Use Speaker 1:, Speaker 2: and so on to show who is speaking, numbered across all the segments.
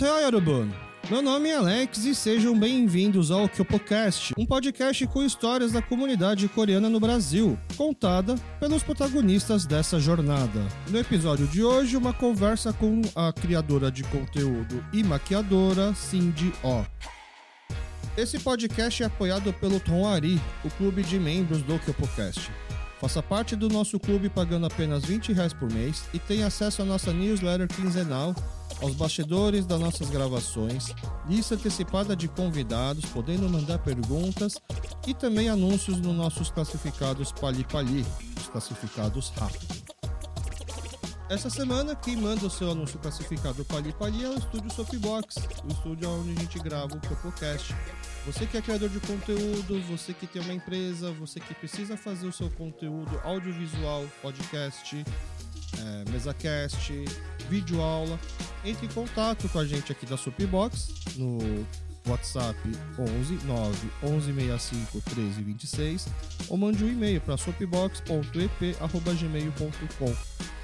Speaker 1: Yorubun! Meu nome é Alex e sejam bem-vindos ao KyopoCast, um podcast com histórias da comunidade coreana no Brasil, contada pelos protagonistas dessa jornada. No episódio de hoje, uma conversa com a criadora de conteúdo e maquiadora Cindy O. Esse podcast é apoiado pelo Tom Ari, o clube de membros do KyopoCast. Faça parte do nosso clube pagando apenas 20 reais por mês e tenha acesso à nossa newsletter quinzenal, aos bastidores das nossas gravações, lista antecipada de convidados, podendo mandar perguntas e também anúncios nos nossos classificados Pali Pali, os classificados rápidos. Essa semana, quem manda o seu anúncio classificado Pali Pali é o estúdio Soapbox, o estúdio onde a gente grava o Popocast. Você que é criador de conteúdo, você que tem uma empresa, você que precisa fazer o seu conteúdo audiovisual, podcast, é, mesacast, vídeo aula, entre em contato com a gente aqui da Supbox no WhatsApp 11 9 11 65 13 26 ou mande um e-mail para supbox.ep@gmail.com.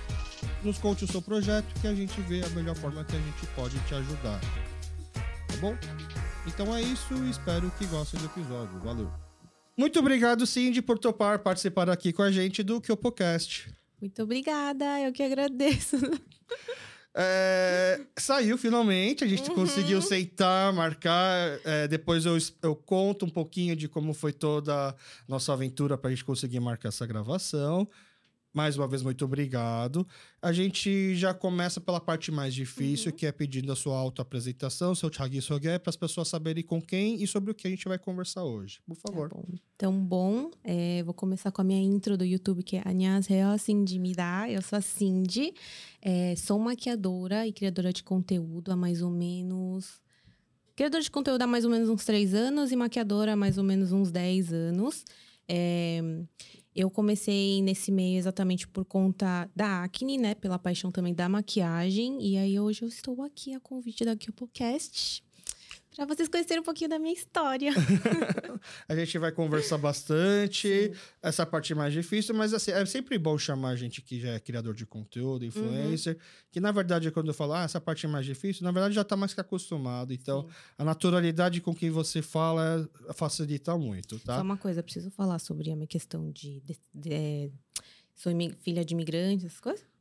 Speaker 1: Nos conte o seu projeto que a gente vê a melhor forma que a gente pode te ajudar. Tá bom? Então é isso e espero que gostem do episódio. Valeu. Muito obrigado, Cindy, por topar participar aqui com a gente do KyopoCast.
Speaker 2: Muito obrigada, eu que agradeço.
Speaker 1: É, saiu finalmente, a gente uhum. conseguiu sentar, marcar. É, depois eu, eu conto um pouquinho de como foi toda a nossa aventura para a gente conseguir marcar essa gravação. Mais uma vez, muito obrigado. A gente já começa pela parte mais difícil, uhum. que é pedindo a sua autoapresentação, seu Thiago Sogué, para as pessoas saberem com quem e sobre o que a gente vai conversar hoje. Por tá favor.
Speaker 2: Tá bom. Então, bom, é, vou começar com a minha intro do YouTube, que é Annyeonghaseyo, Cindy Mida. Eu sou a Cindy, é, sou maquiadora e criadora de conteúdo há mais ou menos... Criadora de conteúdo há mais ou menos uns três anos e maquiadora há mais ou menos uns dez anos. É, eu comecei nesse meio exatamente por conta da acne, né? Pela paixão também da maquiagem. E aí hoje eu estou aqui a convite da Podcast para vocês conhecerem um pouquinho da minha história.
Speaker 1: a gente vai conversar bastante, Sim. essa parte mais difícil, mas assim, é sempre bom chamar a gente que já é criador de conteúdo, influencer, uhum. que na verdade quando eu falo, ah, essa parte é mais difícil, na verdade já está mais que acostumado, então Sim. a naturalidade com que você fala facilita muito, tá?
Speaker 2: Só uma coisa, preciso falar sobre a minha questão de, de, de, de é, sou filha de imigrantes, essas coisas?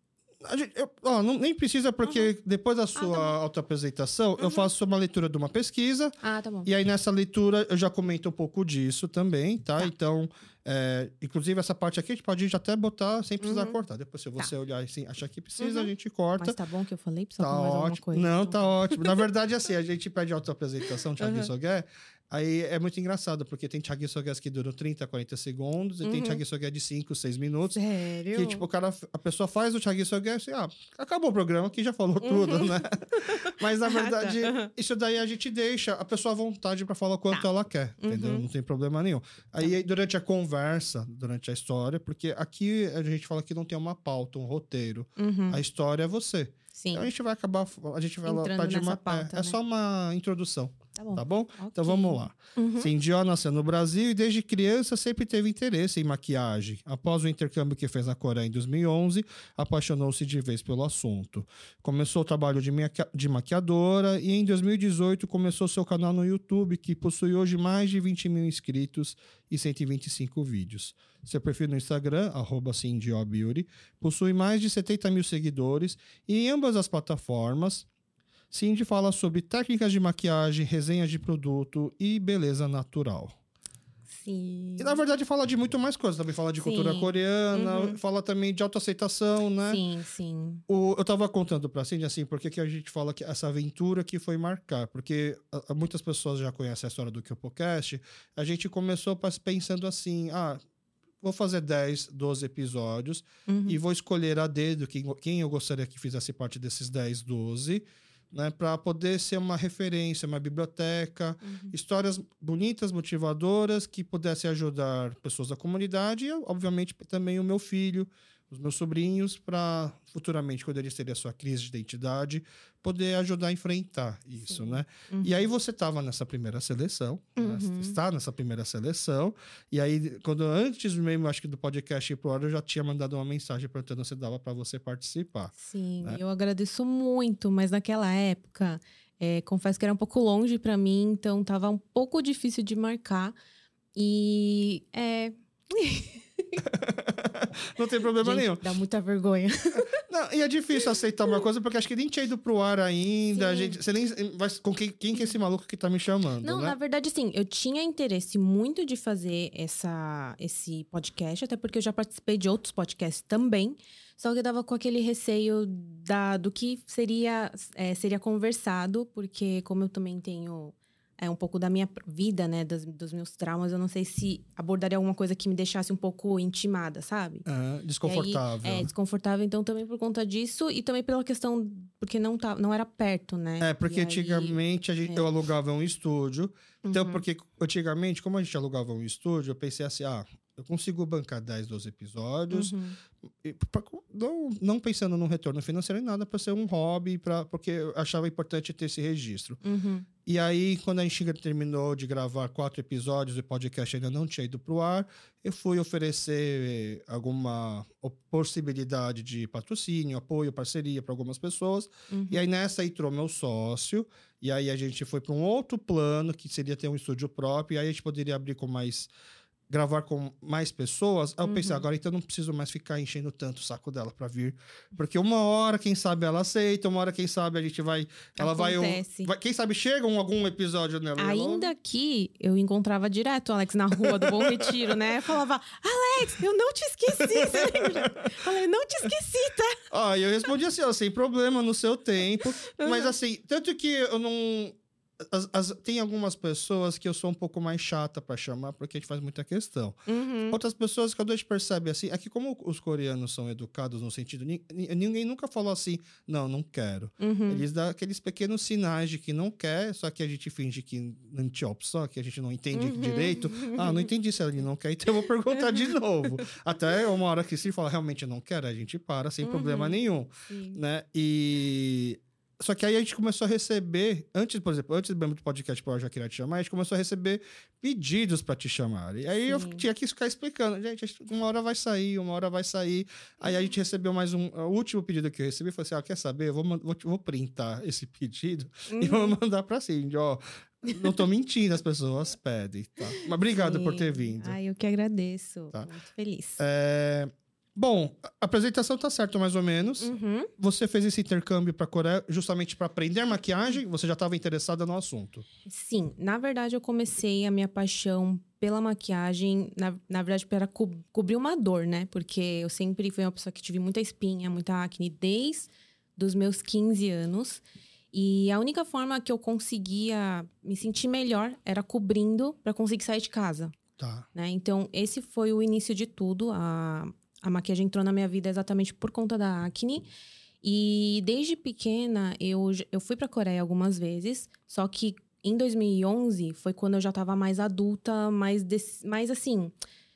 Speaker 1: Gente, eu, ó, não, nem precisa, porque uhum. depois da sua ah, tá autoapresentação, uhum. eu faço uma leitura de uma pesquisa.
Speaker 2: Ah, tá bom.
Speaker 1: E aí, nessa leitura, eu já comento um pouco disso também, tá? tá. Então, é, inclusive, essa parte aqui a gente pode até botar sem precisar uhum. cortar. Depois, se você tá. olhar e achar que precisa, a uhum. gente corta. Mas
Speaker 2: tá bom que eu falei? Precisa
Speaker 1: tá
Speaker 2: mais
Speaker 1: ótimo.
Speaker 2: Coisa,
Speaker 1: não, então. tá ótimo. Na verdade, assim, a gente pede autoapresentação, Thiago uhum. Soguer, Aí é muito engraçado, porque tem Thiago Sogués que duram 30, 40 segundos, uhum. e tem Thiago Sogués de 5, 6 minutos.
Speaker 2: Sério?
Speaker 1: Que, tipo, o cara, a pessoa faz o Thiago Sogués e, ah, acabou o programa aqui, já falou tudo, uhum. né? Mas, na verdade, ah, tá. isso daí a gente deixa a pessoa à vontade para falar o quanto tá. ela quer, entendeu? Uhum. Não tem problema nenhum. Aí, tá. durante a conversa, durante a história, porque aqui a gente fala que não tem uma pauta, um roteiro.
Speaker 2: Uhum.
Speaker 1: A história é você.
Speaker 2: Sim.
Speaker 1: Então a gente vai acabar, a gente vai
Speaker 2: Entrando
Speaker 1: lá, uma,
Speaker 2: pauta,
Speaker 1: é,
Speaker 2: né?
Speaker 1: é só uma introdução.
Speaker 2: Tá bom.
Speaker 1: Tá bom?
Speaker 2: Okay.
Speaker 1: Então vamos lá.
Speaker 2: Uhum.
Speaker 1: Cindy nasceu no Brasil e desde criança sempre teve interesse em maquiagem. Após o intercâmbio que fez na Coreia em 2011, apaixonou-se de vez pelo assunto. Começou o trabalho de, de maquiadora e em 2018 começou seu canal no YouTube, que possui hoje mais de 20 mil inscritos e 125 vídeos. Seu perfil no Instagram, CindyOBeauty, possui mais de 70 mil seguidores e em ambas as plataformas Cindy fala sobre técnicas de maquiagem, resenhas de produto e beleza natural.
Speaker 2: Sim.
Speaker 1: E na verdade fala de muito mais coisas. Também fala de sim. cultura coreana, uhum. fala também de autoaceitação, né?
Speaker 2: Sim, sim.
Speaker 1: O, eu tava contando pra Cindy assim, porque que a gente fala que essa aventura que foi marcar. Porque a, muitas pessoas já conhecem a história do Kyopocast. A gente começou pensando assim, ah, vou fazer 10, 12 episódios uhum. e vou escolher a dedo quem, quem eu gostaria que fizesse parte desses 10, 12 né, para poder ser uma referência, uma biblioteca, uhum. histórias bonitas, motivadoras que pudessem ajudar pessoas da comunidade e, obviamente, também o meu filho, os meus sobrinhos, para futuramente, quando eles terem a sua crise de identidade, poder ajudar a enfrentar isso, Sim. né? Uhum. E aí você estava nessa primeira seleção, né? uhum. né? está nessa primeira seleção, e aí, quando antes mesmo, acho que do podcast ir pro ar, eu já tinha mandado uma mensagem perguntando se dava para você participar.
Speaker 2: Sim, né? eu agradeço muito, mas naquela época É, confesso que era um pouco longe para mim, então tava um pouco difícil de marcar. E é.
Speaker 1: não tem problema
Speaker 2: Gente,
Speaker 1: nenhum.
Speaker 2: Dá muita vergonha.
Speaker 1: Não, e é difícil aceitar uma coisa, porque acho que nem tinha ido pro ar ainda. Gente, você nem. Vai, com quem, quem que é esse maluco que tá me chamando?
Speaker 2: Não,
Speaker 1: né?
Speaker 2: na verdade, sim, eu tinha interesse muito de fazer essa, esse podcast, até porque eu já participei de outros podcasts também. Só que eu tava com aquele receio da, do que seria, é, seria conversado, porque como eu também tenho é, um pouco da minha vida, né, das- dos meus traumas, eu não sei se abordaria alguma coisa que me deixasse um pouco intimada, sabe?
Speaker 1: Ah, desconfortável.
Speaker 2: Aí, é, desconfortável, então também por conta disso e também pela questão, porque não, tá, não era perto, né?
Speaker 1: É, porque
Speaker 2: E aí-
Speaker 1: antigamente a gente, eu alugava um estúdio. Então,
Speaker 2: Uhum.
Speaker 1: porque antigamente, como a gente alugava um estúdio, eu pensei assim, ah, eu consigo bancar 10, 12 episódios.
Speaker 2: Uhum.
Speaker 1: E pra- não, não pensando num retorno financeiro nem nada, para ser um hobby, pra, porque eu achava importante ter esse registro.
Speaker 2: Uhum.
Speaker 1: E aí, quando a gente terminou de gravar quatro episódios e o podcast ainda não tinha ido pro ar, eu fui oferecer alguma o- possibilidade de patrocínio, apoio, parceria para algumas pessoas.
Speaker 2: Uhum.
Speaker 1: E aí nessa entrou meu sócio, e aí a gente foi para um outro plano, que seria ter um estúdio próprio, e aí a gente poderia abrir com mais gravar com mais pessoas. Aí eu pensei,
Speaker 2: Uhum.
Speaker 1: agora então eu não preciso mais ficar enchendo tanto o saco dela para vir, porque uma hora, quem sabe ela aceita, uma hora quem sabe a gente vai, ela vai,
Speaker 2: Acontece.
Speaker 1: vai, quem sabe chega um, algum episódio nela. ela-
Speaker 2: Ainda que eu encontrava direto o Alex na rua do Bom Retiro, né? Eu falava, Alex, eu não te esqueci, você lembra? Falei, não te esqueci, tá?
Speaker 1: Ah, e eu respondi assim, ó, sem problema, no seu tempo. Mas assim, tanto que eu não. As- as- tem algumas pessoas que eu sou um pouco mais chata pra chamar, porque a gente faz muita questão.
Speaker 2: Uhum.
Speaker 1: Outras pessoas, quando a gente percebe assim, é que como os coreanos são educados no sentido. ni- ni- Ninguém nunca falou assim, não, não quero.
Speaker 2: Uhum.
Speaker 1: Eles dão aqueles pequenos sinais de que não quer, só que a gente finge que não tinha opção, que a gente não entende
Speaker 2: Uhum.
Speaker 1: direito. Ah, não entendi se ele não quer, então eu vou perguntar de novo. Até uma hora que se fala, realmente não quero, a gente para sem problema
Speaker 2: Uhum.
Speaker 1: nenhum,
Speaker 2: Sim.
Speaker 1: né? E... Só que aí a gente começou a receber, antes, por exemplo, antes mesmo do podcast que eu já queria te chamar, a gente começou a receber pedidos para te chamar. E aí eu
Speaker 2: Sim.
Speaker 1: tinha que ficar explicando, gente, uma hora vai sair, uma hora vai sair. Aí a gente recebeu mais um, o último pedido que eu recebi foi assim, ó, quer saber? Eu vou, vou, vou printar esse pedido e
Speaker 2: Uhum.
Speaker 1: vou mandar pra Cindy, ó. Não tô mentindo, as pessoas pedem, tá? Mas obrigado por ter
Speaker 2: Sim.
Speaker 1: vindo.
Speaker 2: Ai, eu que agradeço.
Speaker 1: Tá.
Speaker 2: Muito feliz.
Speaker 1: É, Bom, a apresentação tá certa mais ou menos.
Speaker 2: Uhum.
Speaker 1: Você fez esse intercâmbio para Coreia justamente para aprender maquiagem? Você já estava interessada no assunto?
Speaker 2: Sim, na verdade eu comecei a minha paixão pela maquiagem, na, na verdade, para co cobrir uma dor, né? Porque eu sempre fui uma pessoa que tive muita espinha, muita acne desde os meus 15 anos. E a única forma que eu conseguia me sentir melhor era cobrindo para conseguir sair de casa.
Speaker 1: Tá.
Speaker 2: né? Então, esse foi o início de tudo. A, a maquiagem entrou na minha vida exatamente por conta da acne. E desde pequena, eu, eu fui para Coreia algumas vezes, só que em 2011 foi quando eu já estava mais adulta, mais, mais assim,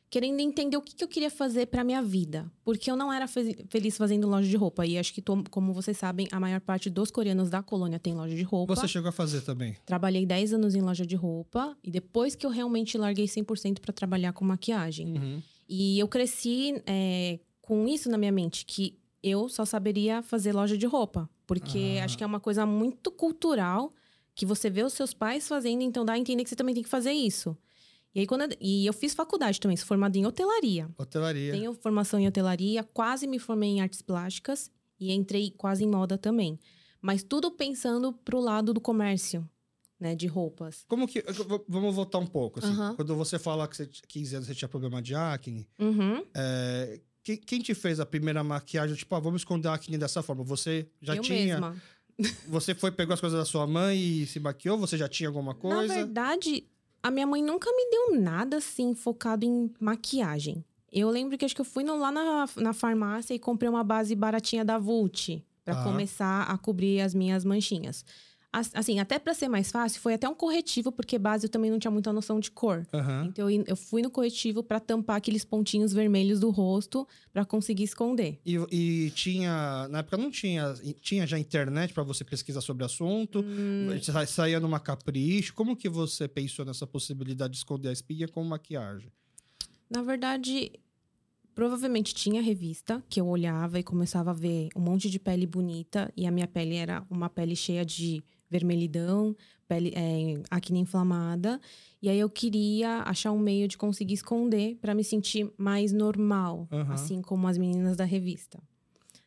Speaker 2: querendo entender o que, que eu queria fazer para minha vida. Porque eu não era fe- feliz fazendo loja de roupa. E acho que, to- como vocês sabem, a maior parte dos coreanos da colônia tem loja de roupa.
Speaker 1: Você chegou a fazer também?
Speaker 2: Trabalhei 10 anos em loja de roupa e depois que eu realmente larguei 100% para trabalhar com maquiagem.
Speaker 1: Uhum.
Speaker 2: E eu cresci é, com isso na minha mente, que eu só saberia fazer loja de roupa. Porque
Speaker 1: Ah.
Speaker 2: acho que é uma coisa muito cultural que você vê os seus pais fazendo, então dá a entender que você também tem que fazer isso. E aí, quando eu, e eu fiz faculdade também, sou formada em hotelaria.
Speaker 1: Hotelaria.
Speaker 2: Tenho formação em hotelaria, quase me formei em artes plásticas e entrei quase em moda também. Mas tudo pensando pro lado do comércio, né, de roupas.
Speaker 1: Como que. Vamos voltar um pouco. Assim.
Speaker 2: Aham.
Speaker 1: Quando você fala que você tinha 15 anos você tinha problema de acne,
Speaker 2: Uhum.
Speaker 1: é, quem, quem te fez a primeira maquiagem? Tipo, ah, vamos esconder a acne dessa forma. Você já
Speaker 2: eu
Speaker 1: tinha.
Speaker 2: mesma.
Speaker 1: Você foi, pegou as coisas da sua mãe e se maquiou? Você já tinha alguma
Speaker 2: Na
Speaker 1: coisa?
Speaker 2: verdade, a minha mãe nunca me deu nada assim focado em maquiagem. Eu lembro que acho que eu fui no- lá na, na farmácia e comprei uma base baratinha da Vult para
Speaker 1: Tá.
Speaker 2: começar a cobrir as minhas manchinhas. As- Assim, até para ser mais fácil, foi até um corretivo, porque base eu também não tinha muita noção de cor.
Speaker 1: Aham.
Speaker 2: Então eu, eu fui no corretivo para tampar aqueles pontinhos vermelhos do rosto para conseguir esconder.
Speaker 1: E, e tinha. Na época não tinha. Tinha já internet para você pesquisar sobre o assunto?
Speaker 2: Hum.
Speaker 1: Sa- Saía numa capricho? Como que você pensou nessa possibilidade de esconder a espinha com maquiagem?
Speaker 2: Na verdade, provavelmente tinha revista que eu olhava e começava a ver um monte de pele bonita e a minha pele era uma pele cheia de vermelhidão, pele, é, acne inflamada. E aí eu queria achar um meio de conseguir esconder para me sentir mais normal,
Speaker 1: Aham.
Speaker 2: assim como as meninas da revista,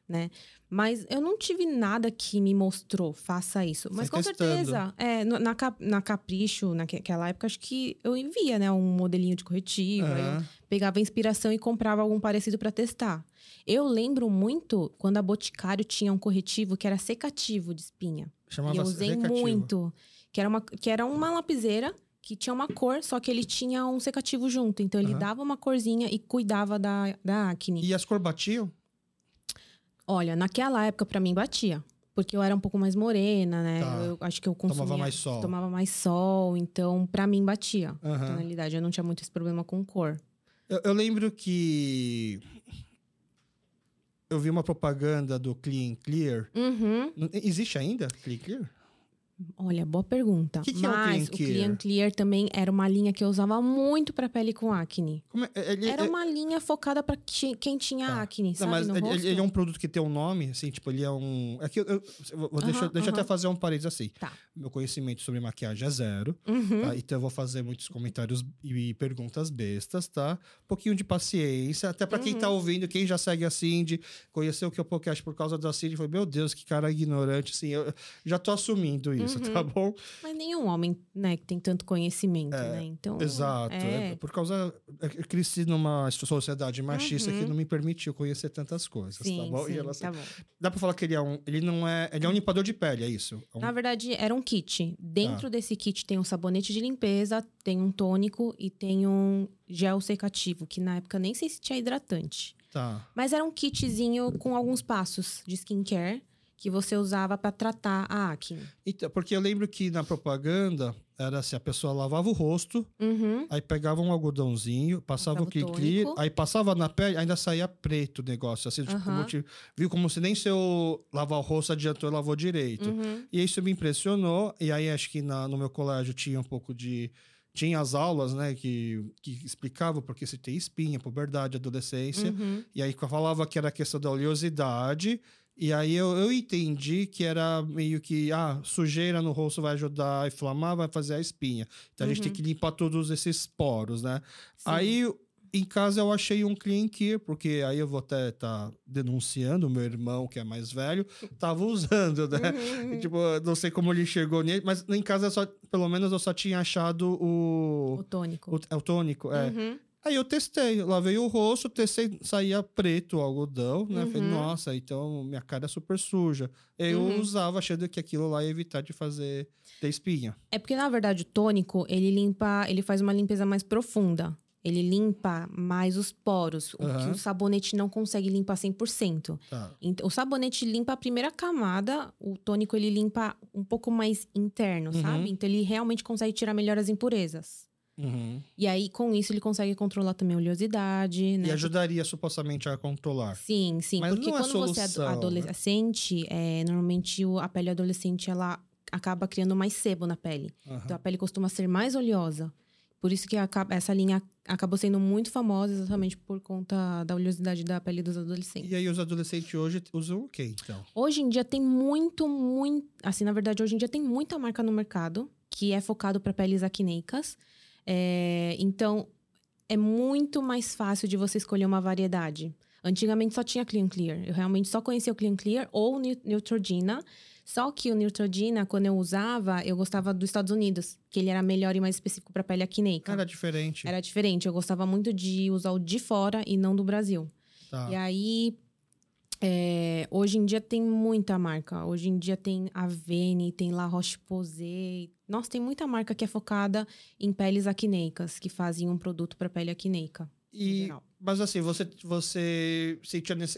Speaker 2: né? Mas eu não tive nada que me mostrou, faça isso. Mas
Speaker 1: Foi
Speaker 2: com
Speaker 1: testando.
Speaker 2: certeza, é, na, na Capricho, naquela época, acho que eu envia, né, um modelinho de corretivo, aí eu pegava inspiração e comprava algum parecido para testar. Eu lembro muito quando a Boticário tinha um corretivo que era secativo de espinha.
Speaker 1: Chamava
Speaker 2: e eu usei
Speaker 1: secativo.
Speaker 2: muito. Que era, uma, que era uma lapiseira que tinha uma cor, só que ele tinha um secativo junto. Então ele
Speaker 1: Aham.
Speaker 2: dava uma corzinha e cuidava da, da acne.
Speaker 1: E as cor batiam?
Speaker 2: Olha, naquela época pra mim batia. Porque eu era um pouco mais morena, né?
Speaker 1: Tá.
Speaker 2: Eu acho que eu consumia...
Speaker 1: Tomava mais sol.
Speaker 2: Tomava mais sol, então pra mim batia.
Speaker 1: Aham.
Speaker 2: Tonalidade, eu não tinha muito esse problema com cor.
Speaker 1: Eu, eu lembro que eu vi uma propaganda do Clean Clear.
Speaker 2: Uhum.
Speaker 1: Existe ainda Clean Clear?
Speaker 2: Olha, boa pergunta.
Speaker 1: Que que é o
Speaker 2: Mas
Speaker 1: Clean
Speaker 2: o Clean Clear também era uma linha que eu usava muito pra pele com acne.
Speaker 1: Como é- ele,
Speaker 2: Era
Speaker 1: é-
Speaker 2: uma linha focada ti- quem tinha
Speaker 1: Tá.
Speaker 2: acne,
Speaker 1: Não,
Speaker 2: sabe,
Speaker 1: mas ele, ele é um produto que tem um nome, assim, tipo, ele é um. É que eu, eu- eu vou- deixa,
Speaker 2: Aham,
Speaker 1: deixa eu até fazer um parênteses assim.
Speaker 2: Tá.
Speaker 1: Meu conhecimento sobre maquiagem é zero,
Speaker 2: Uhum.
Speaker 1: tá? Então eu vou fazer muitos comentários e perguntas bestas, tá? Um pouquinho de paciência, até pra quem tá
Speaker 2: Uhum.
Speaker 1: ouvindo, quem já segue a Cindy, conheceu o que é o podcast por causa da Cindy, foi, meu Deus, que cara ignorante, assim, eu já tô assumindo isso,
Speaker 2: Uhum.
Speaker 1: tá bom?
Speaker 2: Mas nenhum homem, né, que tem tanto conhecimento, né? Então.
Speaker 1: Exato.
Speaker 2: É.
Speaker 1: É, por causa. Eu cresci numa sociedade machista que
Speaker 2: Uhum.
Speaker 1: não me permitiu conhecer tantas coisas, tá
Speaker 2: Sim,
Speaker 1: bom? E
Speaker 2: sim,
Speaker 1: ela-
Speaker 2: tá bom.
Speaker 1: Dá pra falar que ele é um. Ele não é. Ele é um limpador de pele, é isso? É um-
Speaker 2: Na verdade, era um kit.
Speaker 1: Tá.
Speaker 2: Dentro desse kit tem um sabonete de limpeza, tem um tônico e tem um gel secativo, que na época nem sei se tinha hidratante.
Speaker 1: Tá.
Speaker 2: Mas era um kitzinho com alguns passos de skincare que você usava pra tratar a acne.
Speaker 1: Então, porque eu lembro que na propaganda era assim: a pessoa lavava o rosto,
Speaker 2: Uhum.
Speaker 1: aí pegava um algodãozinho, passava o clear, aí passava na pele, ainda saía preto o negócio. Assim, tipo,
Speaker 2: Aham.
Speaker 1: como te- viu como se nem seu lavar o rosto adiantou e lavou direito.
Speaker 2: Uhum.
Speaker 1: E isso me impressionou. E aí acho que na- no meu colégio tinha um pouco de. Tinha as aulas, né, que, que explicavam porque se tem espinha, puberdade, adolescência.
Speaker 2: Uhum.
Speaker 1: E aí falava que era a questão da oleosidade. E aí eu, eu entendi que era meio que, ah, sujeira no rosto vai ajudar a inflamar, vai fazer a espinha. Então a gente tem
Speaker 2: Uhum.
Speaker 1: que limpar todos esses poros, né?
Speaker 2: Sim.
Speaker 1: Aí em casa eu achei um clean porque aí eu vou até estar denunciando o meu irmão, que é mais velho, tava usando, né?
Speaker 2: Uhum.
Speaker 1: Tipo, eu não sei como ele chegou nele, mas em casa só, pelo menos eu só tinha achado o.
Speaker 2: O tônico.
Speaker 1: O, é o tônico, é.
Speaker 2: Uhum.
Speaker 1: Aí eu testei, lavei o rosto, testei, saía preto o algodão, né? Falei,
Speaker 2: Uhum.
Speaker 1: nossa, então minha cara é super suja. Eu
Speaker 2: Uhum.
Speaker 1: usava achando que aquilo lá ia evitar de fazer ter espinha.
Speaker 2: É porque, na verdade, o tônico, ele limpa, ele faz uma limpeza mais profunda. Ele limpa mais os poros, o que o sabonete não consegue limpar 100%.
Speaker 1: Tá.
Speaker 2: Então, o sabonete limpa a primeira camada, o tônico ele limpa um pouco mais interno,
Speaker 1: Uhum.
Speaker 2: sabe? Então ele realmente consegue tirar melhor as impurezas.
Speaker 1: Uhum.
Speaker 2: E aí, com isso, ele consegue controlar também a oleosidade, né?
Speaker 1: E ajudaria supostamente a controlar.
Speaker 2: Sim, sim.
Speaker 1: Mas
Speaker 2: porque
Speaker 1: não é
Speaker 2: quando você é
Speaker 1: solução,
Speaker 2: ado- adolescente, é, normalmente a pele adolescente ela acaba criando mais sebo na pele.
Speaker 1: Aham.
Speaker 2: Então a pele costuma ser mais oleosa. Por isso que essa linha acabou sendo muito famosa exatamente por conta da oleosidade da pele dos adolescentes.
Speaker 1: E aí os adolescentes hoje usam o quê, então?
Speaker 2: Hoje em dia tem muito, muito. Assim, na verdade, hoje em dia tem muita marca no mercado que é focado para peles acneicas. É, então, é muito mais fácil de você escolher uma variedade. Antigamente só tinha Clean Clear. Eu realmente só conhecia o Clean Clear ou o Neu- Neutrogena. Só que o Neutrogena, quando eu usava, eu gostava dos Estados Unidos, que ele era melhor e mais específico para pele acneica.
Speaker 1: Era diferente.
Speaker 2: Era diferente. Eu gostava muito de usar o de fora e não do Brasil.
Speaker 1: Tá.
Speaker 2: E aí, é, hoje em dia tem muita marca. Hoje em dia tem Avene, tem La Roche-Posay. Nossa, tem muita marca que é focada em peles acneicas, que fazem um produto para pele acneica.
Speaker 1: E, mas assim, você, você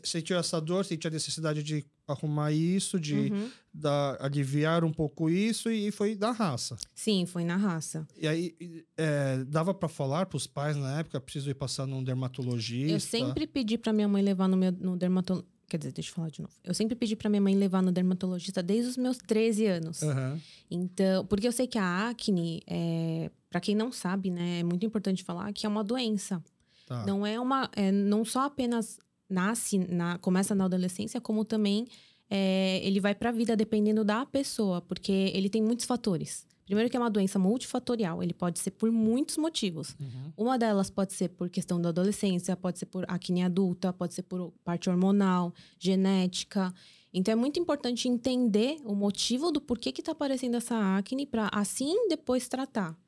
Speaker 1: sentiu essa dor, sentia a necessidade de arrumar isso, de
Speaker 2: Uhum.
Speaker 1: dar, aliviar um pouco isso, e foi da raça.
Speaker 2: Sim, foi na raça.
Speaker 1: E aí, é, dava pra falar pros pais na época, preciso ir passar num dermatologista.
Speaker 2: Eu sempre pedi para minha mãe levar no meu no dermatologista. Quer dizer, deixa eu falar de novo. Eu sempre pedi para minha mãe levar no dermatologista desde os meus 13 anos.
Speaker 1: Aham.
Speaker 2: Então, porque eu sei que a acne, é, para quem não sabe, né, é muito importante falar que é uma doença.
Speaker 1: Tá.
Speaker 2: Não é uma. é, não só apenas nasce, na, começa na adolescência, como também é, ele vai para a vida dependendo da pessoa, porque ele tem muitos fatores. Primeiro que é uma doença multifatorial, ele pode ser por muitos motivos.
Speaker 1: Uhum.
Speaker 2: Uma delas pode ser por questão da adolescência, pode ser por acne adulta, pode ser por parte hormonal, genética. Então é muito importante entender o motivo do porquê que está aparecendo essa acne para assim depois tratar.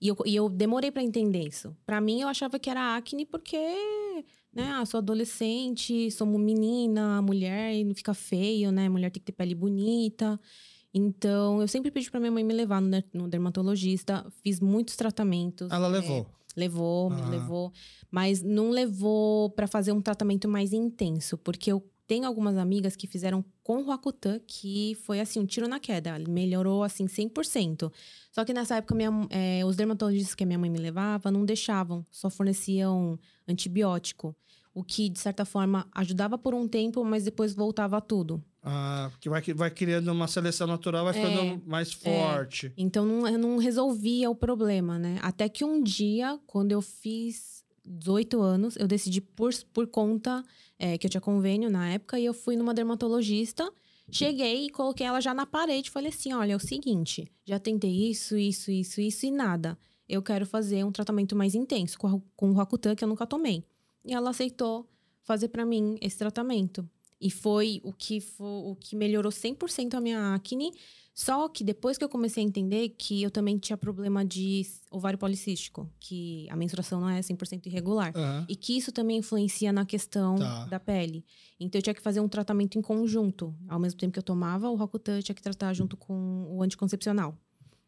Speaker 2: E eu, e eu demorei para entender isso. Para mim eu achava que era acne porque, né, ah, sou adolescente, sou menina, mulher e não fica feio, né? Mulher tem que ter pele bonita. Então, eu sempre pedi para minha mãe me levar no, no dermatologista, fiz muitos tratamentos.
Speaker 1: Ela
Speaker 2: é,
Speaker 1: levou.
Speaker 2: Levou,
Speaker 1: Ah.
Speaker 2: levou, mas não levou para fazer um tratamento mais intenso, porque eu tenho algumas amigas que fizeram com o Roacutan, que foi assim, um tiro na queda, melhorou assim 100%. Só que nessa época minha, eh, os dermatologistas que a minha mãe me levava não deixavam, só forneciam antibiótico, o que de certa forma ajudava por um tempo, mas depois voltava tudo.
Speaker 1: Ah, porque vai, vai criando uma seleção natural, vai ficando
Speaker 2: É,
Speaker 1: mais forte.
Speaker 2: Então não, eu não resolvia o problema, né? Até que um dia, quando eu fiz 18 anos, eu decidi por, por conta é, que eu tinha convênio na época, e eu fui numa dermatologista. Cheguei e coloquei ela já na parede. Falei assim: olha, é o seguinte, já tentei isso, isso, isso, isso e nada. Eu quero fazer um tratamento mais intenso com, a- com o Roacutan, que eu nunca tomei. E ela aceitou fazer pra mim esse tratamento. E foi o que, fo- o que melhorou 100% a minha acne. Só que depois que eu comecei a entender que eu também tinha problema de ovário policístico, que a menstruação não é 100% irregular.
Speaker 1: Aham.
Speaker 2: E que isso também influencia na questão
Speaker 1: Tá.
Speaker 2: da pele. Então eu tinha que fazer um tratamento em conjunto. Ao mesmo tempo que eu tomava o Roacutan, eu tinha que tratar junto com o anticoncepcional.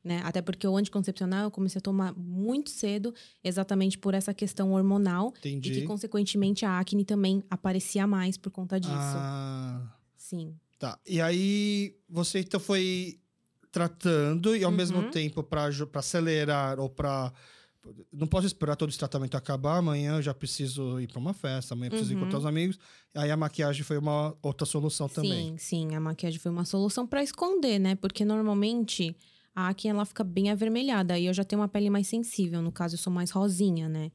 Speaker 2: Né? Até porque o anticoncepcional eu comecei a tomar muito cedo, exatamente por essa questão hormonal. E
Speaker 1: Entendi.
Speaker 2: que, consequentemente, a acne também aparecia mais por conta disso.
Speaker 1: Ah,
Speaker 2: Sim.
Speaker 1: tá. E aí, você então foi tratando e ao
Speaker 2: Uhum.
Speaker 1: mesmo tempo para acelerar ou para não posso esperar todo esse tratamento acabar. Amanhã eu já preciso ir para uma festa, amanhã eu preciso
Speaker 2: Uhum.
Speaker 1: encontrar os amigos. Aí a maquiagem foi uma outra solução também.
Speaker 2: Sim, sim. A maquiagem foi uma solução para esconder, né? Porque normalmente a acne ela fica bem avermelhada. E eu já tenho uma pele mais sensível. No caso, eu sou mais rosinha, né?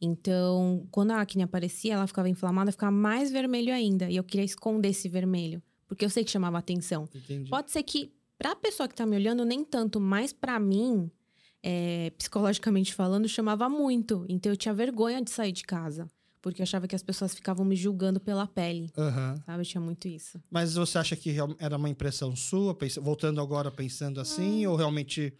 Speaker 2: Então, quando a acne aparecia, ela ficava inflamada, ficava mais vermelho ainda. E eu queria esconder esse vermelho. Porque eu sei que chamava atenção.
Speaker 1: Entendi.
Speaker 2: Pode ser que, pra pessoa que tá me olhando, nem tanto, mas pra mim, é, psicologicamente falando, chamava muito. Então eu tinha vergonha de sair de casa. Porque eu achava que as pessoas ficavam me julgando pela pele.
Speaker 1: Aham.
Speaker 2: Sabe? Eu tinha muito isso.
Speaker 1: Mas você acha que era uma impressão sua, voltando agora pensando assim, ou realmente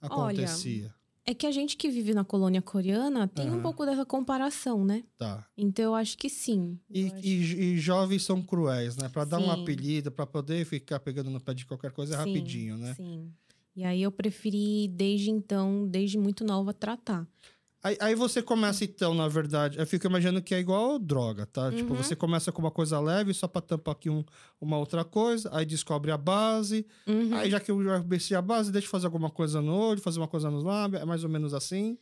Speaker 1: acontecia?
Speaker 2: É que a gente que vive na colônia coreana tem
Speaker 1: Aham.
Speaker 2: um pouco dessa comparação, né?
Speaker 1: Tá.
Speaker 2: Então eu acho que sim.
Speaker 1: E,
Speaker 2: acho-
Speaker 1: e- e jovens são cruéis, né? Pra dar um apelido, pra poder ficar pegando no pé de qualquer coisa é
Speaker 2: Sim,
Speaker 1: rapidinho, né?
Speaker 2: Sim. E aí eu preferi, desde então, desde muito nova, tratar.
Speaker 1: Aí, aí você começa, então, na verdade, eu fico imaginando que é igual droga, tá? Tipo,
Speaker 2: Uhum.
Speaker 1: você começa com uma coisa leve, só pra tampar aqui um- uma outra coisa, aí descobre a base,
Speaker 2: Uhum.
Speaker 1: aí já que eu já conheci a base, deixa eu fazer alguma coisa no olho, fazer uma coisa nos lábios, é mais ou menos assim.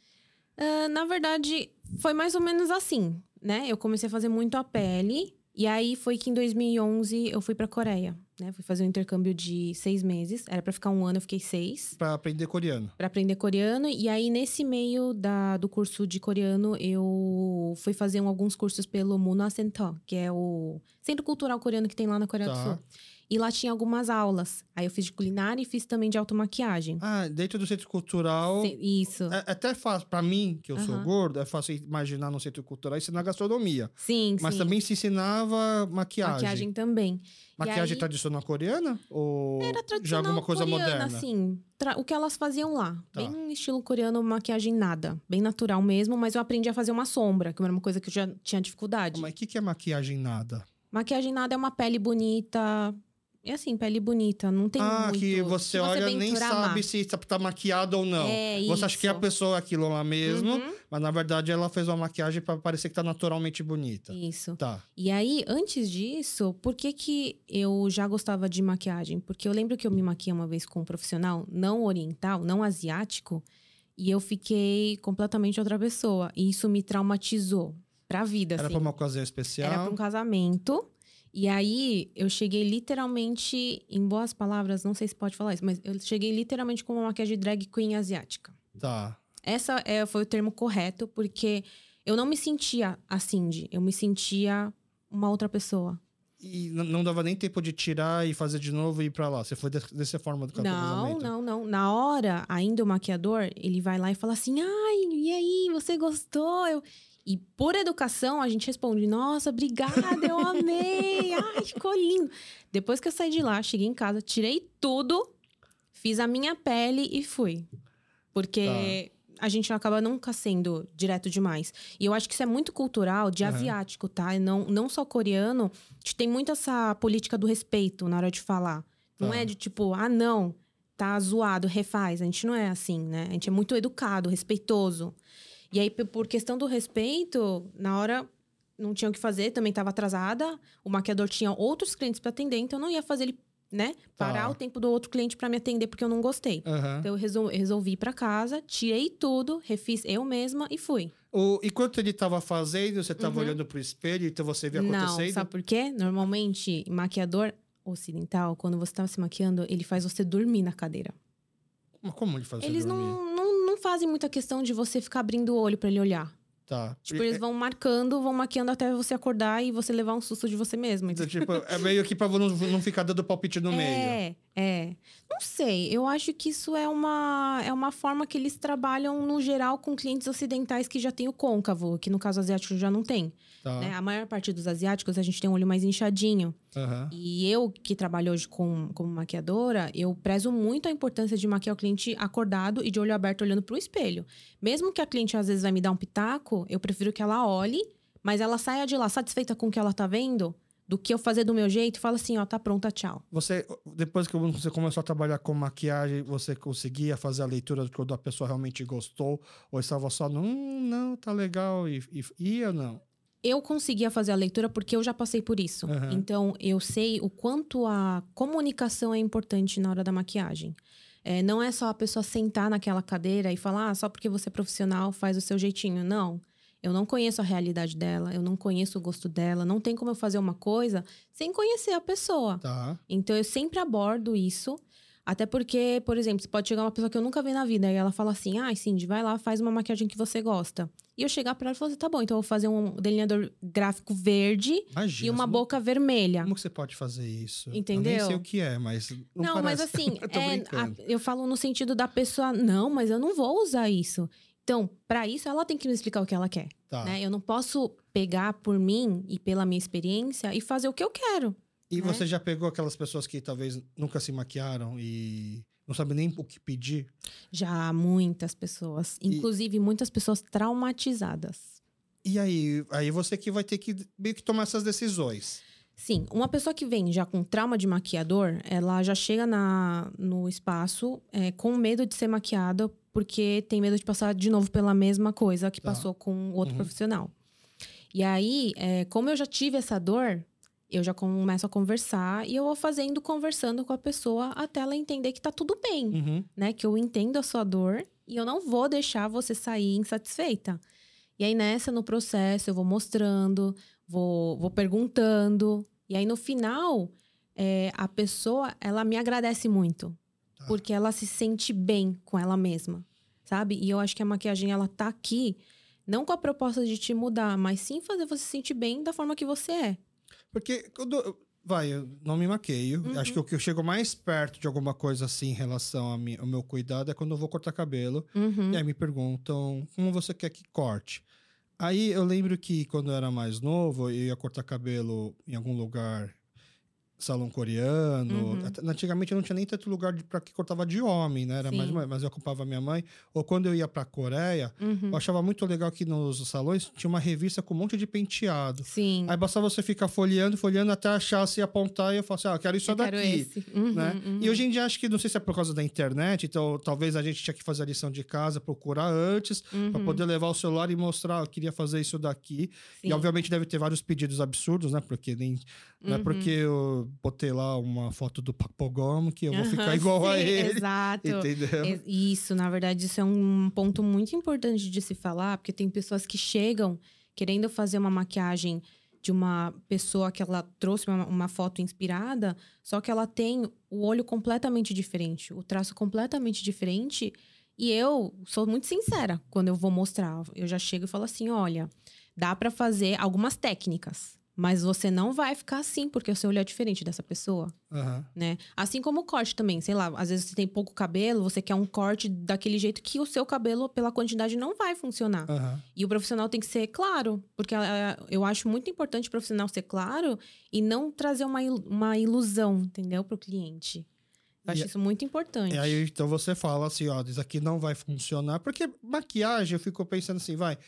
Speaker 2: Ah, na verdade, foi mais ou menos assim, né? Eu comecei a fazer muito a pele. E aí foi que em 2011 eu fui pra Coreia, né? Fui fazer um intercâmbio de seis meses. Era pra ficar um ano, eu fiquei seis.
Speaker 1: Pra aprender coreano.
Speaker 2: Pra aprender coreano. E aí, nesse meio da, do curso de coreano, eu fui fazer um- alguns cursos pelo Muna Center, que é o centro cultural coreano que tem lá na Coreia
Speaker 1: Tá.
Speaker 2: do Sul. E lá tinha algumas aulas. Aí eu fiz de culinária e fiz também de automaquiagem.
Speaker 1: Ah, dentro do centro cultural.
Speaker 2: Isso.
Speaker 1: É, é até fácil, pra mim, que eu sou
Speaker 2: Aham.
Speaker 1: gordo, é fácil imaginar no centro cultural ensinar gastronomia.
Speaker 2: Sim,
Speaker 1: Mas
Speaker 2: sim.
Speaker 1: também se ensinava maquiagem.
Speaker 2: Maquiagem também.
Speaker 1: Maquiagem
Speaker 2: aí-
Speaker 1: tradicional coreana? Ou
Speaker 2: Era
Speaker 1: já
Speaker 2: tradicional
Speaker 1: alguma coisa
Speaker 2: coreana,
Speaker 1: moderna?
Speaker 2: assim. Tra- O que elas faziam lá.
Speaker 1: Tá.
Speaker 2: Bem estilo coreano, maquiagem nada. Bem natural mesmo, mas eu aprendi a fazer uma sombra, que era uma coisa que eu já tinha dificuldade.
Speaker 1: Mas o que, que é maquiagem nada?
Speaker 2: Maquiagem nada é uma pele bonita. É assim, pele bonita. Não tem
Speaker 1: ah,
Speaker 2: muito...
Speaker 1: que você
Speaker 2: se
Speaker 1: olha nem sabe se tá- tá maquiado ou não.
Speaker 2: É
Speaker 1: você acha que é a
Speaker 2: isso.
Speaker 1: pessoa aquilo lá mesmo,
Speaker 2: Uhum.
Speaker 1: mas na verdade ela fez uma maquiagem pra parecer que tá naturalmente bonita.
Speaker 2: Isso.
Speaker 1: Tá.
Speaker 2: E aí, antes disso, por que que eu já gostava de maquiagem? Porque eu lembro que eu me maquiei uma vez com um profissional não oriental, não asiático, e eu fiquei completamente outra pessoa. E isso me traumatizou pra vida,
Speaker 1: Era
Speaker 2: assim.
Speaker 1: pra uma ocasião especial.
Speaker 2: Era pra um casamento. E aí, eu cheguei literalmente, em boas palavras, não sei se pode falar isso, mas eu cheguei literalmente com uma maquiagem drag queen asiática.
Speaker 1: Tá.
Speaker 2: Essa é, foi o termo correto, porque eu não me sentia a Cindy, eu me sentia uma outra pessoa.
Speaker 1: E não dava nem tempo de tirar e fazer de novo e ir pra lá. Você foi de- dessa forma do
Speaker 2: Não, não, não. Na hora, ainda o maquiador, ele vai lá e fala assim: ai, e aí, você gostou? Eu... E por educação, a gente responde: nossa, obrigada, eu amei. Ai, ficou lindo. Depois que eu saí de lá, cheguei em casa, tirei tudo, fiz a minha pele e fui. Porque a gente acaba nunca sendo direto demais. E eu acho que isso é muito cultural, de
Speaker 1: Aham.
Speaker 2: asiático, tá? E Não, não só coreano. A gente tem muito essa política do respeito na hora de falar. Não
Speaker 1: Tá.
Speaker 2: é de tipo, ah, não, tá zoado, refaz. A gente não é assim, né? A gente é muito educado, respeitoso. E aí, por questão do respeito, na hora não tinha o que fazer, também estava atrasada. O maquiador tinha outros clientes para atender, então eu não ia fazer ele, né, parar
Speaker 1: Tá.
Speaker 2: o tempo do outro cliente para me atender porque eu não gostei.
Speaker 1: Aham.
Speaker 2: Então eu resol- resolvi ir para casa, tirei tudo, refiz eu mesma e fui.
Speaker 1: O, enquanto ele tava fazendo, você tava
Speaker 2: Uhum.
Speaker 1: olhando pro espelho, então você via
Speaker 2: Não,
Speaker 1: acontecendo?
Speaker 2: sabe por quê? Normalmente, maquiador ocidental, quando você tá se maquiando, ele faz você dormir na cadeira.
Speaker 1: Mas como ele faz
Speaker 2: Eles
Speaker 1: dormir?
Speaker 2: não, não, não fazem muita questão de você ficar abrindo o olho para ele olhar.
Speaker 1: Tá.
Speaker 2: Tipo, eles vão marcando, vão maquiando até você acordar e você levar um susto de você mesmo.
Speaker 1: Então, tipo, é meio que pra não, não ficar dando palpite no meio.
Speaker 2: É, é. Não sei, eu acho que isso é uma, é uma forma que eles trabalham, no geral, com clientes ocidentais que já tem o côncavo, que no caso asiático já não tem.
Speaker 1: Tá.
Speaker 2: né? A maior parte dos asiáticos, a gente tem um olho mais inchadinho.
Speaker 1: Aham.
Speaker 2: E eu, que trabalho hoje com, como maquiadora, eu prezo muito a importância de maquiar o cliente acordado e de olho aberto olhando pro espelho. Mesmo que a cliente às vezes vai me dar um pitaco, eu prefiro que ela olhe, mas ela saia de lá satisfeita com o que ela tá vendo, do que eu fazer do meu jeito e fala assim, ó, tá pronta, tchau.
Speaker 1: Você, depois que você começou a trabalhar com maquiagem, você conseguia fazer a leitura de quando a pessoa realmente gostou? Ou estava só, não, não, tá legal, e, e ia ou não?
Speaker 2: Eu conseguia fazer a leitura porque eu já passei por isso.
Speaker 1: Aham.
Speaker 2: Então, eu sei o quanto a comunicação é importante na hora da maquiagem. É, não é só a pessoa sentar naquela cadeira e falar, ah, só porque você é profissional faz o seu jeitinho. Não. Eu não conheço a realidade dela, eu não conheço o gosto dela, não tem como eu fazer uma coisa sem conhecer a pessoa.
Speaker 1: Tá.
Speaker 2: Então eu sempre abordo isso. Até porque, por exemplo, você pode chegar uma pessoa que eu nunca vi na vida e ela fala assim: ah, Cindy, vai lá, faz uma maquiagem que você gosta. E eu chegar pra ela e falar assim: tá bom, então eu vou fazer um delineador gráfico verde
Speaker 1: Imagina.
Speaker 2: e uma boca vermelha.
Speaker 1: Como que você pode fazer isso? Eu nem
Speaker 2: Entendeu?
Speaker 1: sei o que é, mas. Não,
Speaker 2: Não, mas assim,
Speaker 1: Eu
Speaker 2: é, a- eu falo no sentido da pessoa, não, mas eu não vou usar isso. Então, pra isso, ela tem que me explicar o que ela quer.
Speaker 1: Tá.
Speaker 2: Né? Eu não posso pegar por mim e pela minha experiência e fazer o que eu quero.
Speaker 1: E
Speaker 2: né?
Speaker 1: você já pegou aquelas pessoas que talvez nunca se maquiaram e não sabem nem o que pedir?
Speaker 2: Já muitas pessoas,
Speaker 1: E-
Speaker 2: inclusive muitas pessoas traumatizadas.
Speaker 1: E aí, aí você que vai ter que meio que tomar essas decisões.
Speaker 2: Sim, uma pessoa que vem já com trauma de maquiador, ela já chega na, no espaço é, com medo de ser maquiada, porque tem medo de passar de novo pela mesma coisa que
Speaker 1: Tá.
Speaker 2: passou com outro
Speaker 1: Uhum.
Speaker 2: profissional. E aí, é, como eu já tive essa dor, eu já começo a conversar e eu vou fazendo, conversando com a pessoa até ela entender que tá tudo bem,
Speaker 1: Uhum.
Speaker 2: né? Que eu entendo a sua dor e eu não vou deixar você sair insatisfeita. E aí, nessa, no processo, eu vou mostrando, vou, vou perguntando. E aí, no final, é, a pessoa, ela me agradece muito.
Speaker 1: Tá.
Speaker 2: Porque ela se sente bem com ela mesma, sabe? E eu acho que a maquiagem, ela tá aqui, não com a proposta de te mudar, mas sim fazer você se sentir bem da forma que você é.
Speaker 1: Porque quando. Vai, eu não me maqueio.
Speaker 2: Uhum.
Speaker 1: Acho que o que eu chego mais perto de alguma coisa assim em relação a mi- ao meu cuidado é quando eu vou cortar cabelo.
Speaker 2: Uhum.
Speaker 1: E aí me perguntam como você quer que corte. Aí eu lembro que quando eu era mais novo, eu ia cortar cabelo em algum lugar, salão coreano.
Speaker 2: Uhum.
Speaker 1: Antigamente eu não tinha nem tanto lugar pra que cortava de homem, né? Era mais,
Speaker 2: Sim.
Speaker 1: mas eu ocupava minha mãe. Ou quando eu ia pra Coreia,
Speaker 2: Uhum.
Speaker 1: eu achava muito legal que nos salões tinha uma revista com um monte de penteado.
Speaker 2: Sim.
Speaker 1: Aí bastava você ficar folheando, folheando até achar se apontar e eu falo assim: ah, eu quero isso
Speaker 2: eu quero
Speaker 1: daqui
Speaker 2: esse. Uhum,
Speaker 1: né?
Speaker 2: uhum.
Speaker 1: E hoje em dia acho que não sei se é por causa da internet, então talvez a gente tinha que fazer a lição de casa, procurar antes, para
Speaker 2: Uhum.
Speaker 1: poder levar o celular e mostrar, eu queria fazer isso daqui.
Speaker 2: Sim.
Speaker 1: E obviamente deve ter vários pedidos absurdos, né? Porque nem não é
Speaker 2: Uhum.
Speaker 1: porque eu botei lá uma foto do Papogomo que eu vou ficar
Speaker 2: Aham,
Speaker 1: igual a
Speaker 2: sim,
Speaker 1: ele.
Speaker 2: Exato.
Speaker 1: Entendeu?
Speaker 2: Isso, na verdade, isso é um ponto muito importante de se falar, porque tem pessoas que chegam querendo fazer uma maquiagem de uma pessoa que ela trouxe uma, uma foto inspirada, só que ela tem o olho completamente diferente, o traço completamente diferente. E eu sou muito sincera quando eu vou mostrar. Eu já chego e falo assim: olha, dá pra fazer algumas técnicas. Mas você não vai ficar assim, porque o seu olho é diferente dessa pessoa,
Speaker 1: Aham.
Speaker 2: né? Assim como o corte também, sei lá, às vezes você tem pouco cabelo, você quer um corte daquele jeito que o seu cabelo, pela quantidade, não vai funcionar.
Speaker 1: Aham.
Speaker 2: E o profissional tem que ser claro, porque eu acho muito importante o profissional ser claro e não trazer uma, uma ilusão, entendeu, pro cliente. Eu acho
Speaker 1: E-
Speaker 2: isso muito importante.
Speaker 1: E aí, então você fala assim, ó, isso aqui não vai funcionar. Porque maquiagem, eu fico pensando assim, vai.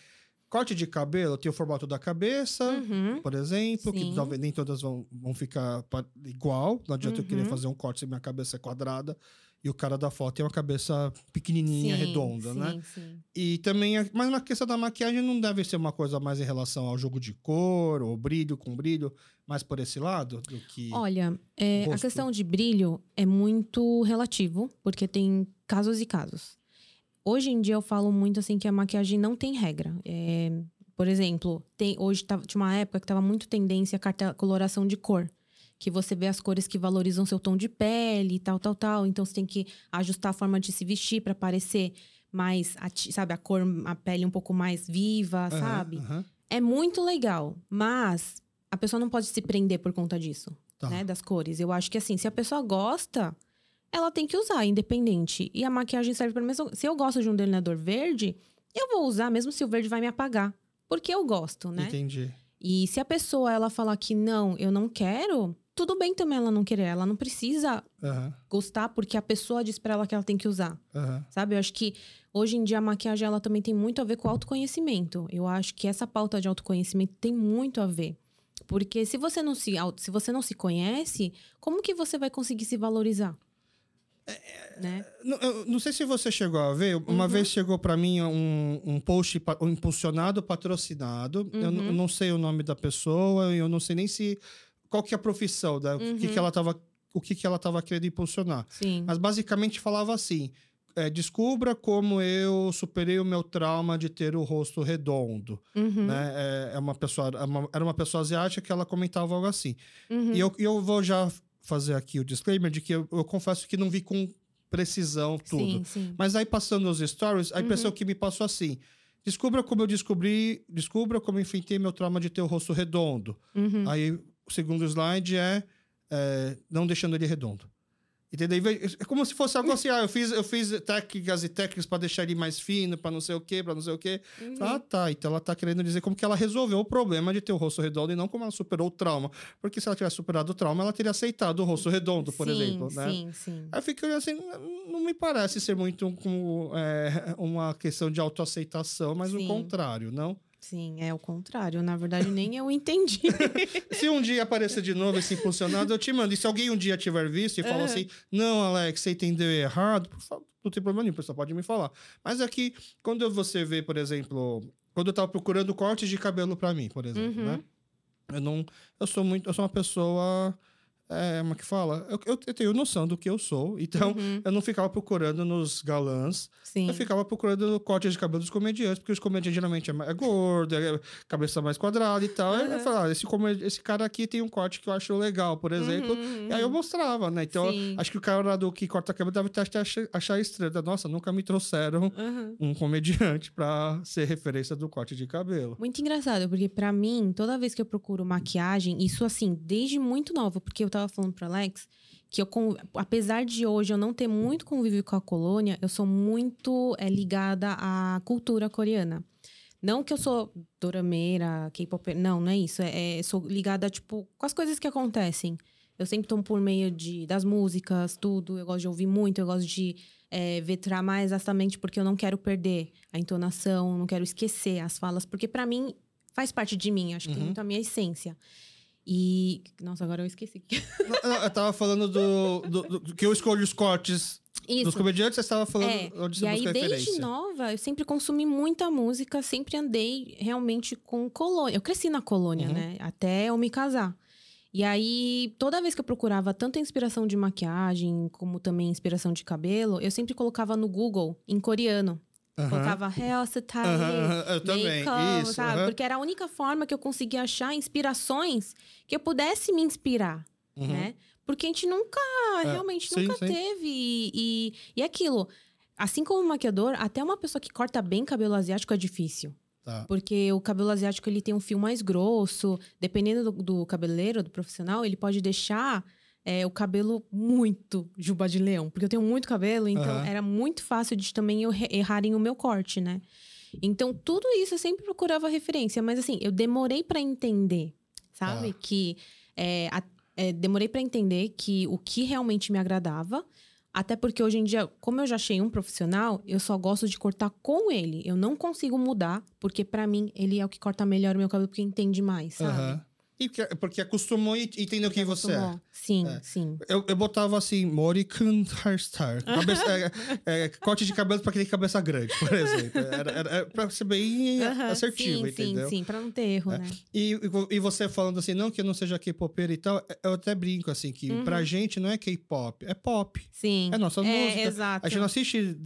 Speaker 1: Corte de cabelo tem o formato da cabeça,
Speaker 2: Uhum.
Speaker 1: por exemplo, que
Speaker 2: Sim.
Speaker 1: talvez nem todas vão, vão ficar igual. Não adianta eu querer
Speaker 2: Uhum.
Speaker 1: fazer um corte se minha cabeça é quadrada e o cara da foto tem uma cabeça pequenininha,
Speaker 2: Sim,
Speaker 1: redonda,
Speaker 2: sim,
Speaker 1: né?
Speaker 2: Sim.
Speaker 1: E também, mas na questão da maquiagem não deve ser uma coisa mais em relação ao jogo de cor, ou brilho com brilho, mais por esse lado do que.
Speaker 2: Olha, é, a questão de brilho é muito relativo, porque tem casos e casos. Hoje em dia eu falo muito assim que a maquiagem não tem regra. É, por exemplo, tem, hoje tava, tinha uma época que tava muito tendência a coloração de cor. Que você vê as cores que valorizam seu tom de pele e tal, tal, tal. Então você tem que ajustar a forma de se vestir para parecer mais, sabe, a cor, a pele um pouco mais viva,
Speaker 1: Aham,
Speaker 2: sabe?
Speaker 1: aham,
Speaker 2: É muito legal, mas a pessoa não pode se prender por conta disso,
Speaker 1: tá.
Speaker 2: né? Das cores. Eu acho que assim, se a pessoa gosta, ela tem que usar, independente. E a maquiagem serve para mesmo. Se eu gosto de um delineador verde, eu vou usar, mesmo se o verde vai me apagar. Porque eu gosto, né?
Speaker 1: Entendi.
Speaker 2: E se a pessoa ela falar que não, eu não quero, tudo bem também ela não querer. Ela não precisa
Speaker 1: Aham,
Speaker 2: gostar porque a pessoa diz pra ela que ela tem que usar.
Speaker 1: aham.
Speaker 2: Sabe? Eu acho que hoje em dia a maquiagem ela também tem muito a ver com autoconhecimento. Eu acho que essa pauta de autoconhecimento tem muito a ver. Porque se você não se, se você não se conhece, como que você vai conseguir se valorizar? Né?
Speaker 1: Não, eu não sei se você chegou a ver, uma
Speaker 2: Uhum.
Speaker 1: vez chegou para mim um, um post um impulsionado patrocinado. Eu,
Speaker 2: Uhum.
Speaker 1: eu não sei o nome da pessoa, eu não sei nem se qual que é a profissão, da, o que,
Speaker 2: Uhum.
Speaker 1: que ela tava, o que, que ela tava querendo impulsionar.
Speaker 2: Sim.
Speaker 1: Mas basicamente falava assim: é, descubra como eu superei o meu trauma de ter o rosto redondo.
Speaker 2: Uhum,
Speaker 1: Né? É, é uma pessoa, é uma- era uma pessoa asiática que ela comentava algo assim.
Speaker 2: uhum.
Speaker 1: E eu, e eu vou já fazer aqui o disclaimer de que eu, eu confesso que não vi com precisão tudo.
Speaker 2: Sim, sim.
Speaker 1: Mas aí passando os stories, a impressão que me passou assim: descubra como eu descobri, descubra como eu enfrentei meu trauma de ter o rosto redondo.
Speaker 2: Uhum.
Speaker 1: Aí o segundo slide é, é, não deixando ele redondo. Entendeu? É como se fosse algo assim, ah, eu fiz, eu fiz técnicas e técnicas para deixar ele mais fino, para não sei o quê, para não sei o quê.
Speaker 2: Uhum.
Speaker 1: Ah, tá. Então ela tá querendo dizer como que ela resolveu o problema de ter o rosto redondo e não como ela superou o trauma. Porque se ela tivesse superado o trauma, ela teria aceitado o rosto redondo, por
Speaker 2: sim,
Speaker 1: exemplo, né?
Speaker 2: Sim, sim.
Speaker 1: Aí eu fico olhando assim, não me parece ser muito é, uma questão de autoaceitação, mas o
Speaker 2: Sim.
Speaker 1: contrário, não?
Speaker 2: Sim, é o contrário. Na verdade, nem eu entendi.
Speaker 1: Se um dia aparecer de novo esse impulsionado, eu te mando. E se alguém um dia tiver visto e falar
Speaker 2: Aham.
Speaker 1: assim, não, Alex, você entendeu errado, por favor, não tem problema nenhum, o pessoal pode me falar. Mas aqui, quando você vê, por exemplo, quando eu tava procurando cortes de cabelo pra mim, por exemplo,
Speaker 2: Uhum.
Speaker 1: né? Eu não. Eu sou muito. Eu sou uma pessoa. É, como é que fala? Eu, eu- eu tenho noção do que eu sou. Então,
Speaker 2: Uhum,
Speaker 1: eu não ficava procurando nos galãs.
Speaker 2: Sim.
Speaker 1: Eu ficava procurando cortes de cabelo dos comediantes, porque os comediantes geralmente é, mais- é gordo, é cabeça mais quadrada e tal. Aí eu
Speaker 2: Uhum.
Speaker 1: falava, ah, esse, esse cara aqui tem um corte que eu acho legal, por exemplo.
Speaker 2: Uhum,
Speaker 1: E aí eu
Speaker 2: uhum.
Speaker 1: mostrava, né? Então, acho que o cara do que corta cabelo deve até achar, achar estranho. Nossa, nunca me trouxeram
Speaker 2: Uhum.
Speaker 1: um comediante pra ser referência do corte de cabelo.
Speaker 2: Muito engraçado, porque pra mim, toda vez que eu procuro maquiagem, isso assim, desde muito nova, porque eu tava falando pro Alex que eu, apesar de hoje eu não ter muito convívio com a colônia, eu sou muito é, ligada à cultura coreana. Não que eu sou dorameira, K-pop, não, não é isso. É, é- sou ligada, tipo, com as coisas que acontecem. Eu sempre tô por meio de, das músicas, tudo. Eu gosto de ouvir muito, eu gosto de é, vetrar mais exatamente porque eu não quero perder a entonação, não quero esquecer as falas, porque pra mim faz parte de mim, acho que
Speaker 1: Uhum.
Speaker 2: tem muito a minha essência. E. Nossa, agora eu esqueci.
Speaker 1: Eu tava falando do, do- do- que eu escolho os cortes dos
Speaker 2: Isso.
Speaker 1: comediantes, você estava falando
Speaker 2: É,
Speaker 1: onde
Speaker 2: e
Speaker 1: você
Speaker 2: aí,
Speaker 1: busca
Speaker 2: desde
Speaker 1: referência.
Speaker 2: nova, eu sempre consumi muita música, sempre andei realmente com colônia. Eu cresci na colônia,
Speaker 1: Uhum.
Speaker 2: né? Até eu me casar. E aí, toda vez que eu procurava tanto inspiração de maquiagem, como também inspiração de cabelo, eu sempre colocava no Google, em coreano.
Speaker 1: Aham.
Speaker 2: Colocava hairstyle,
Speaker 1: Aham, eu também, isso,
Speaker 2: sabe? Porque era a única forma que eu conseguia achar inspirações que eu pudesse me inspirar,
Speaker 1: Uhum.
Speaker 2: né? Porque a gente nunca,
Speaker 1: É,
Speaker 2: realmente
Speaker 1: sim,
Speaker 2: nunca
Speaker 1: sim.
Speaker 2: teve. E, e, e aquilo, assim como maquiador, até uma pessoa que corta bem cabelo asiático é difícil.
Speaker 1: Tá.
Speaker 2: Porque o cabelo asiático ele tem um fio mais grosso. Dependendo do, do cabeleireiro, do profissional, ele pode deixar é, o cabelo muito juba de leão. Porque eu tenho muito cabelo, então
Speaker 1: Aham.
Speaker 2: era muito fácil de também eu re- errarem o meu corte, né? Então, tudo isso eu sempre procurava referência. Mas assim, eu demorei pra entender, sabe?
Speaker 1: Tá.
Speaker 2: Que é, a- é, demorei pra entender que o que realmente me agradava. Até porque hoje em dia, como eu já achei um profissional, eu só gosto de cortar com ele. Eu não consigo mudar, porque pra mim ele é o que corta melhor o meu cabelo, porque entende mais, sabe?
Speaker 1: Aham. E porque, porque acostumou e entendeu quem você é.
Speaker 2: Sim,
Speaker 1: É.
Speaker 2: sim.
Speaker 1: Eu, eu botava assim, Morikun Hairstyle. Cabeça, é, é, corte de cabelo pra quem tem cabeça grande, por exemplo. Era, era, era pra ser bem
Speaker 2: Aham,
Speaker 1: assertivo,
Speaker 2: sim,
Speaker 1: entendeu? É.
Speaker 2: Sim, sim, pra não ter erro, né?
Speaker 1: E, e você falando assim, não que eu não seja K-popera e tal, eu até brinco assim, que
Speaker 2: Uhum.
Speaker 1: pra gente não é K-pop, é pop.
Speaker 2: Sim.
Speaker 1: É nossa música.
Speaker 2: exato.
Speaker 1: A gente não assiste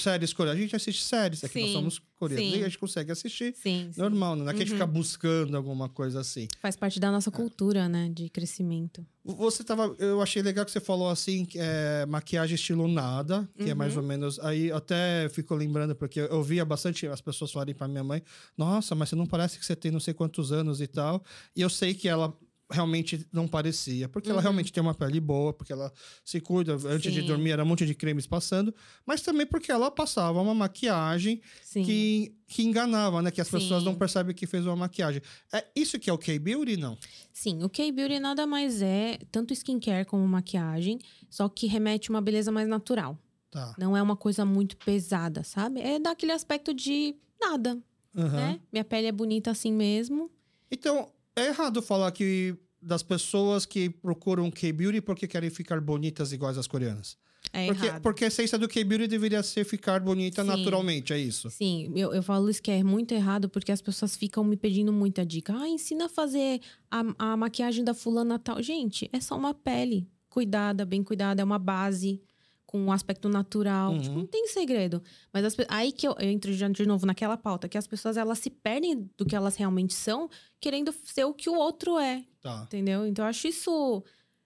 Speaker 1: séries coreanas, a gente assiste séries, é que nós
Speaker 2: Sim,
Speaker 1: somos coreanos.
Speaker 2: sim.
Speaker 1: E a gente consegue assistir
Speaker 2: Sim, sim.
Speaker 1: normal, né? não é que a gente
Speaker 2: Uhum.
Speaker 1: fica buscando alguma coisa assim.
Speaker 2: Faz parte da nossa cultura, né? De crescimento.
Speaker 1: Você tava. Eu achei legal que você falou assim, é maquiagem estilo nada, que é mais
Speaker 2: Uhum.
Speaker 1: ou menos. Aí até fico lembrando, porque eu via bastante as pessoas falarem pra minha mãe: Nossa, mas você não parece que você tem não sei quantos anos e tal. E eu sei que ela realmente não parecia, porque ela
Speaker 2: Uhum.
Speaker 1: realmente tem uma pele boa, porque ela se cuida. Antes de
Speaker 2: Sim.
Speaker 1: dormir era um monte de cremes passando, mas também porque ela passava uma maquiagem
Speaker 2: Sim.
Speaker 1: que, que enganava, né? Que as pessoas
Speaker 2: Sim.
Speaker 1: não percebem que fez uma maquiagem. É isso que é o K-Beauty, não?
Speaker 2: Sim, o K-Beauty nada mais é tanto skincare como maquiagem, só que remete uma beleza mais natural.
Speaker 1: Tá.
Speaker 2: Não é uma coisa muito pesada, sabe? É daquele aspecto de nada,
Speaker 1: Aham.
Speaker 2: né? Minha pele é bonita assim mesmo.
Speaker 1: Então, é errado falar que das pessoas que procuram K-Beauty porque querem ficar bonitas iguais às coreanas.
Speaker 2: É
Speaker 1: porque,
Speaker 2: errado.
Speaker 1: porque a essência do K-Beauty deveria ser ficar bonita
Speaker 2: Sim.
Speaker 1: naturalmente, é isso?
Speaker 2: Sim, eu, eu falo isso que é muito errado porque as pessoas ficam me pedindo muita dica. Ah, ensina a fazer a, a maquiagem da fulana tal. Gente, é só uma pele cuidada, bem cuidada, é uma base com um aspecto natural.
Speaker 1: Uhum.
Speaker 2: Tipo, não tem segredo. Mas as aí que eu, eu entro de novo naquela pauta, que as pessoas elas se perdem do que elas realmente são, querendo ser o que o outro é.
Speaker 1: Tá.
Speaker 2: Entendeu? Então eu acho isso.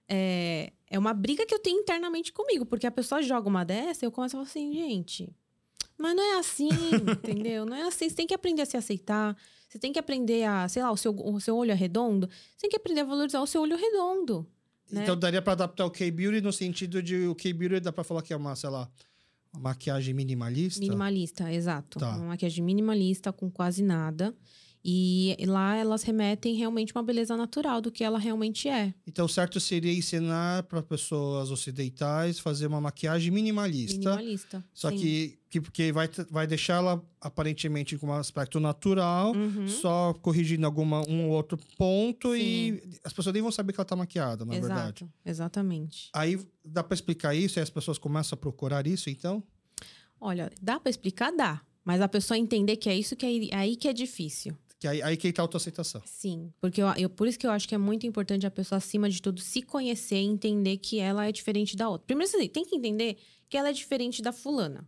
Speaker 2: É, é uma briga que eu tenho internamente comigo, porque a pessoa joga uma dessa e eu começo a falar assim, gente. Mas não é assim, entendeu? Não é assim. Você tem que aprender a se aceitar. Você tem que aprender a, sei lá, o seu, o seu olho é redondo. Você tem que aprender a valorizar o seu olho redondo. Né?
Speaker 1: Então daria pra adaptar o K-Beauty no sentido de o K-Beauty dá pra falar que é uma, sei lá, uma maquiagem minimalista?
Speaker 2: Minimalista, exato.
Speaker 1: Tá.
Speaker 2: Uma maquiagem minimalista com quase nada. E lá elas remetem realmente uma beleza natural do que ela realmente é.
Speaker 1: Então certo seria ensinar para pessoas ocidentais fazer uma maquiagem minimalista.
Speaker 2: Minimalista.
Speaker 1: Só
Speaker 2: sim.
Speaker 1: que, que porque vai, vai deixá-la aparentemente com um aspecto natural,
Speaker 2: Uhum.
Speaker 1: só corrigindo alguma, um ou outro ponto e as pessoas nem vão saber que ela tá maquiada, na verdade.
Speaker 2: Exato, exatamente.
Speaker 1: Aí dá pra explicar isso e as pessoas começam a procurar isso, então?
Speaker 2: Olha, dá pra explicar? Dá. Mas a pessoa entender que é isso que é aí que é difícil.
Speaker 1: Que aí, aí que tá a autoaceitação.
Speaker 2: Sim. Porque eu, eu- por isso que eu acho que é muito importante a pessoa, acima de tudo, se conhecer e entender que ela é diferente da outra. Primeiro, você tem que entender que ela é diferente da fulana.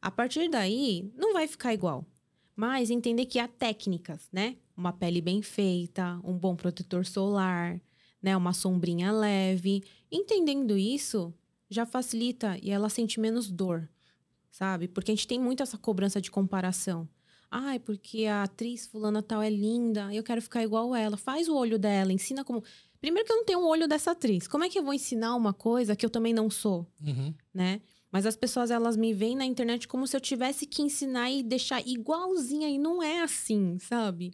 Speaker 2: A partir daí, não vai ficar igual. Mas entender que há técnicas, né? Uma pele bem feita, um bom protetor solar, né? Uma sombrinha leve. Entendendo isso, já facilita e ela sente menos dor, sabe? Porque a gente tem muito essa cobrança de comparação. Ai, porque a atriz fulana tal é linda, eu quero ficar igual ela. Faz o olho dela, ensina como. Primeiro que eu não tenho o olho dessa atriz. Como é que eu vou ensinar uma coisa que eu também não sou,
Speaker 1: Uhum.
Speaker 2: né? Mas as pessoas elas me veem na internet como se eu tivesse que ensinar e deixar igualzinha e não é assim, sabe?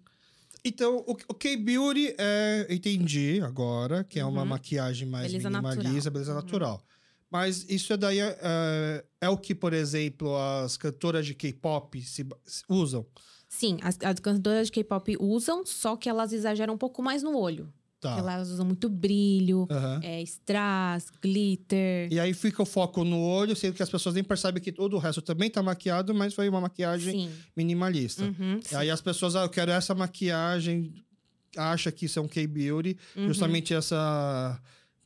Speaker 1: Então, o, o K-Beauty é. Entendi agora, que é uma
Speaker 2: Uhum.
Speaker 1: maquiagem mais
Speaker 2: Beleza
Speaker 1: minimalista,
Speaker 2: natural.
Speaker 1: beleza
Speaker 2: Uhum.
Speaker 1: natural. Mas isso daí é, é, é o que, por exemplo, as cantoras de K-pop se, se usam.
Speaker 2: Sim, as, as cantoras de K-pop usam, só que elas exageram um pouco mais no olho.
Speaker 1: Tá.
Speaker 2: Elas usam muito brilho,
Speaker 1: Aham.
Speaker 2: é, strass, glitter.
Speaker 1: E aí fica o foco no olho, sendo que as pessoas nem percebem que todo o resto também tá maquiado, mas foi uma maquiagem
Speaker 2: Sim.
Speaker 1: minimalista.
Speaker 2: Uhum,
Speaker 1: E aí as pessoas, ah, eu quero essa maquiagem, acha que isso é um K-Beauty,
Speaker 2: uhum.
Speaker 1: justamente essa.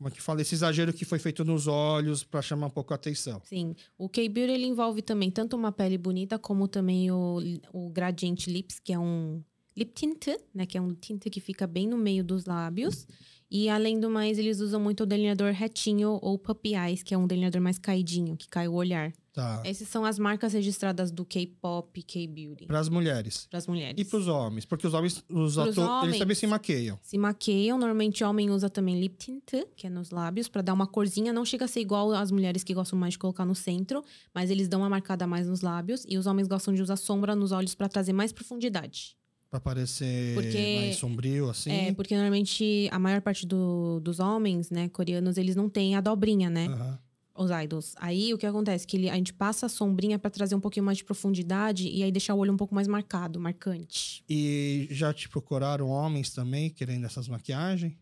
Speaker 1: Como é que fala? Esse exagero que foi feito nos olhos para chamar um pouco a atenção.
Speaker 2: Sim. O K-Beauty ele envolve também tanto uma pele bonita como também o, o Gradient Lips, que é um lip tint, né? Que é um tinte que fica bem no meio dos lábios. E além do mais, eles usam muito o delineador retinho ou puppy eyes, que é um delineador mais caidinho, que cai o olhar.
Speaker 1: Tá.
Speaker 2: Essas são as marcas registradas do K-pop, K-beauty.
Speaker 1: Para as mulheres.
Speaker 2: Para as mulheres.
Speaker 1: E para os homens? Porque os homens, os atores, eles também se maqueiam.
Speaker 2: Se maqueiam, normalmente homem usa também lip tint, que é nos lábios, pra dar uma corzinha. Não chega a ser igual as mulheres que gostam mais de colocar no centro, mas eles dão uma marcada mais nos lábios. E os homens gostam de usar sombra nos olhos pra trazer mais profundidade.
Speaker 1: Pra parecer
Speaker 2: Porque-
Speaker 1: mais sombrio, assim.
Speaker 2: É, porque normalmente a maior parte do- dos homens, né, coreanos, eles não têm a dobrinha, né?
Speaker 1: Aham.
Speaker 2: Os idols. Aí o que acontece? Que ele- a gente passa a sombrinha pra trazer um pouquinho mais de profundidade e aí deixar o olho um pouco mais marcado, marcante.
Speaker 1: E já te procuraram homens também querendo essas maquiagens?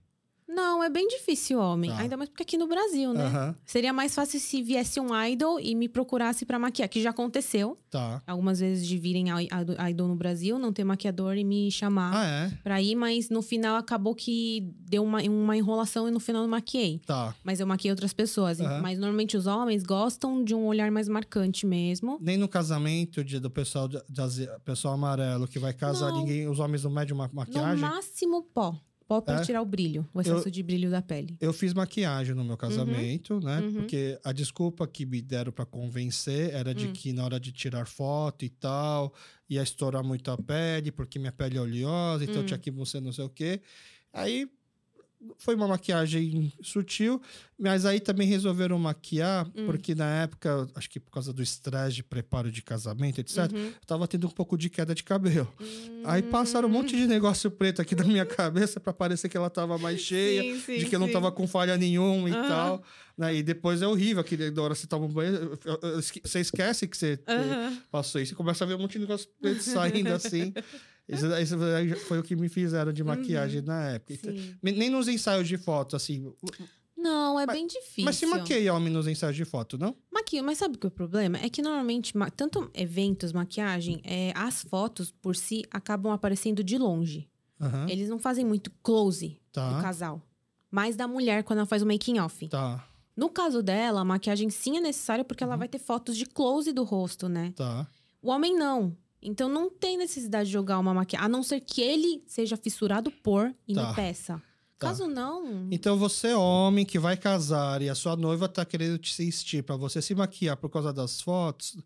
Speaker 2: Não, é bem difícil, homem.
Speaker 1: Tá.
Speaker 2: Ainda mais porque aqui no Brasil, né?
Speaker 1: Aham.
Speaker 2: Seria mais fácil se viesse um idol e me procurasse pra maquiar, que já aconteceu.
Speaker 1: Tá.
Speaker 2: Algumas vezes de virem idol no Brasil, não ter maquiador e me chamar
Speaker 1: Ah, é?
Speaker 2: pra ir, mas no final acabou que deu uma, uma enrolação e no final eu maquiei.
Speaker 1: Tá.
Speaker 2: Mas eu maquiei outras pessoas.
Speaker 1: Aham.
Speaker 2: Mas normalmente os homens gostam de um olhar mais marcante mesmo.
Speaker 1: Nem no casamento de, do pessoal, de, de pessoal amarelo que vai casar,
Speaker 2: Não.
Speaker 1: ninguém, os homens não medem uma
Speaker 2: No
Speaker 1: maquiagem?
Speaker 2: máximo, pó. Pó pra
Speaker 1: É?
Speaker 2: tirar o brilho, o excesso de brilho da pele.
Speaker 1: Eu fiz maquiagem no meu casamento, né?
Speaker 2: uhum.
Speaker 1: Porque a desculpa que me deram pra convencer era de
Speaker 2: Hum.
Speaker 1: que na hora de tirar foto e tal, ia estourar muito a pele, porque minha pele é oleosa, então
Speaker 2: Hum.
Speaker 1: tinha que você não sei o quê. Aí foi uma maquiagem sutil, mas aí também resolveram maquiar,
Speaker 2: Hum.
Speaker 1: porque na época, acho que por causa do estresse de preparo de casamento, etc.,
Speaker 2: Uhum.
Speaker 1: eu tava tendo um pouco de queda de cabelo. Aí passaram um monte de negócio preto aqui na minha cabeça pra parecer que ela tava mais cheia
Speaker 2: Sim, sim,
Speaker 1: de que eu não
Speaker 2: sim.
Speaker 1: tava com falha nenhuma e
Speaker 2: Aham.
Speaker 1: tal. Né? E depois é horrível aquele da hora que você toma um banho. Você esquece que você
Speaker 2: Aham.
Speaker 1: passou isso. Você começa a ver um monte de negócio preto saindo assim. Isso, isso foi o que me fizeram de maquiagem na época.
Speaker 2: Uhum. Sim.
Speaker 1: nem nos ensaios de foto, assim.
Speaker 2: Não, é
Speaker 1: Mas-
Speaker 2: bem difícil.
Speaker 1: Mas se maqueia homem nos ensaios de foto, não?
Speaker 2: Maquio, mas sabe o que é o problema? É que normalmente, ma- tanto eventos, maquiagem, é, as fotos por si acabam aparecendo de longe.
Speaker 1: Aham.
Speaker 2: Eles não fazem muito close
Speaker 1: Tá.
Speaker 2: do casal. Mais da mulher quando ela faz o making off.
Speaker 1: Tá,
Speaker 2: No caso dela, a maquiagem sim é necessária porque
Speaker 1: Uhum.
Speaker 2: ela vai ter fotos de close do rosto, né?
Speaker 1: tá.
Speaker 2: O homem não. Então não tem necessidade de jogar uma maquiagem. A não ser que ele seja fissurado por e
Speaker 1: Tá.
Speaker 2: me peça.
Speaker 1: Tá.
Speaker 2: Caso não.
Speaker 1: Então você, homem que vai casar e a sua noiva tá querendo te insistir pra você se maquiar por causa das fotos,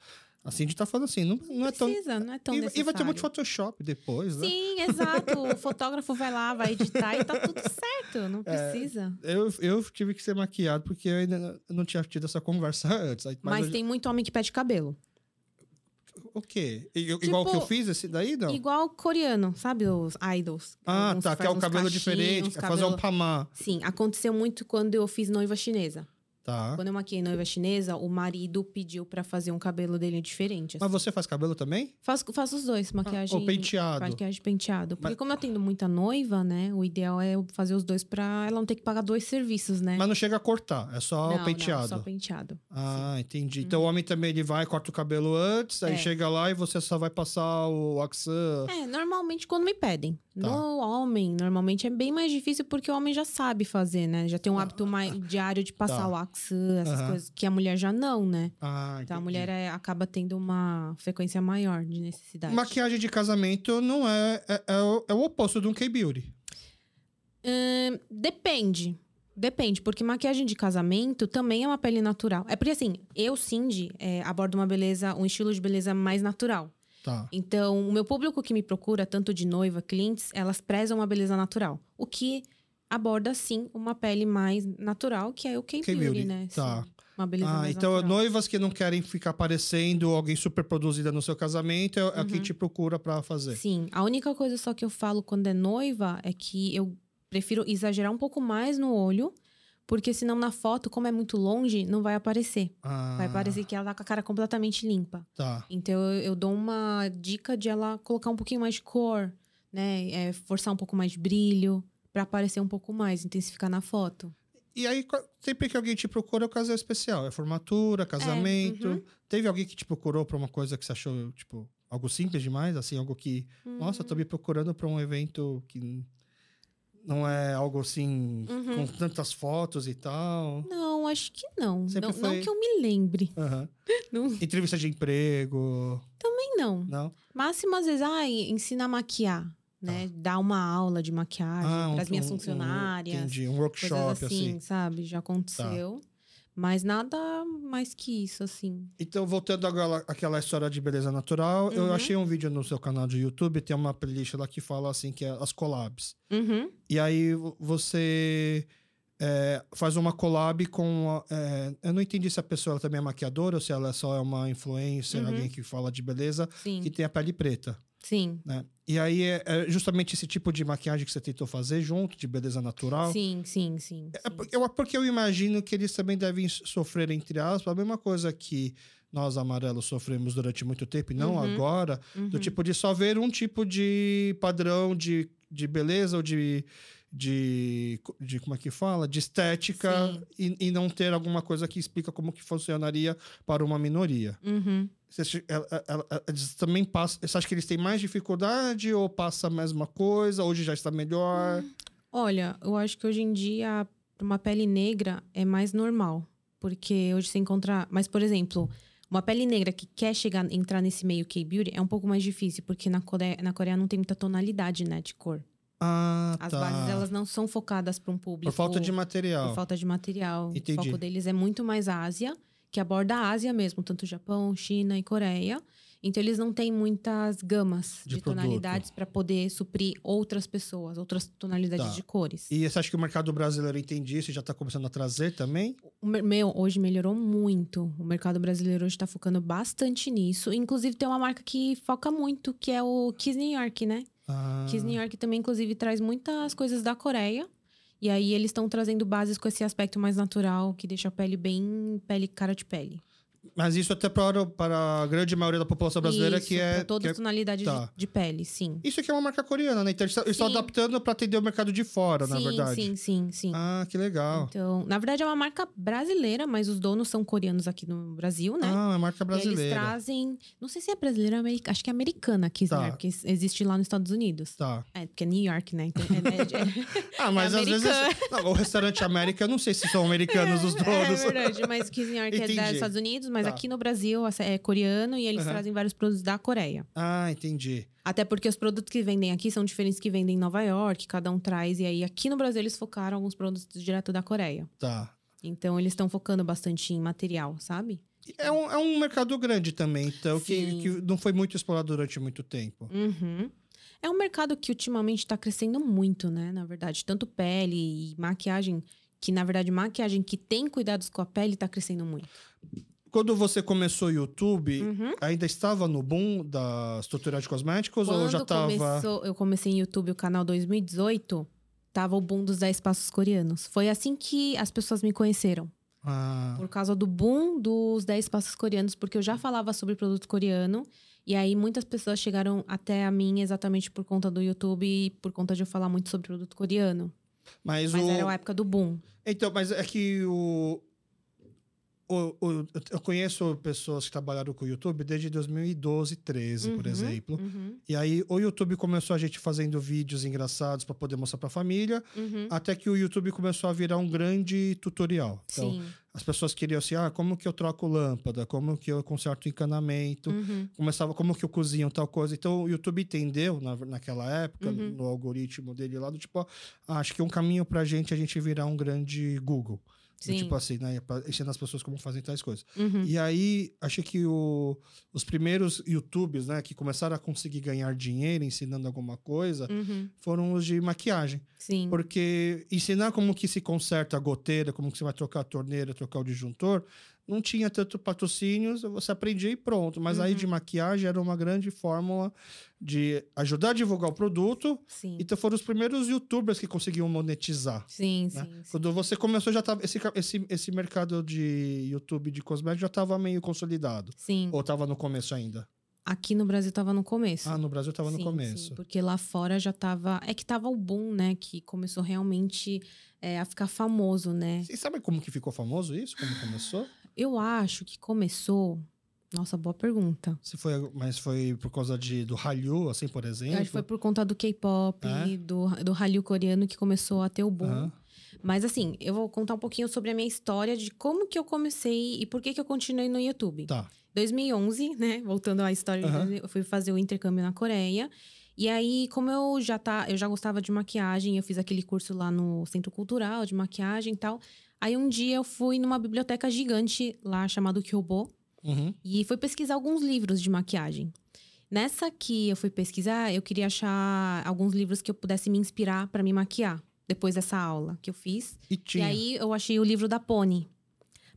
Speaker 1: assim, a gente tá falando assim, não, não é tão.
Speaker 2: precisa, não é tão
Speaker 1: E,
Speaker 2: necessário.
Speaker 1: e vai ter muito Photoshop depois, né?
Speaker 2: Sim, exato. O fotógrafo vai lá, vai editar e tá tudo certo. Não
Speaker 1: É,
Speaker 2: precisa.
Speaker 1: Eu, eu tive que ser maquiado porque eu ainda não tinha tido essa conversa antes.
Speaker 2: Mas,
Speaker 1: eu-
Speaker 2: tem muito homem que pede cabelo.
Speaker 1: O quê? I- Igual que eu
Speaker 2: Tipo,
Speaker 1: fiz esse daí, não?
Speaker 2: Igual coreano, sabe? Os idols.
Speaker 1: Ah, tá. Que é o cabelo diferente. É fazer um
Speaker 2: cabelo-
Speaker 1: pamá.
Speaker 2: Sim, aconteceu muito quando eu fiz noiva chinesa.
Speaker 1: Tá.
Speaker 2: Quando eu maquiei noiva chinesa, o marido pediu pra fazer um cabelo dele diferente.
Speaker 1: Mas
Speaker 2: assim.
Speaker 1: você faz cabelo também?
Speaker 2: Faço, faço os dois, maquiagem.
Speaker 1: ou penteado?
Speaker 2: Maquiagem penteado. Porque
Speaker 1: Mas-
Speaker 2: como eu tenho muita noiva, né? O ideal é fazer os dois pra ela não ter que pagar dois serviços, né?
Speaker 1: Mas não chega a cortar, é só
Speaker 2: não,
Speaker 1: o penteado.
Speaker 2: Não, só penteado.
Speaker 1: Ah, entendi. Então o homem também ele vai, corta o cabelo antes, aí
Speaker 2: É.
Speaker 1: chega lá e você só vai passar o axan.
Speaker 2: É, normalmente quando me pedem.
Speaker 1: Tá.
Speaker 2: No homem, normalmente é bem mais difícil porque o homem já sabe fazer, né? Já tem um hábito mais diário de passar
Speaker 1: Tá.
Speaker 2: o essas
Speaker 1: Aham.
Speaker 2: coisas, que a mulher já não, né?
Speaker 1: Ah,
Speaker 2: Então a mulher é- acaba tendo uma frequência maior de necessidade.
Speaker 1: Maquiagem de casamento não é. É, é o, é o oposto de um K-Beauty.
Speaker 2: Ahn, depende. Depende, porque maquiagem de casamento também é uma pele natural. É porque assim, eu, Cindy, é, abordo uma beleza, um estilo de beleza mais natural.
Speaker 1: Tá.
Speaker 2: Então, o meu público que me procura, tanto de noiva, clientes, elas prezam uma beleza natural. O que aborda, sim, uma pele mais natural, que é o K-Beauty,
Speaker 1: K-Beauty,
Speaker 2: né?
Speaker 1: tá.
Speaker 2: Sim, uma beleza
Speaker 1: Ah,
Speaker 2: mais
Speaker 1: então
Speaker 2: natural.
Speaker 1: noivas que não querem ficar parecendo alguém super produzida no seu casamento é, é quem te procura pra fazer.
Speaker 2: Uhum. Sim, a única coisa só que eu falo quando é noiva é que eu prefiro exagerar um pouco mais no olho, porque senão na foto, como é muito longe, não vai aparecer.
Speaker 1: Ah,
Speaker 2: Vai parecer que ela tá com a cara completamente limpa.
Speaker 1: Tá.
Speaker 2: Então eu, eu dou uma dica de ela colocar um pouquinho mais de cor, né? É, forçar um pouco mais de brilho, pra aparecer um pouco mais, intensificar na foto.
Speaker 1: E aí, sempre que alguém te procura, é o casal especial. É formatura, casamento.
Speaker 2: uhum.
Speaker 1: Teve alguém que te procurou pra uma coisa que você achou, tipo, algo simples demais? Assim, algo que. Nossa, eu tô me procurando pra um evento que não é algo assim,
Speaker 2: Uhum.
Speaker 1: com tantas fotos e tal.
Speaker 2: Não, acho que não.
Speaker 1: Sempre
Speaker 2: Não,
Speaker 1: foi-
Speaker 2: não que eu me lembre. Não,
Speaker 1: Entrevista de emprego.
Speaker 2: também não.
Speaker 1: Não?
Speaker 2: Máximo, às vezes, ai, ensina a maquiar, né? Dar uma aula de maquiagem
Speaker 1: Ah, um-
Speaker 2: para as minhas
Speaker 1: um- um-
Speaker 2: funcionárias.
Speaker 1: entendi, um workshop,
Speaker 2: assim,
Speaker 1: assim.
Speaker 2: sabe? Já aconteceu. Mas nada mais que isso, assim.
Speaker 1: Então, voltando agora àquela história de beleza natural, eu
Speaker 2: Uhum.
Speaker 1: achei um vídeo no seu canal de YouTube, tem uma playlist lá que fala assim, que é as collabs.
Speaker 2: Uhum.
Speaker 1: E aí vo- você é, faz uma collab com. é, eu não entendi se a pessoa também é maquiadora ou se ela só é uma influencer,
Speaker 2: Uhum.
Speaker 1: alguém que fala de beleza,
Speaker 2: Sim.
Speaker 1: que tem a pele preta.
Speaker 2: Sim.
Speaker 1: Né? E aí é, é justamente esse tipo de maquiagem que você tentou fazer junto, de beleza natural.
Speaker 2: Sim, sim, sim.
Speaker 1: É
Speaker 2: sim.
Speaker 1: eu, porque eu imagino que eles também devem sofrer, entre aspas, a mesma coisa que nós amarelos sofremos durante muito tempo, e não
Speaker 2: Uhum.
Speaker 1: agora, do
Speaker 2: Uhum.
Speaker 1: tipo de só ver um tipo de padrão de, de beleza ou de, de, de. Como é que fala? De estética e, e não ter alguma coisa que explica como que funcionaria para uma minoria.
Speaker 2: Uhum.
Speaker 1: Você, acha- ela- ela- ela- eles também passam. Você acha que eles têm mais dificuldade ou passa a mesma coisa? Hoje já está melhor?
Speaker 2: Olha, eu acho que hoje em dia, uma pele negra é mais normal. Porque hoje você encontra. Mas, por exemplo, uma pele negra que quer chegar, entrar nesse meio K-beauty é um pouco mais difícil, porque na Coreia, na Coreia não tem muita tonalidade, né, de cor.
Speaker 1: Ah,
Speaker 2: As
Speaker 1: tá.
Speaker 2: bases, elas não são focadas para um público.
Speaker 1: Por falta de material.
Speaker 2: Por falta de material.
Speaker 1: Entendi.
Speaker 2: O foco deles é muito mais Ásia, que aborda a Ásia mesmo, tanto Japão, China e Coreia. Então eles não têm muitas gamas
Speaker 1: De
Speaker 2: de, tonalidades para poder suprir outras pessoas, outras tonalidades
Speaker 1: Tá.
Speaker 2: de cores.
Speaker 1: E você acha que o mercado brasileiro entende isso e já está começando a trazer também?
Speaker 2: O meu, hoje melhorou muito. O mercado brasileiro hoje está focando bastante nisso. Inclusive tem uma marca que foca muito, que é o Kiss New York, né?
Speaker 1: Ah,
Speaker 2: Kiss New York também, inclusive, traz muitas coisas da Coreia. E aí eles estão trazendo bases com esse aspecto mais natural, que deixa a pele bem pele cara de pele.
Speaker 1: Mas isso até para, para a grande maioria da população brasileira
Speaker 2: Isso,
Speaker 1: que é.
Speaker 2: pra toda
Speaker 1: que é-
Speaker 2: tonalidade
Speaker 1: tá.
Speaker 2: de, de pele, sim.
Speaker 1: Isso aqui é uma marca coreana, né? Então eles estão adaptando para atender o mercado de fora, na
Speaker 2: sim,
Speaker 1: verdade.
Speaker 2: sim, sim, sim.
Speaker 1: Ah, que legal.
Speaker 2: Então, na verdade é uma marca brasileira, mas os donos são coreanos aqui no Brasil, né?
Speaker 1: Ah, é marca
Speaker 2: E eles
Speaker 1: brasileira.
Speaker 2: trazem. Não sei se é brasileira ou americana. Acho que é americana aqui,
Speaker 1: Tá.
Speaker 2: né? Porque existe lá nos Estados Unidos.
Speaker 1: Tá.
Speaker 2: É, porque é New York, né? Então, é, é-
Speaker 1: Ah, mas às vezes. Não, o restaurante América, eu não sei se são americanos os
Speaker 2: É
Speaker 1: donos.
Speaker 2: verdade, mas Kiss New York é dos Estados Unidos, mas
Speaker 1: Tá.
Speaker 2: aqui no Brasil é coreano e eles
Speaker 1: Aham.
Speaker 2: trazem vários produtos da Coreia.
Speaker 1: Ah, entendi.
Speaker 2: Até porque os produtos que vendem aqui são diferentes que vendem em Nova York, cada um traz. E aí aqui no Brasil eles focaram alguns produtos direto da Coreia.
Speaker 1: Tá.
Speaker 2: Então eles estão focando bastante em material, sabe?
Speaker 1: É um, é um mercado grande também, então, que, que não foi muito explorado durante muito tempo.
Speaker 2: Uhum. É um mercado que ultimamente está crescendo muito, né? Na verdade, tanto pele e maquiagem, que na verdade maquiagem que tem cuidados com a pele está crescendo muito.
Speaker 1: Quando você começou o YouTube,
Speaker 2: Uhum.
Speaker 1: ainda estava no boom das tutoriais de cosméticos ou já
Speaker 2: Quando
Speaker 1: estava.
Speaker 2: começou, eu comecei em YouTube o canal 2018, tava o boom dos 10 passos coreanos. Foi assim que as pessoas me conheceram.
Speaker 1: Ah,
Speaker 2: Por causa do boom dos 10 passos coreanos, porque eu já falava sobre produto coreano. E aí muitas pessoas chegaram até a mim exatamente por conta do YouTube e por conta de eu falar muito sobre produto coreano.
Speaker 1: mas,
Speaker 2: Mas
Speaker 1: o.
Speaker 2: era a época do boom.
Speaker 1: Então, mas é que o. o- eu conheço pessoas que trabalharam com o YouTube desde 2012, 13, por
Speaker 2: Uhum,
Speaker 1: exemplo.
Speaker 2: Uhum,
Speaker 1: E aí o YouTube começou a gente fazendo vídeos engraçados para poder mostrar para a família,
Speaker 2: uhum.
Speaker 1: até que o YouTube começou a virar um grande tutorial. Então,
Speaker 2: Sim.
Speaker 1: as pessoas queriam assim, ah, como que eu troco lâmpada, como que eu conserto encanamento,
Speaker 2: Uhum.
Speaker 1: começava como que eu cozinho tal coisa. Então o YouTube entendeu na, naquela época,
Speaker 2: Uhum.
Speaker 1: no algoritmo dele lá, do tipo, ah, acho que um caminho pra gente é a gente virar um grande Google. Do
Speaker 2: Sim.
Speaker 1: tipo assim, né? Ensinar as pessoas como fazem tais coisas.
Speaker 2: Uhum.
Speaker 1: E aí, achei que o- os primeiros YouTubes, né, que começaram a conseguir ganhar dinheiro ensinando alguma coisa,
Speaker 2: Uhum.
Speaker 1: foram os de maquiagem.
Speaker 2: Sim.
Speaker 1: Porque ensinar como que se conserta a goteira, como que você vai trocar a torneira, trocar o disjuntor, não tinha tanto patrocínios, você aprendia e pronto. Mas aí
Speaker 2: Uhum.
Speaker 1: de maquiagem era uma grande fórmula de ajudar a divulgar o produto.
Speaker 2: Sim.
Speaker 1: Então foram os primeiros youtubers que conseguiam monetizar.
Speaker 2: Sim,
Speaker 1: né?
Speaker 2: sim, sim.
Speaker 1: Quando você começou, já tava. Esse, esse, esse mercado de YouTube de cosméticos já estava meio consolidado.
Speaker 2: Sim.
Speaker 1: Ou estava no começo ainda?
Speaker 2: Aqui no Brasil tava no começo.
Speaker 1: Ah, no Brasil estava no começo.
Speaker 2: sim, porque lá fora já tava. É que tava o boom, né? Que começou realmente é, a ficar famoso, né?
Speaker 1: E sabe como que ficou famoso isso? Como começou?
Speaker 2: Eu acho que começou. Nossa, boa pergunta.
Speaker 1: Se foi, mas foi por causa de, do Hallyu, assim, por exemplo?
Speaker 2: Eu acho que foi por conta do K-pop,
Speaker 1: É?
Speaker 2: do, do Hallyu coreano que começou a ter o boom.
Speaker 1: Aham.
Speaker 2: Mas assim, eu vou contar um pouquinho sobre a minha história de como que eu comecei e por que que eu continuei no YouTube.
Speaker 1: Tá.
Speaker 2: 2011, né? Voltando à história,
Speaker 1: Aham.
Speaker 2: eu fui fazer o intercâmbio na Coreia. E aí, como eu já tá, eu já gostava de maquiagem, eu fiz aquele curso lá no Centro Cultural de maquiagem e tal. Aí um dia eu fui numa biblioteca gigante lá chamado Kyobo
Speaker 1: Uhum.
Speaker 2: e fui pesquisar alguns livros de maquiagem. Nessa que eu fui pesquisar, eu queria achar alguns livros que eu pudesse me inspirar para me maquiar depois dessa aula que eu fiz.
Speaker 1: E tinha.
Speaker 2: E aí eu achei o livro da Pony.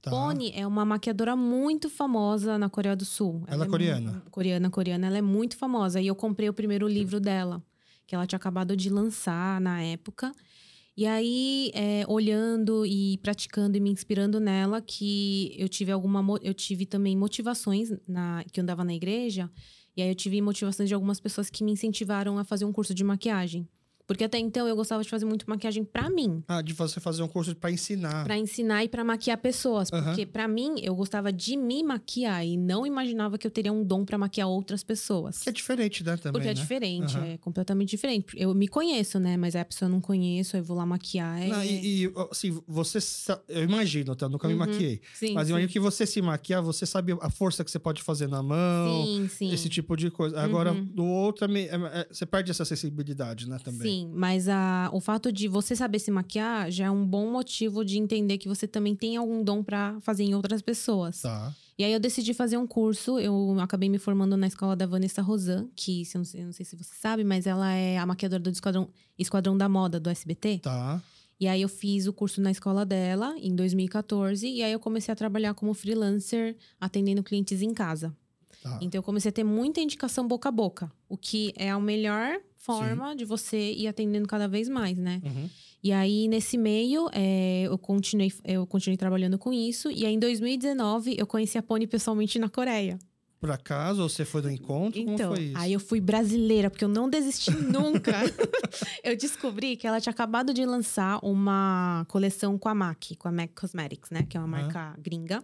Speaker 1: tá.
Speaker 2: Pony é uma maquiadora muito famosa na Coreia do Sul.
Speaker 1: Ela é
Speaker 2: mu-
Speaker 1: coreana?
Speaker 2: Coreana, coreana. Ela é muito famosa. E eu comprei o primeiro livro dela, que ela tinha acabado de lançar na época. E aí, é, olhando e praticando e me inspirando nela, que eu tive alguma. Eu tive também motivações na, que eu andava na igreja. E aí eu tive motivações de algumas pessoas que me incentivaram a fazer um curso de maquiagem. Porque até então eu gostava de fazer muito maquiagem pra mim.
Speaker 1: Ah, de você fazer um curso pra ensinar.
Speaker 2: Pra ensinar e pra maquiar pessoas.
Speaker 1: Aham.
Speaker 2: Porque pra mim, eu gostava de me maquiar e não imaginava que eu teria um dom pra maquiar outras pessoas.
Speaker 1: Que é diferente, né, também,
Speaker 2: Porque é
Speaker 1: né?
Speaker 2: diferente,
Speaker 1: Aham.
Speaker 2: é completamente diferente. Eu me conheço, né? Mas a pessoa eu não conheço, aí eu vou lá maquiar. É...
Speaker 1: Não, e, e, assim, você... Eu imagino, tá? Eu nunca me
Speaker 2: Uhum.
Speaker 1: maquiei.
Speaker 2: sim,
Speaker 1: Mas
Speaker 2: sim.
Speaker 1: imagino que você se maquiar, você sabe a força que você pode fazer na mão.
Speaker 2: Sim, sim.
Speaker 1: Esse tipo de coisa. Agora,
Speaker 2: Uhum.
Speaker 1: do outro, é meio- é- é- você perde essa sensibilidade, né, também.
Speaker 2: Sim, mas a, o fato de você saber se maquiar já é um bom motivo de entender que você também tem algum dom pra fazer em outras pessoas.
Speaker 1: Tá.
Speaker 2: E aí eu decidi fazer um curso, eu acabei me formando na escola da Vanessa Rosan, que eu não sei, eu não sei se você sabe, mas ela é a maquiadora do Esquadrão, Esquadrão da Moda do SBT.
Speaker 1: Tá.
Speaker 2: E aí eu fiz o curso na escola dela em 2014 e aí eu comecei a trabalhar como freelancer, atendendo clientes em casa.
Speaker 1: Tá.
Speaker 2: Então eu comecei a ter muita indicação boca a boca, o que é a melhor forma de você ir atendendo cada vez mais, né?
Speaker 1: Uhum.
Speaker 2: E aí, nesse meio, é, eu, continuei, eu continuei trabalhando com isso. E aí, em 2019, eu conheci a Pony pessoalmente na Coreia.
Speaker 1: Por acaso, você foi do encontro?
Speaker 2: Então, aí eu fui brasileira, porque eu não desisti nunca. eu descobri que ela tinha acabado de lançar uma coleção com a MAC, com a MAC Cosmetics, né? Que é uma
Speaker 1: Aham.
Speaker 2: marca gringa.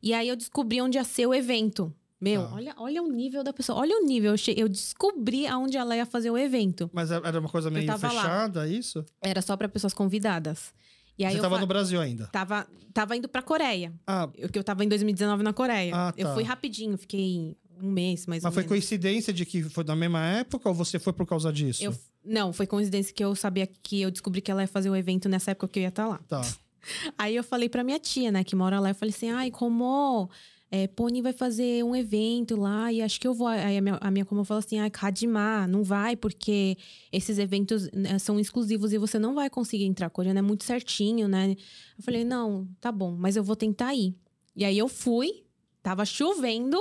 Speaker 2: E aí eu descobri onde ia ser o evento. Meu,
Speaker 1: Tá.
Speaker 2: olha, olha o nível da pessoa. Olha o nível. Eu, che- eu descobri aonde ela ia fazer o evento.
Speaker 1: Mas é, era uma coisa meio
Speaker 2: tava lá.
Speaker 1: fechada, isso?
Speaker 2: Era só para pessoas convidadas. E aí
Speaker 1: você
Speaker 2: eu
Speaker 1: tava
Speaker 2: fa-
Speaker 1: no Brasil ainda?
Speaker 2: tava, tava indo pra Coreia.
Speaker 1: Ah,
Speaker 2: Eu, que eu tava em 2019 na Coreia.
Speaker 1: Ah,
Speaker 2: Eu
Speaker 1: tá.
Speaker 2: fui rapidinho, fiquei um mês mais
Speaker 1: mas
Speaker 2: ou
Speaker 1: foi
Speaker 2: menos.
Speaker 1: coincidência de que foi na mesma época ou você foi por causa disso?
Speaker 2: Eu, não, foi coincidência que eu sabia que eu descobri que ela ia fazer o evento nessa época que eu ia estar lá.
Speaker 1: Tá.
Speaker 2: Aí eu falei pra minha tia, né, que mora lá, eu falei assim: ai, como é, Pony vai fazer um evento lá e acho que eu vou. Aí a minha, a minha como falou assim: ai, Kadima, não vai, porque esses eventos né, são exclusivos e você não vai conseguir entrar. A coreana é muito certinho, né? Eu falei: não, tá bom, mas eu vou tentar ir. E aí eu fui, tava chovendo.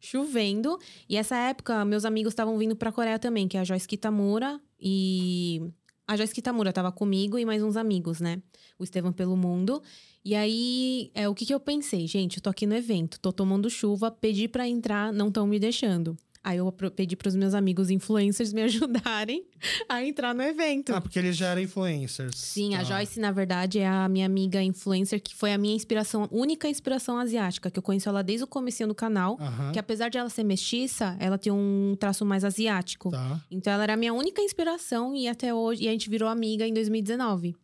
Speaker 2: Chovendo. E essa época, meus amigos estavam vindo pra Coreia também, que é a Joyce Kitamura e. A Joyce Kitamura tava comigo e mais uns amigos, né? O Estevam pelo Mundo. E aí, é, o que, que eu pensei? Gente, eu tô aqui no evento, tô tomando chuva, pedi pra entrar, não estão me deixando. Aí eu pedi pros meus amigos influencers me ajudarem a entrar no evento.
Speaker 1: Ah, porque eles já eram influencers.
Speaker 2: Sim, a
Speaker 1: Tá.
Speaker 2: Joyce, na verdade, é a minha amiga influencer, que foi a minha inspiração, única inspiração asiática, que eu conheço ela desde o comecinho do canal. Que apesar de ela ser mestiça, ela tem um traço mais asiático.
Speaker 1: Tá.
Speaker 2: Então ela era a minha única inspiração e até hoje. E a gente virou amiga em 2019.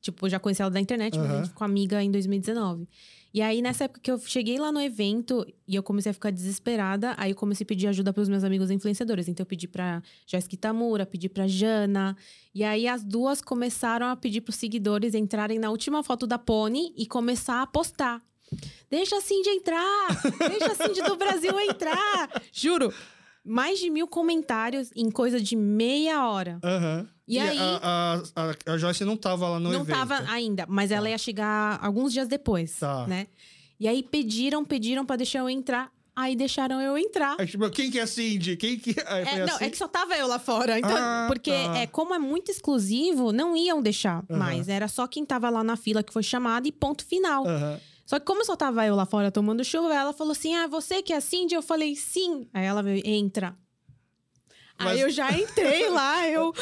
Speaker 2: Tipo, eu já conheci ela da internet, mas a gente ficou amiga em 2019. E aí, nessa época que eu cheguei lá no evento e eu comecei a ficar desesperada, aí eu comecei a pedir ajuda pros meus amigos influenciadores. Então eu pedi pra Joyce Kitamura, pedi pra Jana. E aí as duas começaram a pedir pros seguidores entrarem na última foto da Pony e começar a postar. Deixa a Cindy entrar! Deixa a Cindy do Brasil entrar! Juro, mais de mil comentários em coisa de meia hora.
Speaker 1: Aham.
Speaker 2: E aí-
Speaker 1: A, a, a, Joyce não tava lá no
Speaker 2: não
Speaker 1: evento.
Speaker 2: tava ainda, mas ela ia chegar alguns dias depois,
Speaker 1: Tá.
Speaker 2: né? E aí pediram, pediram pra deixar eu entrar. Aí deixaram eu entrar.
Speaker 1: Tipo, quem que é Cindy? Quem que foi
Speaker 2: É, não,
Speaker 1: assim?
Speaker 2: é que só tava eu lá fora. Então,
Speaker 1: Ah,
Speaker 2: porque
Speaker 1: tá.
Speaker 2: é, como é muito exclusivo, não iam deixar
Speaker 1: Aham.
Speaker 2: mais. Era só quem tava lá na fila que foi chamado e ponto final.
Speaker 1: Aham.
Speaker 2: Só que como só tava eu lá fora tomando chuva, ela falou assim: Ah, você que é Cindy? Eu falei, sim. Aí ela veio, entra.
Speaker 1: Mas-
Speaker 2: Aí eu já entrei lá, eu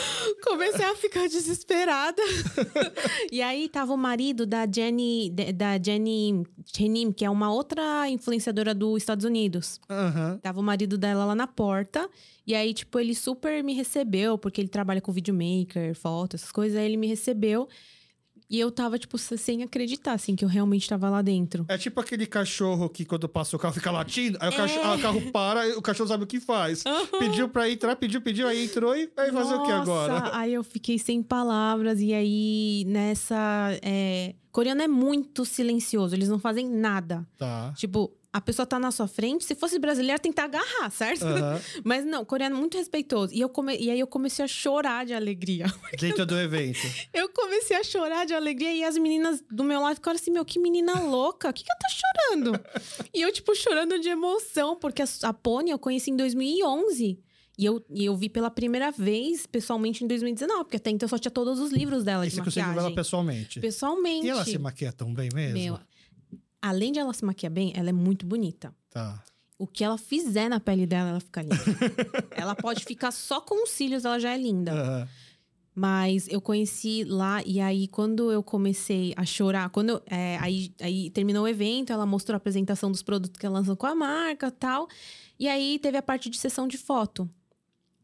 Speaker 2: comecei a ficar desesperada. e aí tava o marido da Jenny, da Jenny Chenim, que é uma outra influenciadora dos Estados Unidos.
Speaker 1: Aham.
Speaker 2: Tava o marido dela lá na porta. E aí, tipo, ele super me recebeu, porque ele trabalha com videomaker, foto, essas coisas. Aí ele me recebeu. E eu tava, tipo, sem acreditar, assim, que eu realmente tava lá dentro.
Speaker 1: É tipo aquele cachorro que quando passa o carro fica latindo, aí o,
Speaker 2: É.
Speaker 1: cachorro, ah, o carro para e o cachorro sabe o que faz. Pediu pra entrar, pediu, pediu, aí entrou e vai fazer o que agora?
Speaker 2: Aí eu fiquei sem palavras. E aí, nessa. É... Coreano é muito silencioso, eles não fazem nada.
Speaker 1: Tá.
Speaker 2: Tipo, a pessoa tá na sua frente, se fosse brasileira, tentar agarrar, certo?
Speaker 1: Aham.
Speaker 2: Mas não, coreano é muito respeitoso. E, eu come... e aí eu comecei a chorar de alegria.
Speaker 1: Dentro do evento.
Speaker 2: Eu comecei a chorar de alegria e as meninas do meu lado ficaram assim: Meu, que menina louca, o que, que ela tá chorando? e eu, tipo, chorando de emoção, porque a, a Pony eu conheci em 2011. E eu, e eu vi pela primeira vez, pessoalmente, em 2019, porque até então eu só tinha todos os livros dela
Speaker 1: E
Speaker 2: de
Speaker 1: você conseguiu ver ela
Speaker 2: maquiagem.
Speaker 1: pessoalmente.
Speaker 2: Pessoalmente.
Speaker 1: E ela se maquia tão bem mesmo?
Speaker 2: Meu, além de ela se maquiar bem, ela é muito bonita.
Speaker 1: Tá.
Speaker 2: O que ela fizer na pele dela, ela fica linda. ela pode ficar só com os cílios, ela já é linda.
Speaker 1: Aham.
Speaker 2: Mas eu conheci lá, e aí quando eu comecei a chorar, quando eu- é, aí, aí terminou o evento, ela mostrou a apresentação dos produtos que ela lançou com a marca tal. E aí teve a parte de sessão de foto.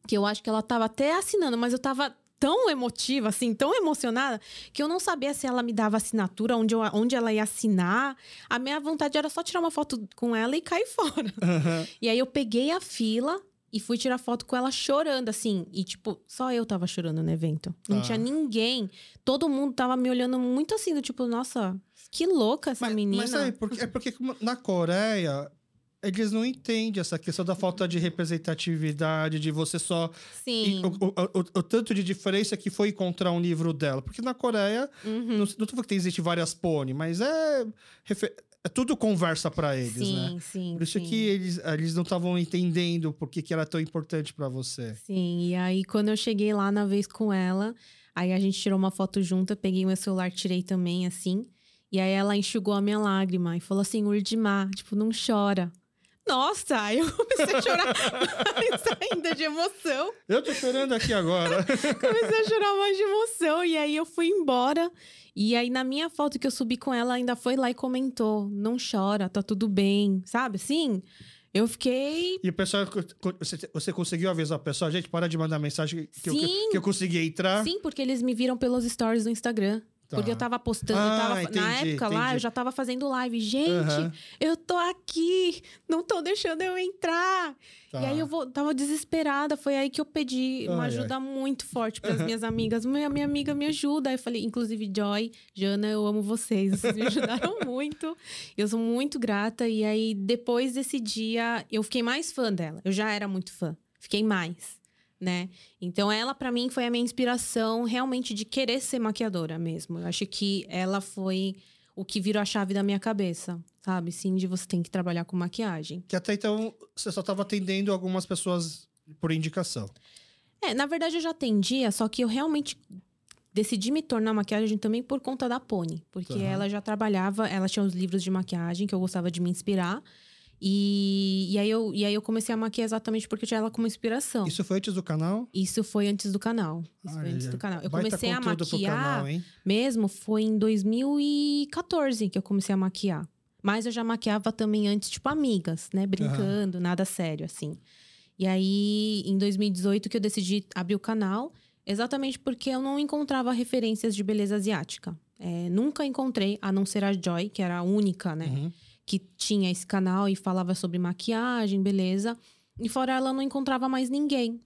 Speaker 2: Que eu acho que ela tava até assinando, mas eu tava tão emotiva, assim, tão emocionada, que eu não sabia se ela me dava assinatura, onde, eu, onde ela ia assinar. A minha vontade era só tirar uma foto com ela e cair fora.
Speaker 1: Aham.
Speaker 2: E aí eu peguei a fila e fui tirar foto com ela chorando, assim. E, tipo, só eu tava chorando no evento. Não
Speaker 1: Tá.
Speaker 2: tinha ninguém. Todo mundo tava me olhando muito assim, do tipo, nossa, que louca essa
Speaker 1: Mas,
Speaker 2: menina.
Speaker 1: mas sabe, porque, é porque na Coreia eles não entendem essa questão da falta de representatividade, de você só.
Speaker 2: Sim.
Speaker 1: o, o- o- o tanto de diferença que foi encontrar um livro dela. Porque na Coreia,
Speaker 2: Uhum.
Speaker 1: não, não tô falando que existe várias pônei, mas é, refe- é tudo conversa pra eles,
Speaker 2: sim,
Speaker 1: né?
Speaker 2: sim.
Speaker 1: Por isso
Speaker 2: sim.
Speaker 1: que eles, eles não estavam entendendo por que, que era tão importante pra você.
Speaker 2: Sim, e aí quando eu cheguei lá na vez com ela, aí a gente tirou uma foto junto, eu peguei meu celular, tirei também, assim. E aí ela enxugou a minha lágrima e falou assim, Urdimar, tipo, não chora. Nossa, eu comecei a chorar mais ainda de emoção.
Speaker 1: Eu tô chorando aqui agora.
Speaker 2: Comecei a chorar mais de emoção. E aí eu fui embora. E aí, na minha foto que eu subi com ela, ainda foi lá e comentou: não chora, tá tudo bem, sabe? Sim. Eu fiquei.
Speaker 1: E o pessoal, você, conseguiu avisar o pessoal? Gente, para de mandar mensagem que, eu,
Speaker 2: Sim.
Speaker 1: que eu consegui entrar.
Speaker 2: Sim, porque eles me viram pelos stories do Instagram.
Speaker 1: Tá.
Speaker 2: Porque eu tava postando, eu
Speaker 1: Ah,
Speaker 2: tava, na
Speaker 1: entendi,
Speaker 2: época lá,
Speaker 1: entendi.
Speaker 2: eu já tava fazendo live. Gente,
Speaker 1: Aham.
Speaker 2: eu tô aqui, não tô deixando eu entrar.
Speaker 1: Tá.
Speaker 2: E aí eu vou, tava desesperada. Foi aí que eu pedi uma
Speaker 1: Ai,
Speaker 2: ajuda muito forte para as minhas amigas. Minha, minha amiga me ajuda. Aí eu falei, inclusive, Joy, Jana, eu amo vocês. Vocês me ajudaram muito. Eu sou muito grata. E aí, depois desse dia, eu fiquei mais fã dela. Eu já era muito fã. Fiquei mais, né? Então, ela, para mim, foi a minha inspiração realmente de querer ser maquiadora mesmo. Eu acho que ela foi o que virou a chave da minha cabeça, sabe? Sim, de você tem que trabalhar com maquiagem.
Speaker 1: Que até então você só estava atendendo algumas pessoas por indicação.
Speaker 2: É, na verdade eu já atendia, só que eu realmente decidi me tornar maquiagem também por conta da Pony. Porque ela já trabalhava, ela tinha os livros de maquiagem que eu gostava de me inspirar. E, e, aí, eu, e aí eu comecei a maquiar exatamente porque eu tinha ela como inspiração. Isso,
Speaker 1: Isso foi antes do canal?
Speaker 2: foi antes do canal. Isso foi antes do canal. Eu comecei a maquiar
Speaker 1: canal,
Speaker 2: mesmo, foi em 2014 que eu comecei a maquiar. Mas eu já maquiava também antes, tipo, amigas, né? Brincando, nada sério, assim. E aí, em 2018, que eu decidi abrir o canal, exatamente porque eu não encontrava referências de beleza asiática. É, nunca encontrei, a não ser a Joy, que era a única, né?
Speaker 1: Uhum.
Speaker 2: Que tinha esse canal e falava sobre maquiagem, beleza. E fora ela, não encontrava mais ninguém.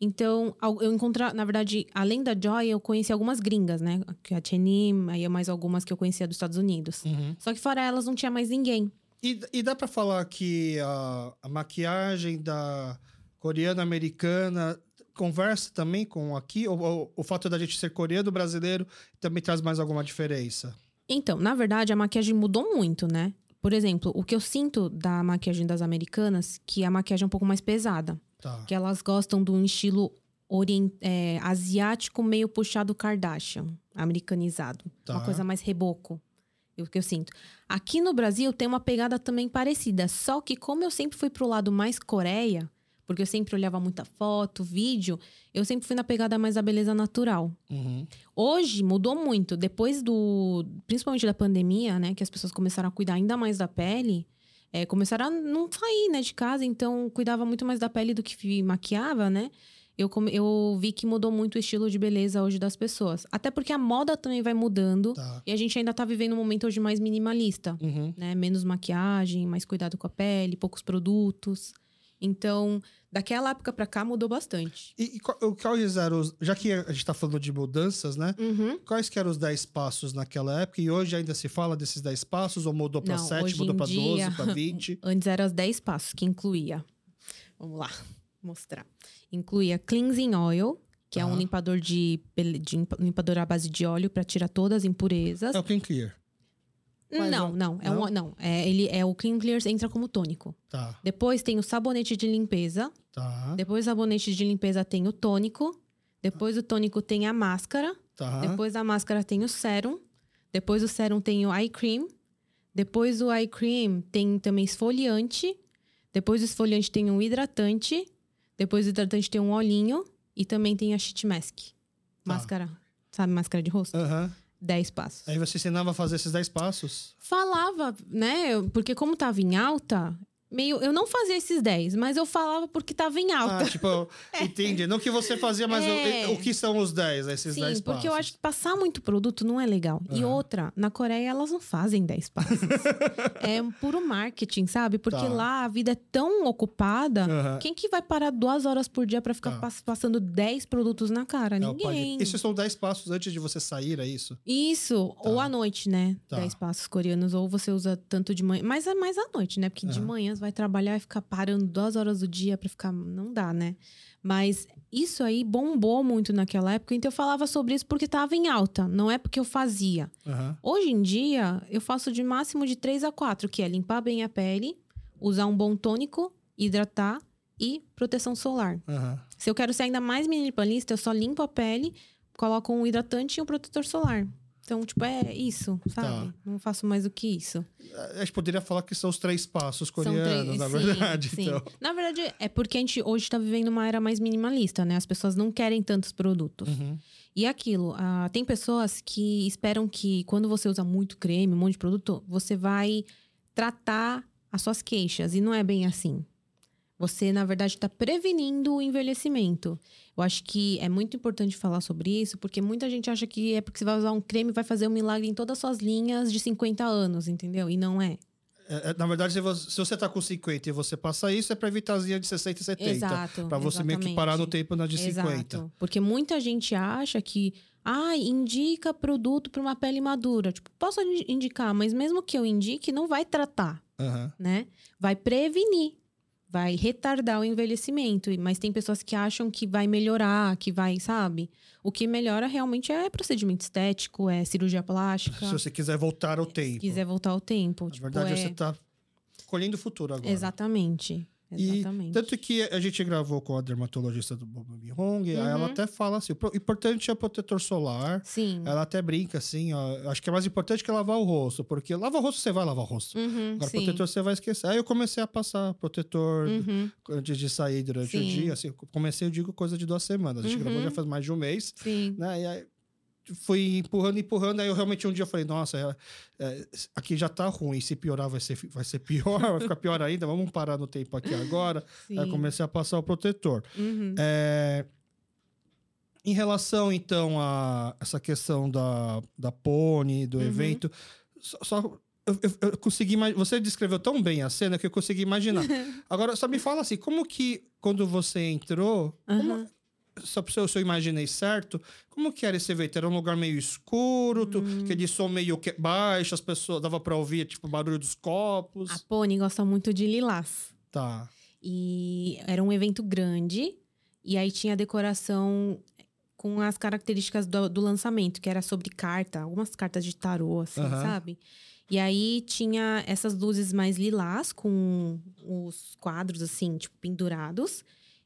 Speaker 2: Então, eu encontrava, na verdade, além da Joy, eu conheci algumas gringas, né? Que é a Chenim, aí mais algumas que eu conhecia dos Estados Unidos.
Speaker 1: Uhum.
Speaker 2: Só que fora elas, não tinha mais ninguém.
Speaker 1: E, e dá pra falar que a, a maquiagem da coreana americana conversa também com aqui? Ou, ou o fato da gente ser coreano brasileiro também traz mais alguma diferença?
Speaker 2: Então, na verdade, a maquiagem mudou muito, né? Por exemplo, o que eu sinto da maquiagem das americanas, que a maquiagem é um pouco mais pesada.
Speaker 1: Tá.
Speaker 2: Que elas gostam de um estilo orien- é, asiático meio puxado Kardashian, americanizado.
Speaker 1: Tá.
Speaker 2: Uma coisa mais reboco. É o que eu sinto. Aqui no Brasil tem uma pegada também parecida. Só que como eu sempre fui pro lado mais Coreia, porque eu sempre olhava muita foto, vídeo, eu sempre fui na pegada mais da beleza natural.
Speaker 1: Uhum.
Speaker 2: Hoje mudou muito. Depois do. Principalmente da pandemia, né? Que as pessoas começaram a cuidar ainda mais da pele. é, começaram a não sair, né, de casa, então cuidava muito mais da pele do que maquiava, né? eu, eu vi que mudou muito o estilo de beleza hoje das pessoas. Até porque a moda também vai mudando.
Speaker 1: Tá.
Speaker 2: E a gente ainda tá vivendo um momento hoje mais minimalista,
Speaker 1: Uhum.
Speaker 2: né? Menos maquiagem, mais cuidado com a pele, poucos produtos. Então, daquela época pra cá mudou bastante.
Speaker 1: E, e quais eram os. Já que a gente tá falando de mudanças, né?
Speaker 2: Uhum.
Speaker 1: Quais que eram os 10 passos naquela época? E hoje ainda se fala desses 10 passos? Ou mudou pra
Speaker 2: Não,
Speaker 1: 7,
Speaker 2: hoje
Speaker 1: mudou
Speaker 2: dia-
Speaker 1: 12, pra 20?
Speaker 2: Antes eram os 10 passos, que incluía. Vamos lá, mostrar. Incluía cleansing oil, que é um
Speaker 1: Tá.
Speaker 2: limpador de, de limpa- limpador à base de óleo para tirar todas as impurezas.
Speaker 1: É o Clean Clear. Mas
Speaker 2: não,
Speaker 1: não-
Speaker 2: é
Speaker 1: não?
Speaker 2: um, não, é ele é o clean clear entra como tônico.
Speaker 1: Tá,
Speaker 2: Depois tem o sabonete de limpeza.
Speaker 1: tá,
Speaker 2: Depois do sabonete de limpeza tem o tônico. Depois do tônico tem a máscara.
Speaker 1: tá.
Speaker 2: Depois da máscara tem o sérum. Depois do sérum tem o eye cream. Depois do eye cream tem também esfoliante. Depois do esfoliante tem um hidratante. Depois do hidratante tem um olhinho. E também tem a sheet mask.
Speaker 1: Tá.
Speaker 2: Máscara. Sabe, máscara de rosto?
Speaker 1: Aham.
Speaker 2: 10 passos.
Speaker 1: Aí você ensinava a fazer esses 10 passos?
Speaker 2: Falava, né? Porque como tava em alta, meio. Eu não fazia esses 10, mas eu falava porque tava em alta.
Speaker 1: Ah, tipo, entendi. Não que você fazia, mas
Speaker 2: É.
Speaker 1: o, o que são os 10, esses 10
Speaker 2: Sim,
Speaker 1: passos?
Speaker 2: porque eu acho que passar muito produto não é legal. E
Speaker 1: Aham.
Speaker 2: outra, na Coreia elas não fazem 10 passos. é puro marketing, sabe? Porque
Speaker 1: Tá.
Speaker 2: lá a vida é tão ocupada.
Speaker 1: Aham.
Speaker 2: Quem que vai parar duas horas por dia pra ficar
Speaker 1: Tá.
Speaker 2: pass- passando 10 produtos na cara?
Speaker 1: É o pai-
Speaker 2: Ninguém.
Speaker 1: Esses são 10 passos antes de você sair, é isso?
Speaker 2: Isso, ou à noite, né?
Speaker 1: Tá.
Speaker 2: 10 passos coreanos, ou você usa tanto de manhã. Mas é mais à noite, né? Porque de
Speaker 1: Aham.
Speaker 2: manhã vai trabalhar e ficar parando duas horas do dia pra ficar. Não dá, né? Mas isso aí bombou muito naquela época, então eu falava sobre isso porque tava em alta, não é porque eu fazia.
Speaker 1: Aham.
Speaker 2: Hoje em dia, eu faço de máximo de 3 a 4, que é limpar bem a pele, usar um bom tônico, hidratar e proteção solar.
Speaker 1: Aham.
Speaker 2: Se eu quero ser ainda mais minimalista, eu só limpo a pele, coloco um hidratante e um protetor solar. Então, tipo, é isso, sabe?
Speaker 1: Tá.
Speaker 2: Não faço mais do que isso.
Speaker 1: A gente poderia falar que são os três passos coreanos,
Speaker 2: três-
Speaker 1: na
Speaker 2: sim,
Speaker 1: verdade.
Speaker 2: sim.
Speaker 1: Então.
Speaker 2: Na verdade, é porque a gente hoje tá vivendo uma era mais minimalista, né? As pessoas não querem tantos produtos.
Speaker 1: Uhum.
Speaker 2: E aquilo, ah, tem pessoas que esperam que quando você usa muito creme, um monte de produto, você vai tratar as suas queixas. E não é bem assim. Você, na verdade, está prevenindo o envelhecimento. Eu acho que é muito importante falar sobre isso, porque muita gente acha que é porque você vai usar um creme vai fazer um milagre em todas as suas linhas de 50 anos, entendeu? E não é.
Speaker 1: É, é, na verdade, se você, se você tá com 50 e você passa isso, é pra evitar as linhas de 60 e 70.
Speaker 2: Exato.
Speaker 1: Pra você meio que parar no tempo na de 50.
Speaker 2: Exato. Porque muita gente acha que, ah, indica produto para uma pele madura. Tipo, posso indi- indicar, mas mesmo que eu indique, não vai tratar,
Speaker 1: Aham.
Speaker 2: né? Vai prevenir, vai retardar o envelhecimento. Mas tem pessoas que acham que vai melhorar, que vai, sabe? O que melhora realmente é procedimento estético, é cirurgia plástica.
Speaker 1: Se você quiser voltar ao tempo.
Speaker 2: Se quiser voltar ao tempo.
Speaker 1: Na
Speaker 2: tipo,
Speaker 1: verdade,
Speaker 2: é...
Speaker 1: você tá colhendo o futuro agora.
Speaker 2: Exatamente.
Speaker 1: E
Speaker 2: Exatamente.
Speaker 1: tanto que a gente gravou com a dermatologista do Bob Hong, aí ela
Speaker 2: Uhum.
Speaker 1: até fala assim: o importante é o protetor solar.
Speaker 2: Sim.
Speaker 1: Ela até brinca assim, ó. Acho que é mais importante que lavar o rosto, porque lavar o rosto você vai lavar o rosto.
Speaker 2: Uhum,
Speaker 1: Agora,
Speaker 2: sim.
Speaker 1: protetor você vai esquecer. Aí eu comecei a passar protetor
Speaker 2: Uhum,
Speaker 1: antes de sair durante o
Speaker 2: Sim.
Speaker 1: dia. Assim, comecei, eu digo, coisa de duas semanas. A gente
Speaker 2: Uhum.
Speaker 1: gravou já faz mais de um mês,
Speaker 2: sim.
Speaker 1: né? E aí fui empurrando, empurrando. Aí eu realmente um dia falei, nossa, é- é, aqui já tá ruim. Se piorar, vai ser, vai ser pior, vai ficar pior ainda. Vamos parar no tempo aqui agora.
Speaker 2: sim.
Speaker 1: Aí comecei a passar o protetor.
Speaker 2: Uhum.
Speaker 1: É, Em relação, então, a essa questão da, da Pony, do
Speaker 2: Uhum.
Speaker 1: evento, só. só- eu, eu- eu consegui Você descreveu tão bem a cena que eu consegui imaginar. Agora, só me fala assim, como que quando você entrou, como-
Speaker 2: Aham.
Speaker 1: Só pra se eu, imaginei certo, como que era esse evento? Era um lugar meio escuro, tu-
Speaker 2: Hum.
Speaker 1: aquele som meio que- baixo, as pessoas dava pra ouvir, tipo, o barulho dos copos.
Speaker 2: A Pony gosta muito de lilás.
Speaker 1: Tá.
Speaker 2: E era um evento grande. E aí tinha a decoração com as características do, do lançamento, que era sobre carta, algumas cartas de tarô, assim,
Speaker 1: Aham.
Speaker 2: sabe? E aí tinha essas luzes mais lilás, com os quadros, assim, tipo, pendurados.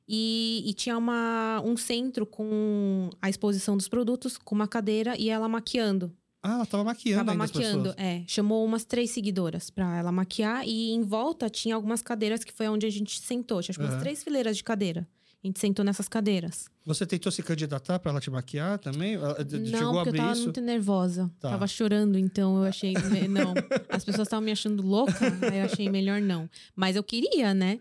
Speaker 2: E, e tinha uma, um centro com a exposição dos produtos, com uma cadeira e ela maquiando.
Speaker 1: Ah, ela tava maquiando
Speaker 2: Tava maquiando, é. Chamou umas três seguidoras pra ela maquiar e em volta tinha algumas cadeiras que foi onde a gente sentou. Tinha que umas três fileiras de cadeira. A gente sentou nessas cadeiras.
Speaker 1: Você tentou se candidatar pra ela te maquiar também? D-
Speaker 2: não,
Speaker 1: Chegou
Speaker 2: porque eu tava
Speaker 1: isso?
Speaker 2: muito nervosa.
Speaker 1: Tá.
Speaker 2: Tava chorando, então eu achei. Não. As pessoas estavam me achando louca, aí eu achei melhor não. Mas eu queria, né?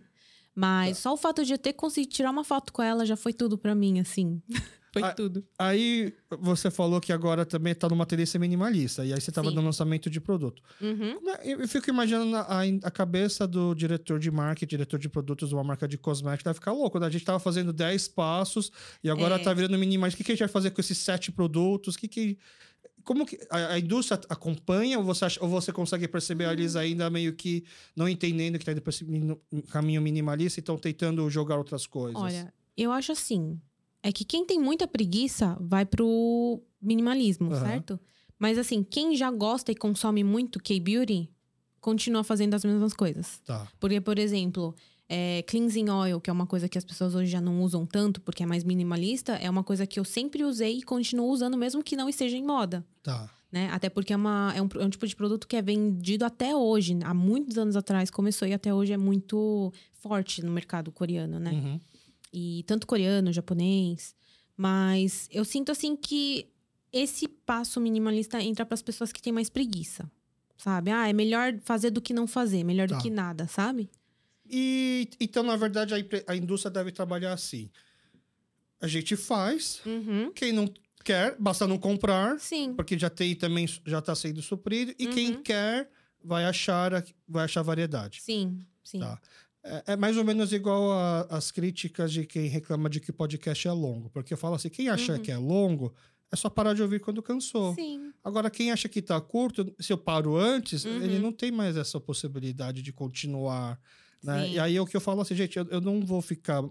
Speaker 2: Mas só o fato de eu ter conseguido tirar uma foto com ela já foi tudo pra mim, assim. foi
Speaker 1: Ah,
Speaker 2: tudo.
Speaker 1: Aí você falou que agora também tá numa tendência minimalista. E aí você tava
Speaker 2: Sim.
Speaker 1: no lançamento de produto.
Speaker 2: Uhum.
Speaker 1: É- Eu eu fico imaginando a, a cabeça do diretor de marketing, diretor de produtos de uma marca de cosméticos, deve ficar louco, né? A gente tava fazendo 10 passos e agora
Speaker 2: É.
Speaker 1: tá virando minimalista. O que, que a gente vai fazer com esses sete produtos? O que que... Como que a, a indústria acompanha ou você, acha- ou você consegue perceber eles ainda meio que não entendendo que tá indo para esse caminho minimalista e estão tentando jogar outras coisas?
Speaker 2: Olha, eu acho assim. É que quem tem muita preguiça vai pro minimalismo,
Speaker 1: Aham.
Speaker 2: certo? Mas assim, quem já gosta e consome muito K-Beauty, continua fazendo as mesmas coisas.
Speaker 1: Tá.
Speaker 2: Porque, por exemplo, é, cleansing oil, que é uma coisa que as pessoas hoje já não usam tanto porque é mais minimalista, é uma coisa que eu sempre usei e continuo usando, mesmo que não esteja em moda.
Speaker 1: Tá.
Speaker 2: Né? Até porque é, uma, é, um, é um tipo de produto que é vendido até hoje. Há muitos anos atrás começou e até hoje é muito forte no mercado coreano, né?
Speaker 1: Uhum.
Speaker 2: E tanto coreano, japonês. Mas eu sinto assim que esse passo minimalista entra para as pessoas que têm mais preguiça. Sabe? Ah, é melhor fazer do que não fazer, melhor
Speaker 1: Tá.
Speaker 2: do que nada, sabe?
Speaker 1: E então, na verdade, a, a indústria deve trabalhar assim. A gente faz,
Speaker 2: Uhum.
Speaker 1: quem não quer, basta não comprar,
Speaker 2: Sim.
Speaker 1: porque já tem também, já está sendo suprido, e quem
Speaker 2: Uhum.
Speaker 1: quer vai achar, vai achar variedade.
Speaker 2: Sim, sim.
Speaker 1: Tá. É, é mais ou menos igual a- as críticas de quem reclama de que podcast é longo. Porque eu falo assim, quem acha
Speaker 2: Uhum.
Speaker 1: que é longo, é só parar de ouvir quando cansou.
Speaker 2: Sim.
Speaker 1: Agora, quem acha que tá curto, se eu paro antes,
Speaker 2: Uhum.
Speaker 1: ele não tem mais essa possibilidade de continuar. Né? E aí é o que eu falo assim, gente, eu, eu não vou ficar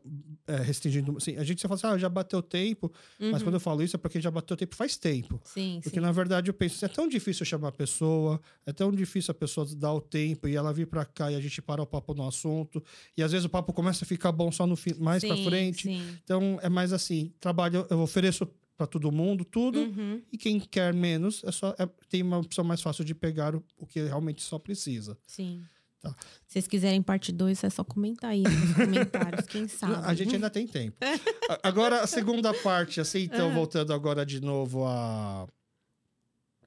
Speaker 1: é, restringindo. Assim, a gente só fala assim, ah, já bateu tempo, mas
Speaker 2: Uhum.
Speaker 1: quando eu falo isso é porque já bateu tempo faz tempo.
Speaker 2: Sim,
Speaker 1: Porque
Speaker 2: sim.
Speaker 1: na verdade eu penso, assim, é tão difícil chamar a pessoa, é tão difícil a pessoa dar o tempo e ela vir pra cá e a gente parar o papo no assunto. E às vezes o papo começa a ficar bom só no fim, mais pra
Speaker 2: Sim,
Speaker 1: frente.
Speaker 2: Sim.
Speaker 1: Então é mais assim, trabalho, eu ofereço pra todo mundo tudo.
Speaker 2: Uhum.
Speaker 1: E quem quer menos, é só, é- tem uma opção mais fácil de pegar o, o que realmente só precisa.
Speaker 2: Sim.
Speaker 1: Tá.
Speaker 2: Se vocês quiserem parte 2, é só comentar aí nos comentários, quem sabe.
Speaker 1: A gente ainda tem tempo. Agora, a segunda parte, assim, então,
Speaker 2: Ah.
Speaker 1: voltando agora de novo a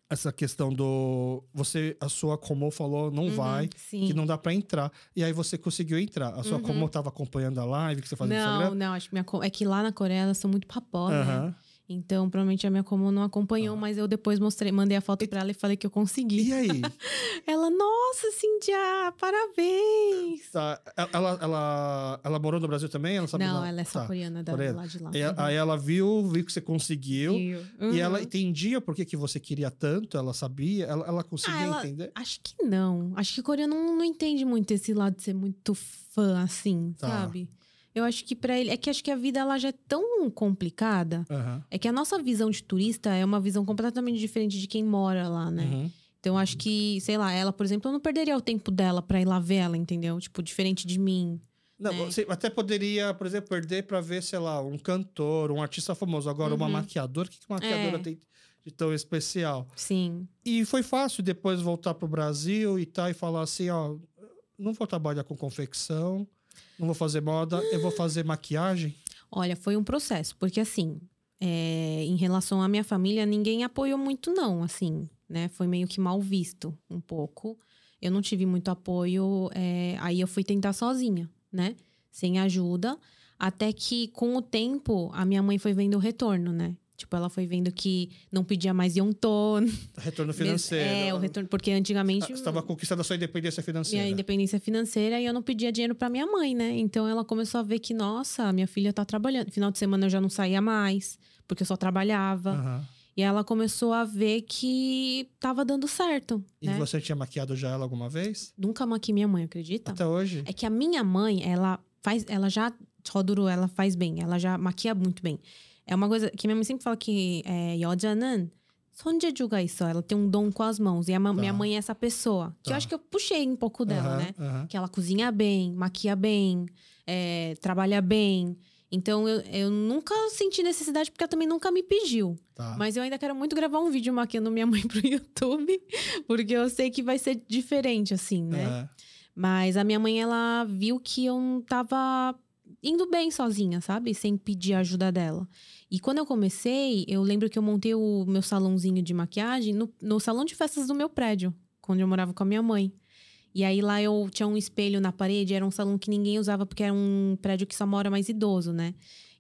Speaker 1: essa questão do. Você, a sua Como falou, não
Speaker 2: Uhum,
Speaker 1: vai,
Speaker 2: Sim.
Speaker 1: que não dá pra entrar. E aí você conseguiu entrar. A sua
Speaker 2: Uhum.
Speaker 1: Como tava acompanhando a live que você fazia no
Speaker 2: Não,
Speaker 1: Instagram?
Speaker 2: não, acho que minha, é que lá na Coreia elas são muito papó, né? Então, provavelmente a minha como não acompanhou,
Speaker 1: Ah.
Speaker 2: mas eu depois mostrei, mandei a foto pra ela e falei que eu consegui.
Speaker 1: E aí?
Speaker 2: Ela, nossa, Cintia, parabéns!
Speaker 1: Tá, ela, ela, ela morou no Brasil também? Ela sabe
Speaker 2: não,
Speaker 1: lá?
Speaker 2: ela é só
Speaker 1: Tá.
Speaker 2: coreana da,
Speaker 1: Coreana.
Speaker 2: lá de lá.
Speaker 1: E
Speaker 2: Uhum.
Speaker 1: Aí ela viu, viu que você conseguiu.
Speaker 2: Viu?
Speaker 1: E
Speaker 2: Uhum.
Speaker 1: ela entendia por que, que você queria tanto, ela sabia, ela, ela conseguia
Speaker 2: Ah, ela-
Speaker 1: entender.
Speaker 2: Acho que não. Acho que coreano não, não entende muito esse lado de ser muito fã, assim,
Speaker 1: Tá.
Speaker 2: sabe? Eu acho que pra ele. É que acho que a vida ela já é tão complicada.
Speaker 1: Aham.
Speaker 2: É que a nossa visão de turista é uma visão completamente diferente de quem mora lá, né?
Speaker 1: Uhum.
Speaker 2: Então acho que, sei lá, ela, por exemplo, eu não perderia o tempo dela pra ir lá ver ela, entendeu? Tipo, diferente de mim.
Speaker 1: Não,
Speaker 2: né?
Speaker 1: você até poderia, por exemplo, perder pra ver, sei lá, um cantor, um artista famoso. Agora, uma
Speaker 2: Uhum.
Speaker 1: maquiadora, o que que uma maquiadora
Speaker 2: É.
Speaker 1: tem de tão especial?
Speaker 2: Sim.
Speaker 1: E foi fácil depois voltar pro Brasil e tal, e falar assim, ó, não vou trabalhar com confecção, não vou fazer moda, eu vou fazer maquiagem.
Speaker 2: Olha, foi um processo, porque assim, é, em relação à minha família, ninguém apoiou muito, não, assim, né? Foi meio que mal visto um pouco. Eu não tive muito apoio, é, aí eu fui tentar sozinha, né? Sem ajuda. Até que, com o tempo, a minha mãe foi vendo o retorno, né? Tipo, ela foi vendo que não pedia mais Yonton.
Speaker 1: Retorno financeiro.
Speaker 2: É, o retorno, porque antigamente.
Speaker 1: Você estava conquistando a sua independência financeira.
Speaker 2: minha independência financeira e eu não pedia dinheiro pra minha mãe, né? Então ela começou a ver que, nossa, minha filha tá trabalhando. Final de semana eu já não saía mais, porque eu só trabalhava.
Speaker 1: Aham.
Speaker 2: E ela começou a ver que tava dando certo.
Speaker 1: E
Speaker 2: né?
Speaker 1: você tinha maquiado já ela alguma vez?
Speaker 2: Nunca maquei minha mãe, acredita?
Speaker 1: Até hoje?
Speaker 2: É que a minha mãe, ela faz, ela já Roduro, ela faz bem, ela já maquia muito bem. É uma coisa que minha mãe sempre fala que é, 여자는 손재주가 있어. Ela tem um dom com as mãos. E a ma-
Speaker 1: Tá.
Speaker 2: minha mãe é essa pessoa. Que
Speaker 1: Tá.
Speaker 2: eu acho que eu puxei um pouco dela,
Speaker 1: Aham,
Speaker 2: né?
Speaker 1: aham.
Speaker 2: que ela cozinha bem, maquia bem, é, trabalha bem. Então eu, eu nunca senti necessidade, porque ela também nunca me pediu.
Speaker 1: Tá.
Speaker 2: Mas eu ainda quero muito gravar um vídeo maquiando minha mãe pro YouTube, porque eu sei que vai ser diferente, assim, né?
Speaker 1: Aham.
Speaker 2: Mas a minha mãe, ela viu que eu não tava indo bem sozinha, sabe? Sem pedir a ajuda dela. E quando eu comecei, eu lembro que eu montei o meu salãozinho de maquiagem no, no salão de festas do meu prédio, quando eu morava com a minha mãe. E aí lá eu tinha um espelho na parede, era um salão que ninguém usava porque era um prédio que só mora mais idoso, né?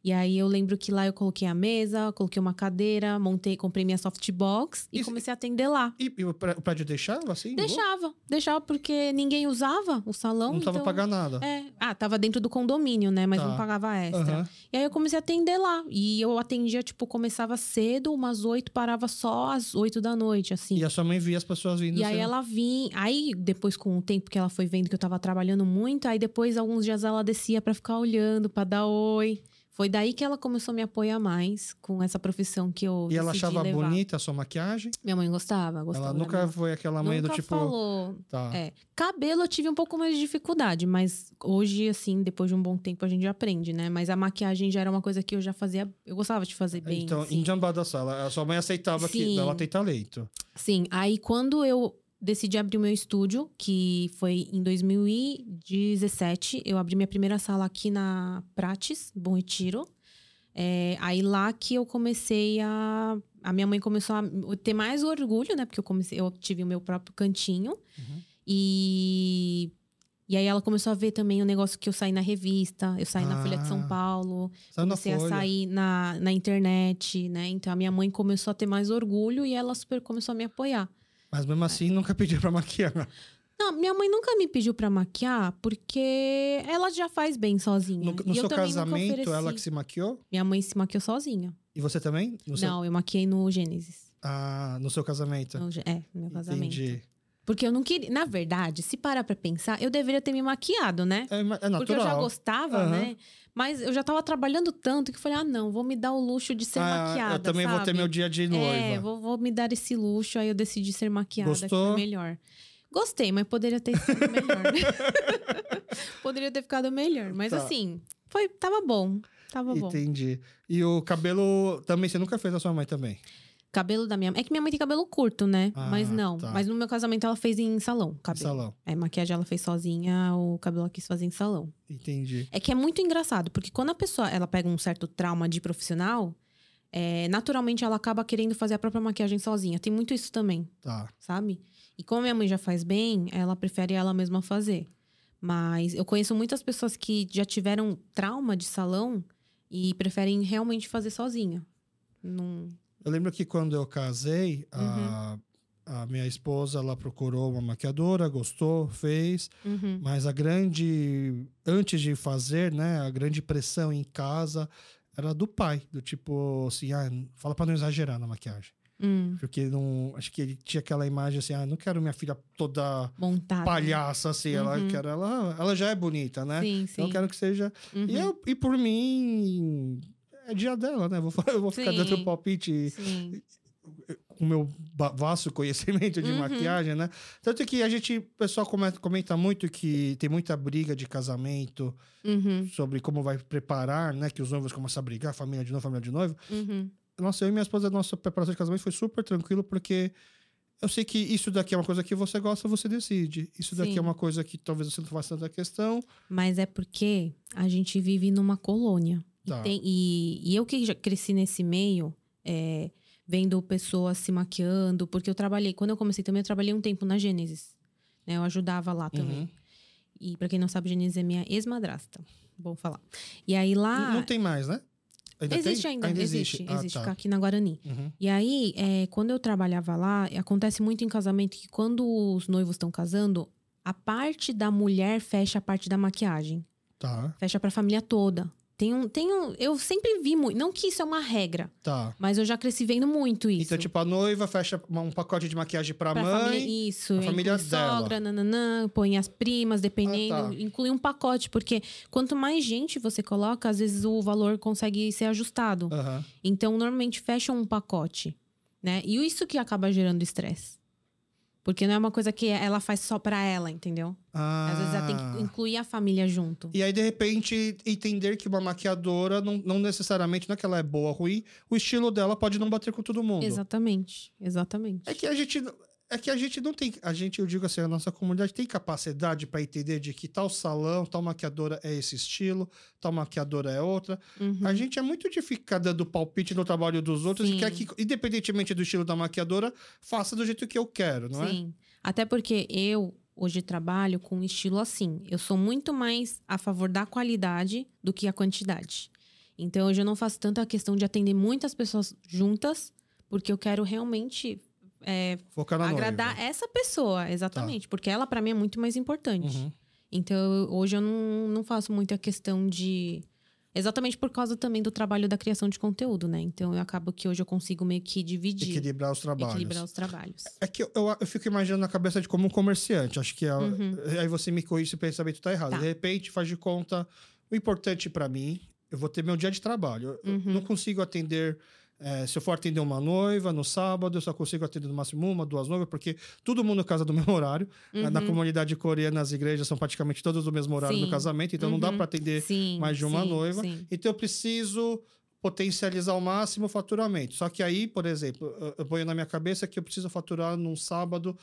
Speaker 2: E aí eu lembro que lá eu coloquei a mesa, coloquei uma cadeira, montei, comprei minha softbox e
Speaker 1: Isso-
Speaker 2: comecei a atender lá.
Speaker 1: E, e o pré- o prédio deixava assim?
Speaker 2: Deixava, deixava porque ninguém usava o salão.
Speaker 1: Não tava
Speaker 2: então...
Speaker 1: pagando nada.
Speaker 2: É. Ah, tava dentro do condomínio, né? Mas
Speaker 1: Tá.
Speaker 2: não pagava extra.
Speaker 1: Aham.
Speaker 2: E aí eu comecei a atender lá. E eu atendia, tipo, começava cedo, umas oito, parava só às oito da noite, assim.
Speaker 1: E a sua mãe via as pessoas vindo.
Speaker 2: E aí
Speaker 1: assim,
Speaker 2: ela vinha. Aí, depois, com o tempo que ela foi vendo que eu tava trabalhando muito, aí depois, alguns dias, ela descia pra ficar olhando, pra dar oi. Foi daí que ela começou a me apoiar mais com essa profissão que eu
Speaker 1: E ela achava
Speaker 2: levar.
Speaker 1: bonita a sua maquiagem?
Speaker 2: Minha mãe gostava, gostava.
Speaker 1: ela nunca foi aquela mãe
Speaker 2: nunca
Speaker 1: do tipo.
Speaker 2: falou.
Speaker 1: Tá.
Speaker 2: É. Cabelo eu tive um pouco mais de dificuldade, mas hoje, assim, depois de um bom tempo, a gente aprende, né? Mas a maquiagem já era uma coisa que eu já fazia. Eu gostava de fazer bem.
Speaker 1: então,
Speaker 2: assim.
Speaker 1: em Jambada Sala, a sua mãe aceitava que
Speaker 2: Sim.
Speaker 1: ela tem talento.
Speaker 2: Sim, aí quando eu decidi abrir o meu estúdio, que foi em 2017, eu abri minha primeira sala aqui na Prates, Bom Retiro. É, aí lá que eu comecei a. A minha mãe começou a ter mais orgulho, né? Porque eu comecei, eu tive o meu próprio cantinho.
Speaker 1: Uhum.
Speaker 2: E. E aí ela começou a ver também o negócio que eu saí na revista, eu saí na Folha de
Speaker 1: Ah,
Speaker 2: São Paulo, comecei a sair na, na internet, né? Então a minha mãe começou a ter mais orgulho e ela super começou a me apoiar.
Speaker 1: Mas mesmo assim, nunca pediu pra maquiar.
Speaker 2: Não, minha mãe nunca me pediu pra maquiar porque ela já faz bem sozinha.
Speaker 1: No, no
Speaker 2: eu
Speaker 1: seu casamento, ela que se maquiou?
Speaker 2: Minha mãe se maquiou sozinha.
Speaker 1: E você também? No seu,
Speaker 2: Não, eu maquiei no Gênesis.
Speaker 1: ah, no seu casamento?
Speaker 2: No é, no meu casamento.
Speaker 1: Entendi.
Speaker 2: Porque eu não queria. Na verdade, se parar pra pensar, eu deveria ter me maquiado, né?
Speaker 1: É, é natural.
Speaker 2: Porque eu já gostava,
Speaker 1: Aham.
Speaker 2: né? Mas eu já tava trabalhando tanto que falei, ah, não, vou me dar o luxo de ser
Speaker 1: Ah,
Speaker 2: maquiada.
Speaker 1: Eu também vou ter
Speaker 2: sabe?
Speaker 1: meu dia de noiva.
Speaker 2: É, vou, vou me dar esse luxo. Aí eu decidi ser maquiada, que
Speaker 1: Gostou?
Speaker 2: foi melhor. Gostei, mas poderia ter sido melhor. poderia ter ficado melhor. Mas
Speaker 1: Tá.
Speaker 2: assim, foi, tava bom. Tava bom.
Speaker 1: Entendi. E o cabelo também, você nunca fez a sua mãe também?
Speaker 2: Cabelo da minha mãe. É que minha mãe tem cabelo curto, né?
Speaker 1: Ah,
Speaker 2: mas não.
Speaker 1: tá.
Speaker 2: Mas no meu casamento ela fez em salão, cabelo.
Speaker 1: salão.
Speaker 2: É, maquiagem ela fez sozinha, o cabelo ela quis fazer em salão.
Speaker 1: Entendi.
Speaker 2: É que é muito engraçado, porque quando a pessoa ela pega um certo trauma de profissional, é, naturalmente ela acaba querendo fazer a própria maquiagem sozinha. Tem muito isso também,
Speaker 1: Tá.
Speaker 2: sabe? E como minha mãe já faz bem, ela prefere ela mesma fazer. Mas eu conheço muitas pessoas que já tiveram trauma de salão e preferem realmente fazer sozinha. Não...
Speaker 1: Eu lembro que quando eu casei, a, a minha esposa, ela procurou uma maquiadora, gostou, fez.
Speaker 2: Uhum.
Speaker 1: Mas a grande... Antes de fazer, né? A grande pressão em casa era do pai. Do tipo, assim, ah, fala pra não exagerar na maquiagem.
Speaker 2: Hum,
Speaker 1: Porque não... Acho que ele tinha aquela imagem assim, ah, não quero minha filha toda
Speaker 2: montada.
Speaker 1: palhaça, assim. Ela,
Speaker 2: Uhum.
Speaker 1: quero, ela, ela já é bonita, né?
Speaker 2: Sim,
Speaker 1: Então
Speaker 2: sim.
Speaker 1: eu quero que seja
Speaker 2: Uhum.
Speaker 1: E, eu, e por mim, é dia dela, né? Vou, eu vou ficar
Speaker 2: Sim.
Speaker 1: dando palpite
Speaker 2: Sim.
Speaker 1: com o meu vasto conhecimento de
Speaker 2: Uhum.
Speaker 1: maquiagem, né? Tanto que a gente, o pessoal comenta, comenta muito que tem muita briga de casamento
Speaker 2: Uhum.
Speaker 1: sobre como vai preparar, né? Que os noivos começam a brigar, família de noivo, família de noivo.
Speaker 2: Uhum.
Speaker 1: Nossa, eu e minha esposa, nossa preparação de casamento foi super tranquilo, porque eu sei que isso daqui é uma coisa que você gosta, você decide. Isso daqui
Speaker 2: Sim.
Speaker 1: é uma coisa que talvez você não faça tanta questão.
Speaker 2: Mas é porque a gente vive numa colônia. E,
Speaker 1: Tá.
Speaker 2: tem- e- e eu que já cresci nesse meio, é, vendo pessoas se maquiando, porque eu trabalhei, quando eu comecei também, eu trabalhei um tempo na Gênesis. né? Eu ajudava lá também.
Speaker 1: Uhum.
Speaker 2: E pra quem não sabe, Gênesis é minha ex-madrasta. Bom falar. E aí lá.
Speaker 1: Não, tem mais, né? Ainda
Speaker 2: existe
Speaker 1: tem?
Speaker 2: ainda, existe.
Speaker 1: Ah,
Speaker 2: Existe,
Speaker 1: tá.
Speaker 2: ficar aqui na Guarani.
Speaker 1: Uhum.
Speaker 2: E aí, é, quando eu trabalhava lá, acontece muito em casamento que quando os noivos estão casando, a parte da mulher fecha a parte da maquiagem.
Speaker 1: Tá,
Speaker 2: Fecha pra família toda. Tem um, tem um, eu sempre vi muito, não que isso é uma regra,
Speaker 1: tá.
Speaker 2: mas eu já cresci vendo muito isso.
Speaker 1: Então, tipo, a noiva fecha um pacote de maquiagem pra,
Speaker 2: Pra
Speaker 1: mãe.
Speaker 2: família, isso,
Speaker 1: a família
Speaker 2: inclui
Speaker 1: dela.
Speaker 2: sogra, nananã, põe as primas, dependendo,
Speaker 1: Ah, tá.
Speaker 2: inclui um pacote, porque quanto mais gente você coloca, às vezes o valor consegue ser ajustado.
Speaker 1: Aham.
Speaker 2: Então, normalmente fecham um pacote, né? E isso que acaba gerando estresse. Porque não é uma coisa que ela faz só pra ela, entendeu?
Speaker 1: Ah.
Speaker 2: Às vezes ela tem que incluir a família junto.
Speaker 1: E aí, de repente, entender que uma maquiadora não, não necessariamente, não é que ela é boa ou ruim, o estilo dela pode não bater com todo mundo.
Speaker 2: Exatamente, exatamente.
Speaker 1: É que a gente. É que a gente não tem. A gente, eu digo assim, a nossa comunidade tem capacidade para entender de que tal salão, tal maquiadora é esse estilo, tal maquiadora é outra.
Speaker 2: Uhum.
Speaker 1: A gente é muito de ficar dando palpite no trabalho dos outros
Speaker 2: Sim.
Speaker 1: e quer que, independentemente do estilo da maquiadora, faça do jeito que eu quero, não é?
Speaker 2: Sim. Até porque eu, hoje trabalho com um estilo assim. Eu sou muito mais a favor da qualidade do que a quantidade. Então hoje eu não faço tanta questão de atender muitas pessoas juntas, porque eu quero realmente é,
Speaker 1: Focar na
Speaker 2: agradar
Speaker 1: noiva.
Speaker 2: essa pessoa, exatamente. Porque ela, para mim, é muito mais importante.
Speaker 1: Uhum.
Speaker 2: Então, hoje eu não, não faço muita questão de. Exatamente por causa também do trabalho da criação de conteúdo, né? Então, eu acabo que hoje eu consigo meio que dividir,
Speaker 1: Equilibrar os trabalhos.
Speaker 2: equilibrar os trabalhos.
Speaker 1: É que eu, eu, eu fico imaginando na cabeça de como um comerciante. Acho que é-
Speaker 2: Uhum.
Speaker 1: aí você me corrige se o pensamento tá errado.
Speaker 2: Tá.
Speaker 1: De repente, faz de conta. O importante para mim, eu vou ter meu dia de trabalho. Eu-
Speaker 2: Uhum.
Speaker 1: Eu não consigo atender. Eh, se eu for atender uma noiva no sábado, eu só consigo atender no máximo uma, duas noivas, porque todo mundo casa do mesmo horário. Eh, Na
Speaker 2: Uhum.
Speaker 1: comunidade coreana, as igrejas são praticamente todas do mesmo horário do
Speaker 2: Sim.
Speaker 1: casamento, então não dá
Speaker 2: Uhum.
Speaker 1: para atender
Speaker 2: Sim,
Speaker 1: mais de uma
Speaker 2: sim,
Speaker 1: noiva. Então eu preciso potencializar ao máximo o faturamento. Só que aí, por exemplo, eu ponho na minha cabeça que eu preciso faturar num sábado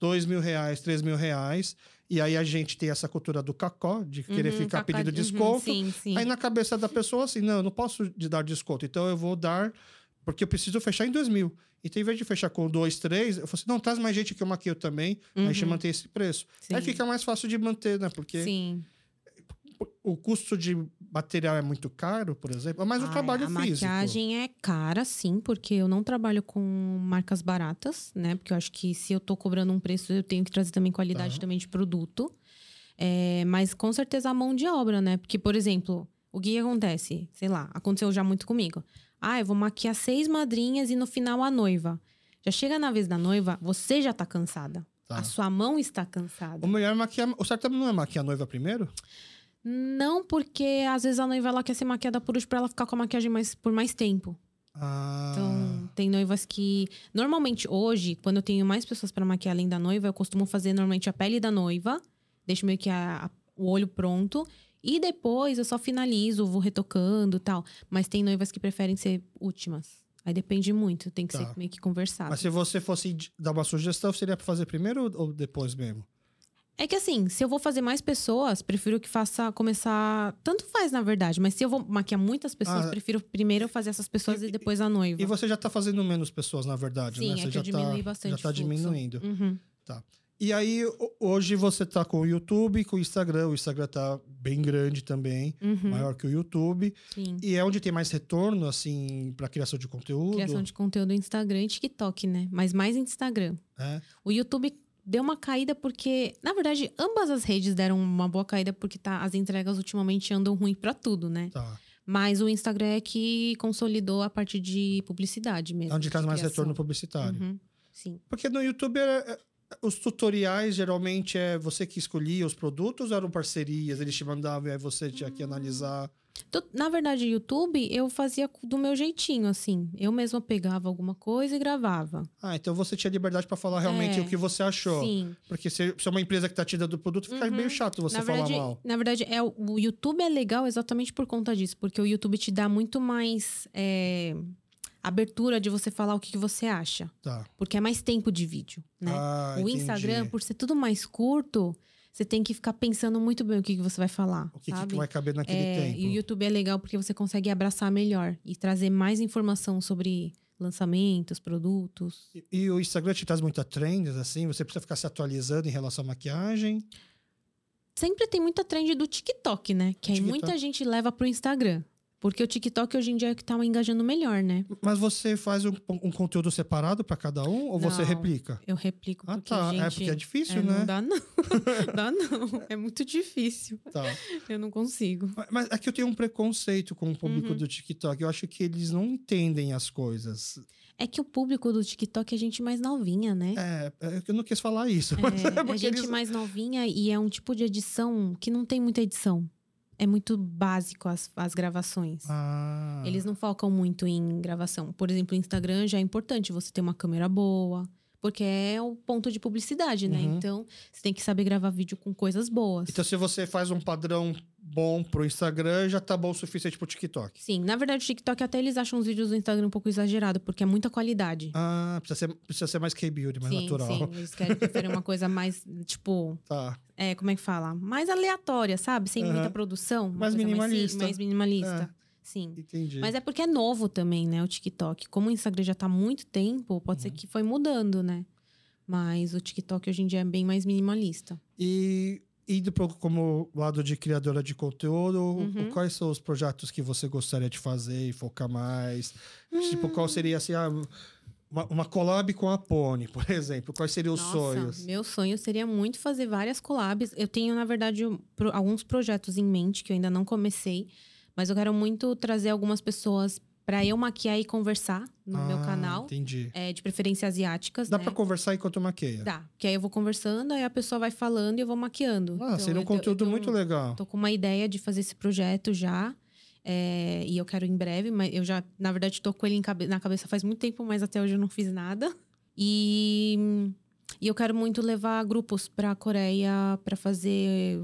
Speaker 1: dois mil reais, três mil reais. E aí a gente tem essa cultura do cacó, de querer
Speaker 2: Uhum,
Speaker 1: ficar
Speaker 2: cacá-
Speaker 1: pedindo
Speaker 2: uhum,
Speaker 1: desconto.
Speaker 2: Sim, sim.
Speaker 1: Aí na cabeça da pessoa, assim, não, eu não posso de dar desconto. Então eu vou dar, porque eu preciso fechar em dois mil. Então, em vez de fechar com dois, três, eu falo assim, não, traz mais gente que eu maqueio também. Aí a gente
Speaker 2: Uhum.
Speaker 1: mantém esse preço. Aí
Speaker 2: Sim.
Speaker 1: fica mais fácil de manter, né? Porque
Speaker 2: Sim.
Speaker 1: O custo de material é muito caro, por exemplo, mas o trabalho
Speaker 2: a
Speaker 1: físico.
Speaker 2: maquiagem é cara, sim, porque eu não trabalho com marcas baratas, né? Porque eu acho que se eu tô cobrando um preço, eu tenho que trazer também qualidade
Speaker 1: Tá.
Speaker 2: também de produto. É, mas com certeza a mão de obra, né? Porque, por exemplo, o que, que acontece? Sei lá, aconteceu já muito comigo. Ah, eu vou maquiar seis madrinhas e no final a noiva. Já chega na vez da noiva, você já tá cansada.
Speaker 1: Tá.
Speaker 2: A sua mão está cansada.
Speaker 1: O melhor é maquiar. O certo não é maquiar a noiva primeiro?
Speaker 2: Não, porque às vezes a noiva ela quer ser maquiada por último pra ela ficar com a maquiagem mais, por mais tempo.
Speaker 1: Ah.
Speaker 2: Então, tem noivas que. Normalmente, hoje, quando eu tenho mais pessoas pra maquiar além da noiva, eu costumo fazer normalmente a pele da noiva, deixo meio que a- a- o olho pronto. E depois eu só finalizo, vou retocando e tal. Mas tem noivas que preferem ser últimas. Aí depende muito, tem que
Speaker 1: Tá.
Speaker 2: ser meio que conversado.
Speaker 1: Mas se você fosse dar uma sugestão, seria pra fazer primeiro ou depois mesmo?
Speaker 2: É que assim, se eu vou fazer mais pessoas, prefiro que faça começar. Tanto faz, na verdade, mas se eu vou maquiar muitas pessoas,
Speaker 1: Ah,
Speaker 2: prefiro primeiro eu fazer essas pessoas e,
Speaker 1: e-
Speaker 2: depois a noiva.
Speaker 1: E você já tá fazendo menos pessoas, na verdade,
Speaker 2: Sim,
Speaker 1: né?
Speaker 2: é
Speaker 1: Você já
Speaker 2: eu diminui
Speaker 1: tá,
Speaker 2: bastante
Speaker 1: Já tá
Speaker 2: fluxo.
Speaker 1: diminuindo.
Speaker 2: Uhum.
Speaker 1: E aí, ho- hoje você tá com o YouTube, com o Instagram. O Instagram tá bem grande também,
Speaker 2: Uhum.
Speaker 1: maior que o YouTube.
Speaker 2: Sim.
Speaker 1: E é onde tem mais retorno, assim, pra criação de conteúdo.
Speaker 2: Criação de conteúdo no Instagram e TikTok, né? Mas mais Instagram.
Speaker 1: É.
Speaker 2: O YouTube deu uma caída porque, na verdade, ambas as redes deram uma boa caída porque tá, as entregas ultimamente andam ruim pra tudo, né?
Speaker 1: Tá.
Speaker 2: Mas o Instagram é que consolidou a parte de publicidade mesmo.
Speaker 1: É onde traz mais retorno publicitário.
Speaker 2: Uhum. Sim.
Speaker 1: Porque no YouTube, é- é- os tutoriais geralmente é você que escolhia os produtos ou eram parcerias? Eles te mandavam e aí você tinha
Speaker 2: Hum.
Speaker 1: que analisar.
Speaker 2: Tu- Na verdade, YouTube eu fazia do meu jeitinho, assim. Eu mesma pegava alguma coisa e gravava.
Speaker 1: Ah, então você tinha liberdade para falar realmente
Speaker 2: É,
Speaker 1: o que você achou.
Speaker 2: Sim.
Speaker 1: Porque se, se é uma empresa que tá te dando o produto, fica
Speaker 2: Uhum.
Speaker 1: meio chato você
Speaker 2: na
Speaker 1: falar
Speaker 2: verdade,
Speaker 1: mal.
Speaker 2: Na verdade, é, o- o YouTube é legal exatamente por conta disso, porque o YouTube te dá muito mais é, abertura de você falar o que, que você acha.
Speaker 1: Tá.
Speaker 2: Porque é mais tempo de vídeo, né?
Speaker 1: Ah,
Speaker 2: o
Speaker 1: entendi.
Speaker 2: Instagram, por ser tudo mais curto, você tem que ficar pensando muito bem o que, que você vai falar.
Speaker 1: O que, que vai caber naquele
Speaker 2: É,
Speaker 1: tempo?
Speaker 2: E o YouTube é legal porque você consegue abraçar melhor e trazer mais informação sobre lançamentos, produtos.
Speaker 1: E, e o Instagram te traz muita trends, assim? Você precisa ficar se atualizando em relação à maquiagem?
Speaker 2: Sempre tem muita trend do TikTok, né? Que aí
Speaker 1: TikTok.
Speaker 2: muita gente leva pro Instagram. Porque o TikTok hoje em dia é que tá engajando melhor, né?
Speaker 1: Mas você faz um, um conteúdo separado para cada um ou você
Speaker 2: Não.
Speaker 1: replica?
Speaker 2: Eu replico
Speaker 1: Ah,
Speaker 2: porque,
Speaker 1: tá.
Speaker 2: gente...
Speaker 1: é porque é difícil,
Speaker 2: é,
Speaker 1: né?
Speaker 2: Não dá não. dá não. É muito difícil.
Speaker 1: Tá.
Speaker 2: Eu não consigo.
Speaker 1: Mas- Mas é que eu tenho um preconceito com o público
Speaker 2: Uhum.
Speaker 1: do TikTok. Eu acho que eles não entendem as coisas.
Speaker 2: É que o público do TikTok é gente mais novinha, né?
Speaker 1: É, é eu não quis falar isso.
Speaker 2: É, é
Speaker 1: porque
Speaker 2: gente
Speaker 1: eles-
Speaker 2: mais novinha e é um tipo de edição que não tem muita edição. É muito básico as, as gravações.
Speaker 1: Ah,
Speaker 2: Eles não focam muito em gravação. Por exemplo, o Instagram já é importante você ter uma câmera boa, porque é o ponto de publicidade, né?
Speaker 1: Uhum.
Speaker 2: Então, você tem que saber gravar vídeo com coisas boas.
Speaker 1: Então, se você faz um padrão bom pro Instagram, já tá bom o suficiente pro TikTok.
Speaker 2: Sim, na verdade, o TikTok até eles acham os vídeos do Instagram um pouco exagerado, porque é muita qualidade.
Speaker 1: Ah, precisa ser, precisa ser mais K-Beauty, mais
Speaker 2: sim,
Speaker 1: natural.
Speaker 2: sim. Eles querem preferem uma coisa mais, tipo,
Speaker 1: Tá.
Speaker 2: é, como é que fala? Mais aleatória, sabe? Sem
Speaker 1: Aham.
Speaker 2: muita produção.
Speaker 1: Mais minimalista.
Speaker 2: sim- Mais, minimalista. Sim.
Speaker 1: Entendi.
Speaker 2: Mas é porque é novo também, né, o TikTok. Como o Instagram já tá há muito tempo, pode
Speaker 1: Uhum.
Speaker 2: ser que foi mudando, né? Mas o TikTok hoje em dia é bem mais minimalista.
Speaker 1: E indo pro, como lado de criadora de conteúdo,
Speaker 2: Uhum.
Speaker 1: quais são os projetos que você gostaria de fazer e focar mais? Tipo, qual seria assim, ah, uma, uma collab com a Pony, por exemplo? Quais seriam os
Speaker 2: Nossa,
Speaker 1: sonhos?
Speaker 2: Meu sonho seria muito fazer várias collabs. Eu tenho, na verdade, pro- alguns projetos em mente que eu ainda não comecei, mas eu quero muito trazer algumas pessoas para eu maquiar e conversar no meu
Speaker 1: Ah,
Speaker 2: canal,
Speaker 1: Entendi.
Speaker 2: é, de preferência asiáticas,
Speaker 1: Dá
Speaker 2: né?
Speaker 1: pra conversar enquanto maqueia?
Speaker 2: Dá, que aí eu vou conversando, aí a pessoa vai falando e eu vou maquiando.
Speaker 1: Ah, seria um
Speaker 2: eu tô- eu
Speaker 1: conteúdo
Speaker 2: tô-
Speaker 1: muito legal.
Speaker 2: Tô com uma ideia de fazer esse projeto já. é, e eu quero em breve, mas eu já, na verdade, tô com ele cabe- na cabeça faz muito tempo, mas até hoje eu não fiz nada. E, e eu quero muito levar grupos pra Coreia pra fazer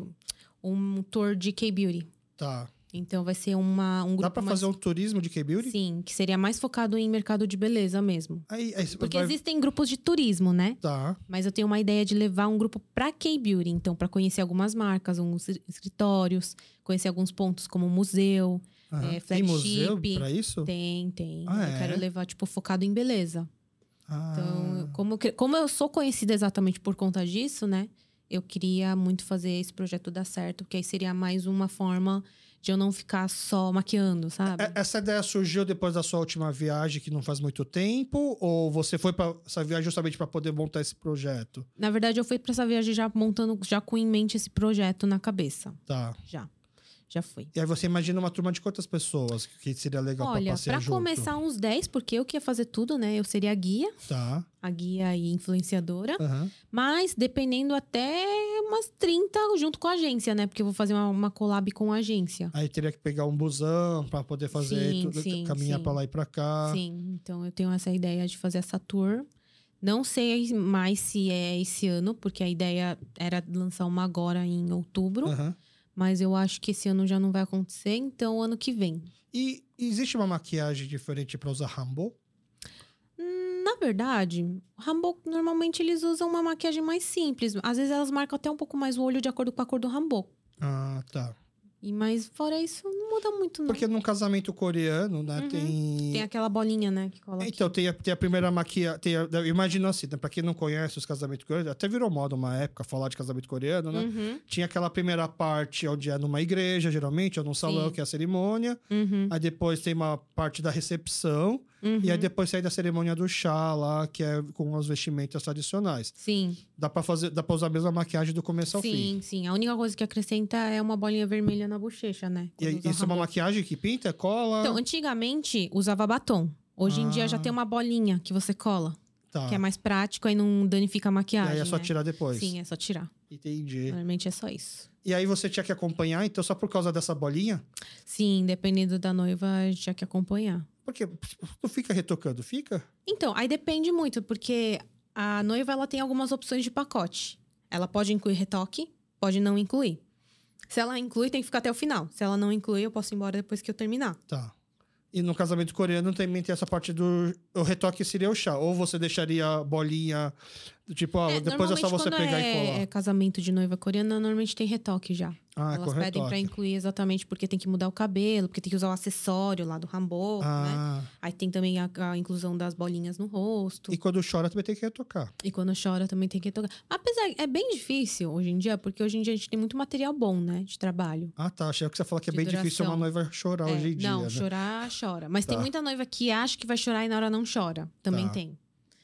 Speaker 2: um tour de K-Beauty.
Speaker 1: Tá.
Speaker 2: Então vai ser uma, um grupo
Speaker 1: Dá pra
Speaker 2: mais-
Speaker 1: fazer um turismo de K-Beauty?
Speaker 2: Sim, que seria mais focado em mercado de beleza mesmo.
Speaker 1: Aí, aí
Speaker 2: Porque
Speaker 1: vai...
Speaker 2: existem grupos de turismo, né?
Speaker 1: Tá.
Speaker 2: Mas eu tenho uma ideia de levar um grupo para K-Beauty, então para conhecer algumas marcas, alguns escritórios, conhecer alguns pontos como museu.
Speaker 1: Aham.
Speaker 2: É,
Speaker 1: Tem museu
Speaker 2: flagship.
Speaker 1: pra isso?
Speaker 2: Tem, tem.
Speaker 1: Ah,
Speaker 2: eu
Speaker 1: é?
Speaker 2: quero levar tipo focado em beleza.
Speaker 1: Ah,
Speaker 2: Então, como, como eu sou conhecida exatamente por conta disso, né? Eu queria muito fazer esse projeto dar certo, porque aí seria mais uma forma de eu não ficar só maquiando, sabe?
Speaker 1: É- Essa ideia surgiu depois da sua última viagem, que não faz muito tempo? Ou você foi para essa viagem justamente para poder montar esse projeto?
Speaker 2: Na verdade, eu fui para essa viagem já montando, já com em mente esse projeto na cabeça.
Speaker 1: Tá.
Speaker 2: Já. Já fui.
Speaker 1: E aí você imagina uma turma de quantas pessoas que seria legal
Speaker 2: Olha,
Speaker 1: passear
Speaker 2: pra
Speaker 1: junto?
Speaker 2: começar uns 10, porque eu que ia fazer tudo, né? Eu seria a guia,
Speaker 1: Tá.
Speaker 2: a guia e influenciadora.
Speaker 1: Aham.
Speaker 2: Mas dependendo até umas 30 junto com a agência, né? Porque eu vou fazer uma, uma collab com a agência.
Speaker 1: Aí teria que pegar um busão para poder fazer
Speaker 2: Sim,
Speaker 1: tudo,
Speaker 2: sim,
Speaker 1: caminhar
Speaker 2: sim.
Speaker 1: para lá e para cá.
Speaker 2: Sim, então eu tenho essa ideia de fazer essa tour. Não sei mais se é esse ano, porque a ideia era lançar uma agora em outubro.
Speaker 1: Aham.
Speaker 2: Mas eu acho que esse ano já não vai acontecer, então ano que vem.
Speaker 1: E existe uma maquiagem diferente para usar Rambo?
Speaker 2: Na verdade, Rambo, normalmente eles usam uma maquiagem mais simples. Às vezes elas marcam até um pouco mais o olho de acordo com a cor do Rambo.
Speaker 1: Ah, tá.
Speaker 2: E, mas fora isso, muda muito, não.
Speaker 1: Porque num casamento coreano, né,
Speaker 2: Uhum.
Speaker 1: tem...
Speaker 2: Tem aquela bolinha, né, que aqui.
Speaker 1: Então, tem a, tem a primeira maquiagem. Tem a, eu imagino assim, né, pra quem não conhece os casamentos coreanos, até virou moda uma época falar de casamento coreano, né?
Speaker 2: Uhum,
Speaker 1: Tinha aquela primeira parte onde é numa igreja, geralmente, ou num salão,
Speaker 2: Sim.
Speaker 1: que é a cerimônia.
Speaker 2: uhum,
Speaker 1: Aí depois tem uma parte da recepção.
Speaker 2: Uhum.
Speaker 1: E aí depois sai da cerimônia do chá lá, que é com as vestimentas tradicionais.
Speaker 2: Sim,
Speaker 1: Dá pra, fazer, dá pra usar a mesma maquiagem do começo ao fim.
Speaker 2: sim, sim. A única coisa que acrescenta é uma bolinha vermelha na bochecha, né?
Speaker 1: E
Speaker 2: quando
Speaker 1: isso é uma maquiagem que pinta, cola?
Speaker 2: Então, antigamente usava batom. Hoje em dia já
Speaker 1: Ah.
Speaker 2: tem uma bolinha que você cola,
Speaker 1: tá.
Speaker 2: que é mais prático e não danifica a
Speaker 1: E
Speaker 2: maquiagem.
Speaker 1: aí é só
Speaker 2: né?
Speaker 1: tirar depois.
Speaker 2: Sim, é só tirar.
Speaker 1: Entendi.
Speaker 2: Normalmente é só isso.
Speaker 1: E aí você tinha que acompanhar, então, só por causa dessa bolinha?
Speaker 2: Sim, dependendo da noiva, a gente tinha que acompanhar.
Speaker 1: Porque tu fica retocando, fica?
Speaker 2: Então, aí depende muito, porque a noiva ela tem algumas opções de pacote. Ela pode incluir retoque, pode não incluir. Se ela inclui, tem que ficar até o final. Se ela não inclui, eu posso ir embora depois que eu terminar.
Speaker 1: Tá. E no casamento coreano também tem essa parte do. O retoque seria o chá. Ou você deixaria a bolinha. do Tipo, ó,
Speaker 2: É,
Speaker 1: depois é só você pegar
Speaker 2: é,
Speaker 1: e colar.
Speaker 2: é casamento de noiva coreana, normalmente tem retoque já.
Speaker 1: Ah,
Speaker 2: Elas
Speaker 1: com
Speaker 2: pedem pra
Speaker 1: retoque.
Speaker 2: incluir exatamente porque tem que mudar o cabelo, porque tem que usar o acessório lá do Rambo, né?
Speaker 1: Ah,
Speaker 2: Aí tem também a, a inclusão das bolinhas no rosto.
Speaker 1: e quando chora também tem que retocar.
Speaker 2: E quando chora também tem que tocar. Apesar, é bem difícil hoje em dia, porque hoje em dia a gente tem muito material bom, né? De trabalho.
Speaker 1: Ah, tá. Achei que você falou que é bem difícil uma
Speaker 2: duração.
Speaker 1: noiva chorar
Speaker 2: É,
Speaker 1: hoje em dia.
Speaker 2: não,
Speaker 1: né?
Speaker 2: chorar, chora. Mas tem
Speaker 1: Tá.
Speaker 2: muita noiva que acha que vai chorar e na hora não chora. Também
Speaker 1: Tá.
Speaker 2: tem.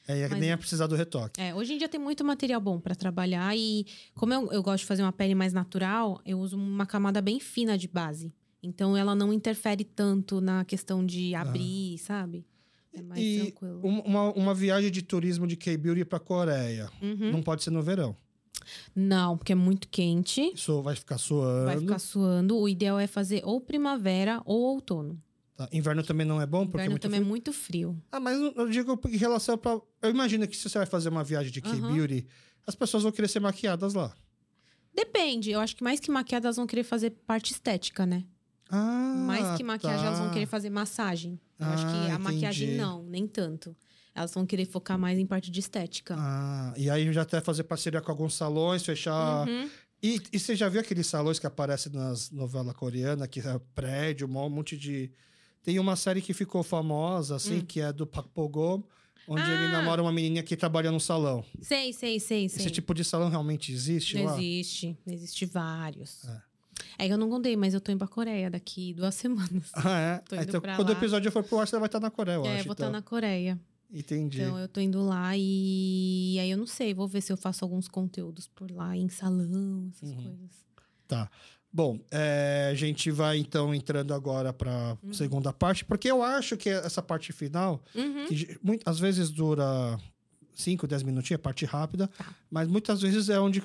Speaker 1: É,
Speaker 2: Mas-
Speaker 1: nem é precisar do retoque.
Speaker 2: É, hoje em dia tem muito material bom pra trabalhar e como eu, eu gosto de fazer uma pele mais natural, eu uso uma camada bem fina de base. Então ela não interfere tanto na questão de abrir, sabe? É mais
Speaker 1: e
Speaker 2: tranquilo.
Speaker 1: um- uma, uma viagem de turismo de K-Beauty pra Coreia.
Speaker 2: Uhum.
Speaker 1: Não pode ser no verão.
Speaker 2: Não, porque é muito quente,
Speaker 1: Isso vai ficar suando.
Speaker 2: vai ficar suando. O ideal é fazer ou primavera ou outono.
Speaker 1: Tá. Inverno também não é bom, porque é
Speaker 2: Inverno
Speaker 1: muito
Speaker 2: também
Speaker 1: frio.
Speaker 2: é muito frio.
Speaker 1: Ah, mas eu digo em relação pra. Eu imagino que se você vai fazer uma viagem de. K-Beauty, as pessoas vão querer ser maquiadas lá.
Speaker 2: Depende, eu acho que mais que maquiada elas vão querer fazer parte estética, né?
Speaker 1: Ah,
Speaker 2: Mais que maquiagem,
Speaker 1: tá.
Speaker 2: elas vão querer fazer massagem. Eu acho que
Speaker 1: Ah,
Speaker 2: a maquiagem
Speaker 1: entendi.
Speaker 2: não, nem tanto. Elas vão querer focar mais em parte de estética.
Speaker 1: Ah, e aí já até fazer parceria com alguns salões, fechar.
Speaker 2: Uhum.
Speaker 1: E, e você já viu aqueles salões que aparecem nas novelas coreanas, que é prédio, um monte de. Tem uma série que ficou famosa, assim,
Speaker 2: Hum.
Speaker 1: que é do Park Bo-gum, onde ele
Speaker 2: Ah.
Speaker 1: namora uma menininha que trabalha no salão.
Speaker 2: Sei, sei, sei, sei.
Speaker 1: Esse tipo de salão realmente existe
Speaker 2: Não
Speaker 1: lá?
Speaker 2: existe. Existe vários.
Speaker 1: É.
Speaker 2: É. que eu não contei, mas eu tô indo pra Coreia daqui duas semanas.
Speaker 1: Ah, é?
Speaker 2: Tô indo
Speaker 1: então, quando o
Speaker 2: lá.
Speaker 1: episódio for pro ar, você vai estar na Coreia, eu
Speaker 2: é,
Speaker 1: acho.
Speaker 2: vou estar
Speaker 1: então.
Speaker 2: na Coreia.
Speaker 1: Entendi.
Speaker 2: Então eu tô indo lá e aí eu não sei, vou ver se eu faço alguns conteúdos por lá, em salão, essas
Speaker 1: Uhum.
Speaker 2: coisas.
Speaker 1: Tá. Bom, é, a gente vai então entrando agora para
Speaker 2: Uhum.
Speaker 1: segunda parte, porque eu acho que essa parte final,
Speaker 2: Uhum.
Speaker 1: que muito, às vezes dura 5, 10 minutinhos, é parte rápida,
Speaker 2: Tá.
Speaker 1: mas muitas vezes é onde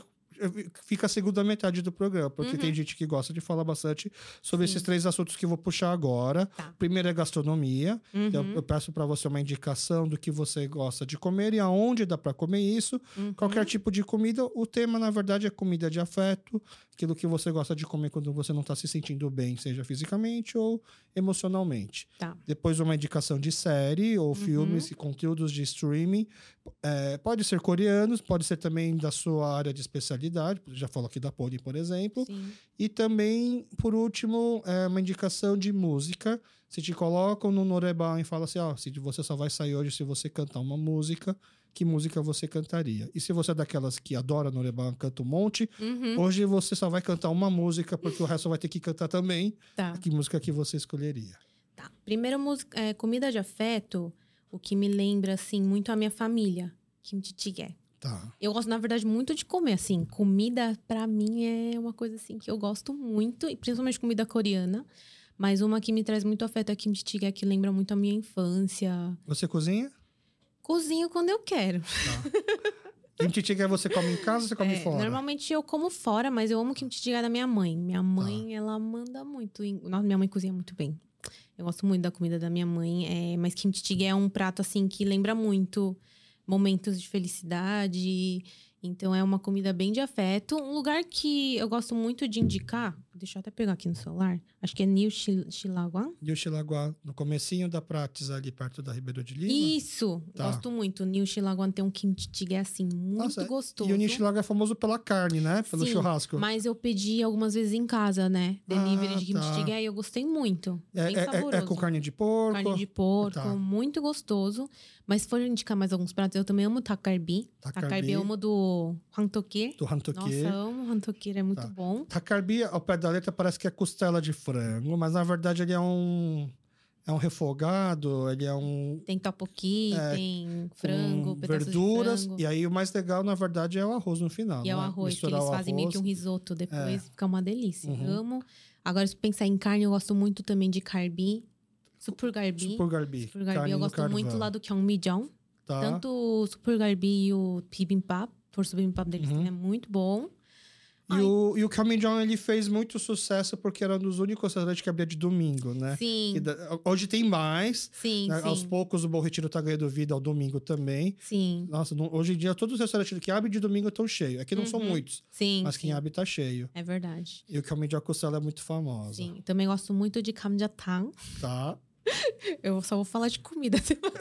Speaker 1: fica a segunda metade do programa, porque
Speaker 2: Uhum.
Speaker 1: tem gente que gosta de falar bastante sobre
Speaker 2: Sim.
Speaker 1: esses três assuntos que eu vou puxar agora.
Speaker 2: Tá.
Speaker 1: Primeiro é gastronomia. Então,
Speaker 2: Uhum.
Speaker 1: eu peço para você uma indicação do que você gosta de comer e aonde dá para comer isso.
Speaker 2: Uhum.
Speaker 1: Qualquer tipo de comida. O tema, na verdade, é comida de afeto, aquilo que você gosta de comer quando você não está se sentindo bem, seja fisicamente ou emocionalmente.
Speaker 2: Tá.
Speaker 1: Depois, uma indicação de série ou
Speaker 2: Uhum.
Speaker 1: filmes e conteúdos de streaming. É, pode ser coreanos, pode ser também da sua área de especialidade. Já falou aqui da Pony, por exemplo.
Speaker 2: Sim.
Speaker 1: E também, por último, é uma indicação de música. Se te colocam no Noreban e falam assim, ó, se você só vai sair hoje se você cantar uma música, que música você cantaria? E se você é daquelas que adora Noreban, canta um monte,
Speaker 2: Uhum.
Speaker 1: hoje você só vai cantar uma música, porque o resto vai ter que cantar também.
Speaker 2: Tá.
Speaker 1: Que música que você escolheria?
Speaker 2: Tá. Primeiro, música, é, comida de afeto, o que me lembra, assim, muito a minha família. Kimchi jjigae.
Speaker 1: Tá.
Speaker 2: Eu gosto, na verdade, muito de comer, assim. Comida, pra mim, é uma coisa, assim, que eu gosto muito. E principalmente comida coreana. Mas uma que me traz muito afeto é a kimchi jjigae, que lembra muito a minha infância.
Speaker 1: Você cozinha?
Speaker 2: Cozinho quando eu quero.
Speaker 1: Kimchi jjigae você come em casa ou você come
Speaker 2: É,
Speaker 1: fora?
Speaker 2: Normalmente eu como fora, mas eu amo kimchi jjigae da minha mãe. Minha mãe, ela manda muito. em- Nossa, minha mãe cozinha muito bem. Eu gosto muito da comida da minha mãe, é, mas kimchi jjigae é um prato assim que lembra muito momentos de felicidade. Então é uma comida bem de afeto. Um lugar que eu gosto muito de indicar, deixa eu até pegar aqui no celular. Acho que é New.
Speaker 1: E o Xilaguá, no comecinho da Prates, ali perto da Ribeiro de Lima.
Speaker 2: Isso,
Speaker 1: Tá.
Speaker 2: gosto muito. New Shilaguan tem um kimchi jjigae assim muito
Speaker 1: Nossa,
Speaker 2: gostoso.
Speaker 1: E o Nishilaga é famoso pela carne, né? Pelo
Speaker 2: Sim,
Speaker 1: churrasco.
Speaker 2: Mas eu pedi algumas vezes em casa, né? Delivery
Speaker 1: Ah,
Speaker 2: de kimchi
Speaker 1: tá.
Speaker 2: e eu gostei muito.
Speaker 1: É,
Speaker 2: bem
Speaker 1: é- é- é com carne de porco.
Speaker 2: Carne de porco,
Speaker 1: Tá.
Speaker 2: muito gostoso. Mas se for indicar mais alguns pratos, eu também amo takarbi.
Speaker 1: Takarbi.
Speaker 2: Takarbi eu amo do Hwangtokir.
Speaker 1: Do Hantoki.
Speaker 2: Nossa, amo Hwangtokir, é muito
Speaker 1: Tá.
Speaker 2: bom.
Speaker 1: Takarbi, ao pé da letra, parece que é costela de frango, mas na verdade ele é um. É um refogado, ele é um.
Speaker 2: Tem topoki,
Speaker 1: É,
Speaker 2: tem frango,
Speaker 1: verduras.
Speaker 2: de frango.
Speaker 1: E aí o mais legal, na verdade, é o arroz no final.
Speaker 2: E é o
Speaker 1: né?
Speaker 2: arroz, que eles fazem meio que um risoto depois,
Speaker 1: É.
Speaker 2: fica uma delícia.
Speaker 1: Uhum.
Speaker 2: Amo. Agora, se pensar em carne, eu gosto muito também de carbi. Super garbi.
Speaker 1: Super garbi.
Speaker 2: Super garbi.
Speaker 1: carne
Speaker 2: Eu gosto muito lá do Gyeongmijeon.
Speaker 1: Tá?
Speaker 2: Tanto o super garbi e o bibimbap. Força bibimbap deles
Speaker 1: Uhum.
Speaker 2: é muito bom.
Speaker 1: E
Speaker 2: Ai.
Speaker 1: o, e o Camin John, ele fez muito sucesso porque era um dos únicos restaurantes que abria de domingo, né?
Speaker 2: Sim,
Speaker 1: da- hoje tem mais.
Speaker 2: sim,
Speaker 1: né?
Speaker 2: sim.
Speaker 1: Aos poucos o Bom Retiro tá ganhando vida ao domingo também.
Speaker 2: Sim,
Speaker 1: Nossa, não- hoje em dia todos os restaurantes que abrem de domingo estão cheios. Aqui não são
Speaker 2: Uhum.
Speaker 1: muitos,
Speaker 2: sim.
Speaker 1: mas quem
Speaker 2: sim.
Speaker 1: abre tá cheio.
Speaker 2: É verdade.
Speaker 1: E o Camin John Costela é muito famosa.
Speaker 2: Sim. Também gosto muito de kamjatang.
Speaker 1: Tá?
Speaker 2: Eu só vou falar de comida.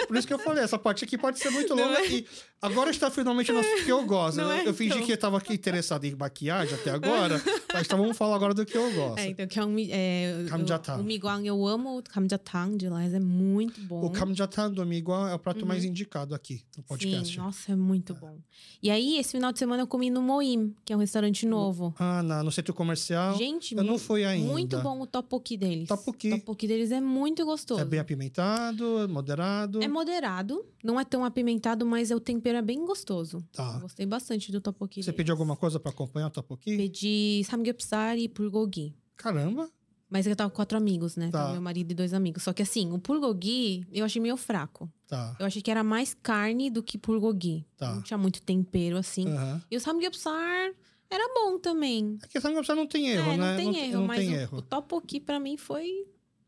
Speaker 1: Por isso que eu falei, essa parte aqui pode ser muito
Speaker 2: Não
Speaker 1: longa.
Speaker 2: é?
Speaker 1: E agora está finalmente no assunto que eu gosto.
Speaker 2: Não
Speaker 1: eu,
Speaker 2: é,
Speaker 1: eu fingi
Speaker 2: então.
Speaker 1: que eu estava aqui interessado em maquiagem até agora, mas então vamos falar agora do que eu gosto.
Speaker 2: É, então, Gyeongmi, é, eu-
Speaker 1: Kamjatang.
Speaker 2: o Miguang, eu amo o kamjatang de lá, é muito bom.
Speaker 1: O Kamjatan do amigo é o prato mais indicado aqui no podcast.
Speaker 2: Uhum. Sim, nossa, é muito bom. E aí, esse final de semana eu comi no Moim, que é um restaurante novo.
Speaker 1: Ah, na- no centro comercial.
Speaker 2: Gente,
Speaker 1: eu não
Speaker 2: mu-
Speaker 1: fui ainda.
Speaker 2: muito bom o topoki deles.
Speaker 1: Topoki.
Speaker 2: O topoki deles é muito gostoso.
Speaker 1: É bem apimentado, moderado.
Speaker 2: É moderado, não é tão apimentado, mas o tempero é bem gostoso.
Speaker 1: Tá.
Speaker 2: Gostei bastante do topoki
Speaker 1: Você
Speaker 2: deles.
Speaker 1: pediu alguma coisa pra acompanhar o topoki?
Speaker 2: Pedi samgyeopsal e bulgogi.
Speaker 1: Caramba.
Speaker 2: Mas eu tava com quatro amigos, né?
Speaker 1: Tá.
Speaker 2: Tava meu marido e dois amigos. Só que assim, o bulgogi eu achei meio fraco.
Speaker 1: Tá.
Speaker 2: Eu achei que era mais carne do que bulgogi.
Speaker 1: Tá.
Speaker 2: Não tinha muito tempero, assim.
Speaker 1: Aham.
Speaker 2: E o samgyeopsal era bom também.
Speaker 1: É que samgyeopsal não tem erro,
Speaker 2: é,
Speaker 1: né?
Speaker 2: não tem erro,
Speaker 1: não
Speaker 2: mas
Speaker 1: tem
Speaker 2: o,
Speaker 1: erro.
Speaker 2: o topoki pra mim foi...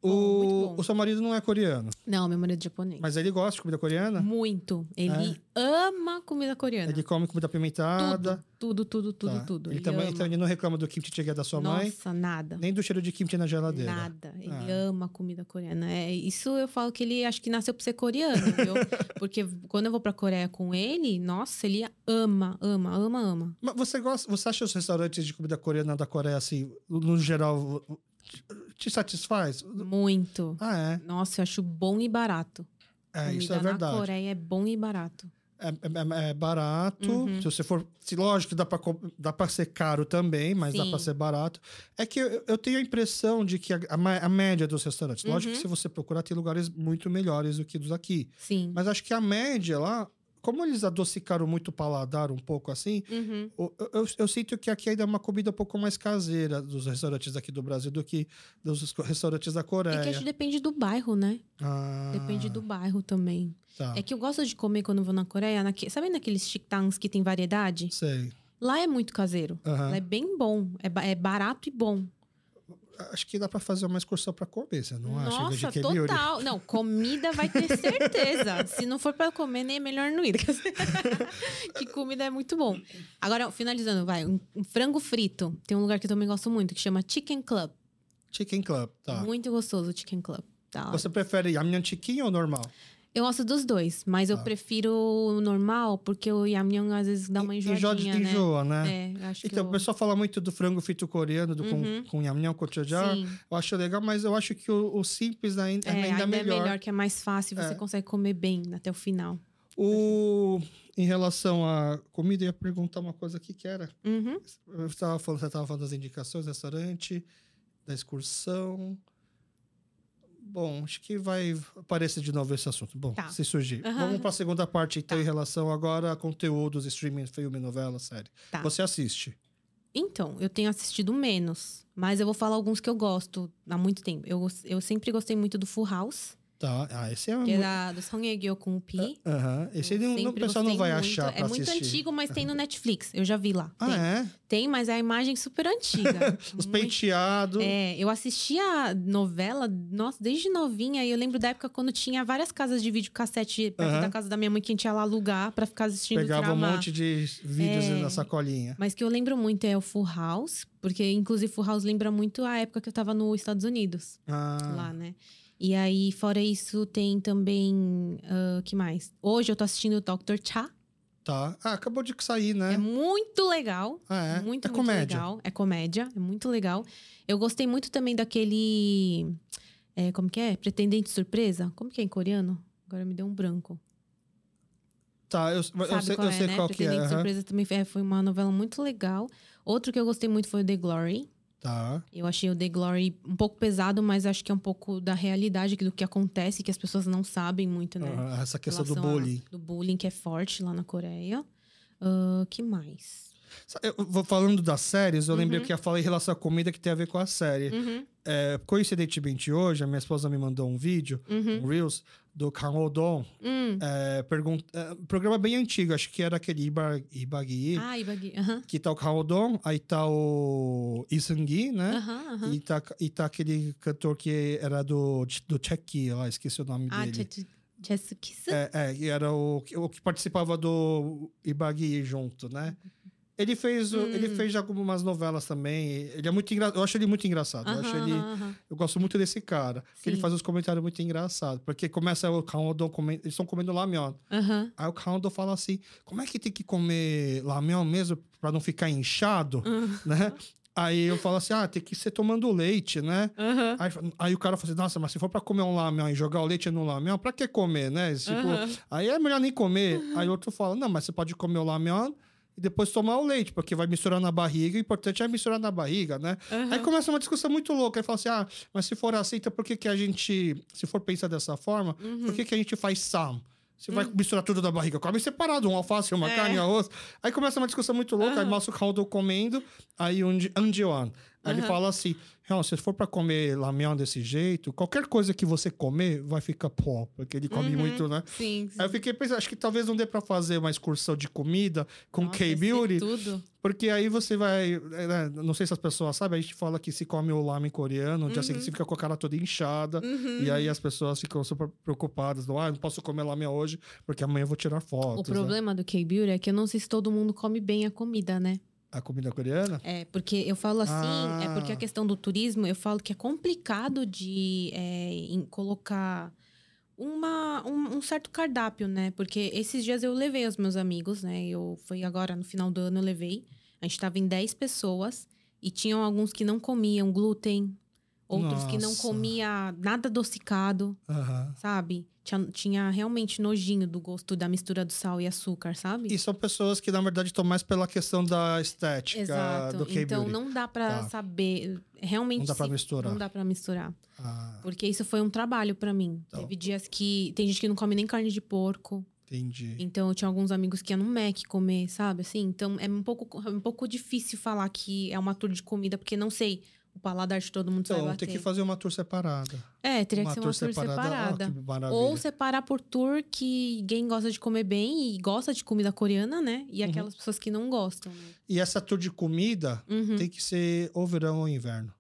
Speaker 1: O, o seu marido não é coreano,
Speaker 2: Não, meu marido é japonês.
Speaker 1: mas ele gosta de comida coreana?
Speaker 2: Muito. Ele ama comida coreana.
Speaker 1: Ele come comida apimentada.
Speaker 2: Tudo, tudo, tudo,
Speaker 1: Tá.
Speaker 2: tudo, tudo.
Speaker 1: Ele,
Speaker 2: Ele,
Speaker 1: também então, ele não reclama do kimchi jjigae da sua mãe,
Speaker 2: Nossa, nada.
Speaker 1: nem do cheiro de kimchi na geladeira.
Speaker 2: Nada. Ele
Speaker 1: Ah.
Speaker 2: ama comida coreana. É, isso eu falo que ele acho que nasceu pra ser coreano, viu? Porque quando eu vou pra Coreia com ele, nossa, ele ama, ama, ama, ama.
Speaker 1: Mas você gosta, você acha os restaurantes de comida coreana da Coreia assim, no geral, te satisfaz?
Speaker 2: Muito.
Speaker 1: Ah, é.
Speaker 2: Nossa, eu acho bom e barato.
Speaker 1: É,
Speaker 2: Comida
Speaker 1: isso é
Speaker 2: na
Speaker 1: verdade.
Speaker 2: Coreia é bom e barato.
Speaker 1: É, é- é barato.
Speaker 2: Uhum.
Speaker 1: Se você for. Se, lógico que dá pra, dá pra ser caro também, mas dá
Speaker 2: Sim.
Speaker 1: pra ser barato. É que eu, eu tenho a impressão de que a, a a média dos restaurantes. Lógico que
Speaker 2: Uhum.
Speaker 1: se você procurar, tem lugares muito melhores do que dos aqui.
Speaker 2: Sim.
Speaker 1: Mas acho que a média lá, como eles adocicaram muito o paladar um pouco assim,
Speaker 2: Uhum.
Speaker 1: eu, eu, eu sinto que aqui ainda é uma comida um pouco mais caseira dos restaurantes aqui do Brasil do que dos restaurantes da
Speaker 2: É
Speaker 1: Coreia.
Speaker 2: que acho que depende do bairro, né?
Speaker 1: Ah,
Speaker 2: Depende do bairro também.
Speaker 1: Tá.
Speaker 2: É que eu gosto de comer quando vou na Coreia. Naque... Sabe naqueles chiktangs que tem variedade?
Speaker 1: Sei.
Speaker 2: Lá é muito caseiro.
Speaker 1: Aham.
Speaker 2: Lá é bem bom. É, é barato e bom.
Speaker 1: Acho que dá pra fazer uma excursão pra comer, você não acha?
Speaker 2: Nossa,
Speaker 1: Vegetariano?
Speaker 2: total. Não, comida vai ter certeza. Se não for pra comer, nem é melhor não ir. que comida é muito bom. Agora, finalizando, vai. Um, um frango frito. Tem um lugar que eu também gosto muito, que chama Chicken Club.
Speaker 1: Chicken Club, tá.
Speaker 2: Muito gostoso o Chicken Club. Tá.
Speaker 1: Você prefere Yamnyan Chicken ou normal?
Speaker 2: Eu gosto dos dois, mas eu
Speaker 1: Tá.
Speaker 2: prefiro o normal, porque o yam às vezes dá uma
Speaker 1: Enjoa
Speaker 2: enjoadinha,
Speaker 1: de
Speaker 2: né?
Speaker 1: enjoa, né?
Speaker 2: É, eu acho
Speaker 1: Então,
Speaker 2: que
Speaker 1: o pessoal fala muito do frango frito coreano, do,
Speaker 2: Uhum.
Speaker 1: com, com Yamnyan, com
Speaker 2: eu...
Speaker 1: Eu acho legal, mas eu acho que o, o simples ainda,
Speaker 2: É,
Speaker 1: ainda,
Speaker 2: ainda,
Speaker 1: melhor.
Speaker 2: é melhor, que é mais fácil, você
Speaker 1: É.
Speaker 2: consegue comer bem até o final.
Speaker 1: O, em relação à comida, eu ia perguntar uma coisa aqui que era.
Speaker 2: Uhum.
Speaker 1: Eu estava falando, você estava falando das indicações, restaurante, da excursão. Bom, acho que vai aparecer de novo esse assunto. Bom,
Speaker 2: Tá.
Speaker 1: se surgir.
Speaker 2: Aham.
Speaker 1: Vamos para a segunda parte, então,
Speaker 2: Tá.
Speaker 1: em relação agora a conteúdos, streaming, filme, novela, série.
Speaker 2: Tá.
Speaker 1: Você assiste?
Speaker 2: Então, eu tenho assistido menos, mas eu vou falar alguns que eu gosto há muito tempo. Eu, eu sempre gostei muito do Full House,
Speaker 1: Tá. Ah, esse é.
Speaker 2: que é da, do Song Ye-gyo com o Pi.
Speaker 1: Aham. Esse
Speaker 2: Eu
Speaker 1: não, o pessoal não vai
Speaker 2: muito.
Speaker 1: achar
Speaker 2: É muito
Speaker 1: assistir.
Speaker 2: antigo, mas tem no Netflix. Eu já vi lá.
Speaker 1: Ah,
Speaker 2: tem.
Speaker 1: é?
Speaker 2: Tem, mas é a imagem super antiga.
Speaker 1: Os
Speaker 2: Muito-
Speaker 1: penteados.
Speaker 2: É, eu assistia novela, nossa, desde novinha. E eu lembro da época quando tinha várias casas de videocassete perto
Speaker 1: Aham.
Speaker 2: da casa da minha mãe que a gente ia lá alugar pra ficar assistindo
Speaker 1: Pegava um monte de vídeos
Speaker 2: É.
Speaker 1: na sacolinha.
Speaker 2: Mas que eu lembro muito é o Full House, porque inclusive Full House lembra muito a época que eu tava nos Estados Unidos,
Speaker 1: Ah,
Speaker 2: lá, né? E aí, fora isso, tem também. O que mais? Hoje eu tô assistindo o Dr. Cha.
Speaker 1: tá. Ah, acabou de sair, né?
Speaker 2: É muito legal.
Speaker 1: Ah, é?
Speaker 2: Muito,
Speaker 1: é
Speaker 2: muito
Speaker 1: comédia.
Speaker 2: legal. É comédia, é muito legal. Eu gostei muito também daquele. é, como que é? Pretendente Surpresa? Como que é em coreano? Agora me deu um branco.
Speaker 1: Tá, eu, eu
Speaker 2: Sabe
Speaker 1: sei,
Speaker 2: qual
Speaker 1: eu
Speaker 2: é,
Speaker 1: sei
Speaker 2: né?
Speaker 1: qual que é.
Speaker 2: Pretendente. Surpresa também foi, foi uma novela muito legal. Outro que eu gostei muito foi o The Glory.
Speaker 1: Tá.
Speaker 2: Eu achei o The Glory um pouco pesado, mas acho que é um pouco da realidade do que acontece, que as pessoas não sabem muito, né?
Speaker 1: Aham, Essa questão do
Speaker 2: Relação a-
Speaker 1: bullying.
Speaker 2: do bullying que é forte lá na Coreia. O que mais?
Speaker 1: Eu vou falando das séries, eu lembrei
Speaker 2: Uhum.
Speaker 1: que ia falar em relação à comida que tem a ver com a série.
Speaker 2: Uhum,
Speaker 1: É, coincidentemente, hoje, a minha esposa me mandou um vídeo,
Speaker 2: uhum,
Speaker 1: um Reels, do Kang Ho-dong.
Speaker 2: hum.
Speaker 1: É, é, um programa bem antigo, acho que era aquele Iba, Ibagi,
Speaker 2: Ah, Ibagi. Aham.
Speaker 1: que tá o Kang Ho-dong, aí tá o Seung-gi, né?
Speaker 2: Aham, aham.
Speaker 1: E, tá, e tá aquele cantor que era do, do Chucky, lá, esqueci o nome
Speaker 2: Ah,
Speaker 1: dele. É, é, e era o, que- o que participava do Ibagi junto, né? Ele fez,
Speaker 2: Hum.
Speaker 1: ele fez algumas novelas também. Ele é muito. Eu acho ele muito engraçado. eu, acho ele, eu gosto muito desse cara. Porque ele faz uns comentários muito engraçados. Porque começa o Kaondon comendo. Eles estão comendo lamion.
Speaker 2: Aham.
Speaker 1: Aí o Kaondon fala assim: como é que tem que comer lamion mesmo pra não ficar inchado? Né? Aí eu falo assim: ah, tem que ser tomando leite, né? Aí, aí o cara fala assim, nossa, mas se for pra comer um lamião e jogar o leite no lamião, pra que comer, né? Tipo. Aí é melhor nem comer. Aí o outro fala, não, mas você pode comer o lamião e depois tomar o leite, porque vai misturar na barriga, o importante é misturar na barriga, né?
Speaker 2: Aham.
Speaker 1: Aí começa uma discussão muito louca. Aí fala assim, ah, mas se for assim, então por que, que a gente, se for pensar dessa forma,
Speaker 2: Uhum.
Speaker 1: por que, que a gente faz sam? Você vai misturar tudo da barriga, come separado, um alface, uma
Speaker 2: É.
Speaker 1: carne, arroz. Aí começa uma discussão muito louca, aí
Speaker 2: Aham.
Speaker 1: mostra o caldo comendo, aí o Anji- Aí ele
Speaker 2: Aham.
Speaker 1: fala assim, "Não, se for pra comer lamião desse jeito, qualquer coisa que você comer vai ficar pó, porque ele come
Speaker 2: Uhum.
Speaker 1: muito, né?
Speaker 2: Sim, sim.
Speaker 1: Aí eu fiquei pensando, acho que talvez não dê pra fazer uma excursão de comida com K-Beauty,
Speaker 2: Tudo.
Speaker 1: porque aí você vai. né, Não sei se as pessoas sabem, a gente fala que se come o lamen coreano, no dia seguinte você fica com a cara toda inchada.
Speaker 2: Uhum.
Speaker 1: E aí as pessoas ficam super preocupadas. Não, ah, não posso comer lamen hoje, porque amanhã eu vou tirar
Speaker 2: O
Speaker 1: fotos. né?
Speaker 2: problema do K-Beauty é que eu não sei se todo mundo come bem a comida, né?
Speaker 1: A comida coreana?
Speaker 2: É, porque eu falo assim,
Speaker 1: Ah.
Speaker 2: é porque a questão do turismo, eu falo que é complicado de é, colocar uma, um, um certo cardápio, né? Porque esses dias eu levei os meus amigos, né? Eu foi agora no final do ano eu levei. A gente tava em 10 pessoas e tinham alguns que não comiam glúten, Outros que não
Speaker 1: Nossa.
Speaker 2: comia nada adocicado, sabe? Tinha, tinha realmente nojinho do gosto da mistura do sal e açúcar, sabe?
Speaker 1: E são pessoas que, na verdade, estão mais pela questão da estética
Speaker 2: Exato.
Speaker 1: do que
Speaker 2: Então não dá pra
Speaker 1: Tá.
Speaker 2: saber. Realmente.
Speaker 1: Não dá pra
Speaker 2: se-
Speaker 1: misturar.
Speaker 2: Não dá pra misturar.
Speaker 1: Ah,
Speaker 2: Porque isso foi um trabalho pra mim.
Speaker 1: Então.
Speaker 2: Teve dias que. Tem gente que não come nem carne de porco.
Speaker 1: entendi.
Speaker 2: Então eu tinha alguns amigos que iam no Mac comer, sabe? Assim, então é um pouco, é um pouco difícil falar que é uma tour de comida, porque não sei. O paladar de todo mundo vai
Speaker 1: Então,
Speaker 2: bater.
Speaker 1: tem que fazer uma tour separada.
Speaker 2: É, teria
Speaker 1: uma
Speaker 2: que ser uma tour separada.
Speaker 1: Ah.
Speaker 2: Ou separar por tour que quem gosta de comer bem e gosta de comida coreana, né?
Speaker 1: Uhum.
Speaker 2: E aquelas pessoas que não gostam, né?
Speaker 1: E essa tour de comida
Speaker 2: Uhum.
Speaker 1: tem que ser ou verão ou inverno.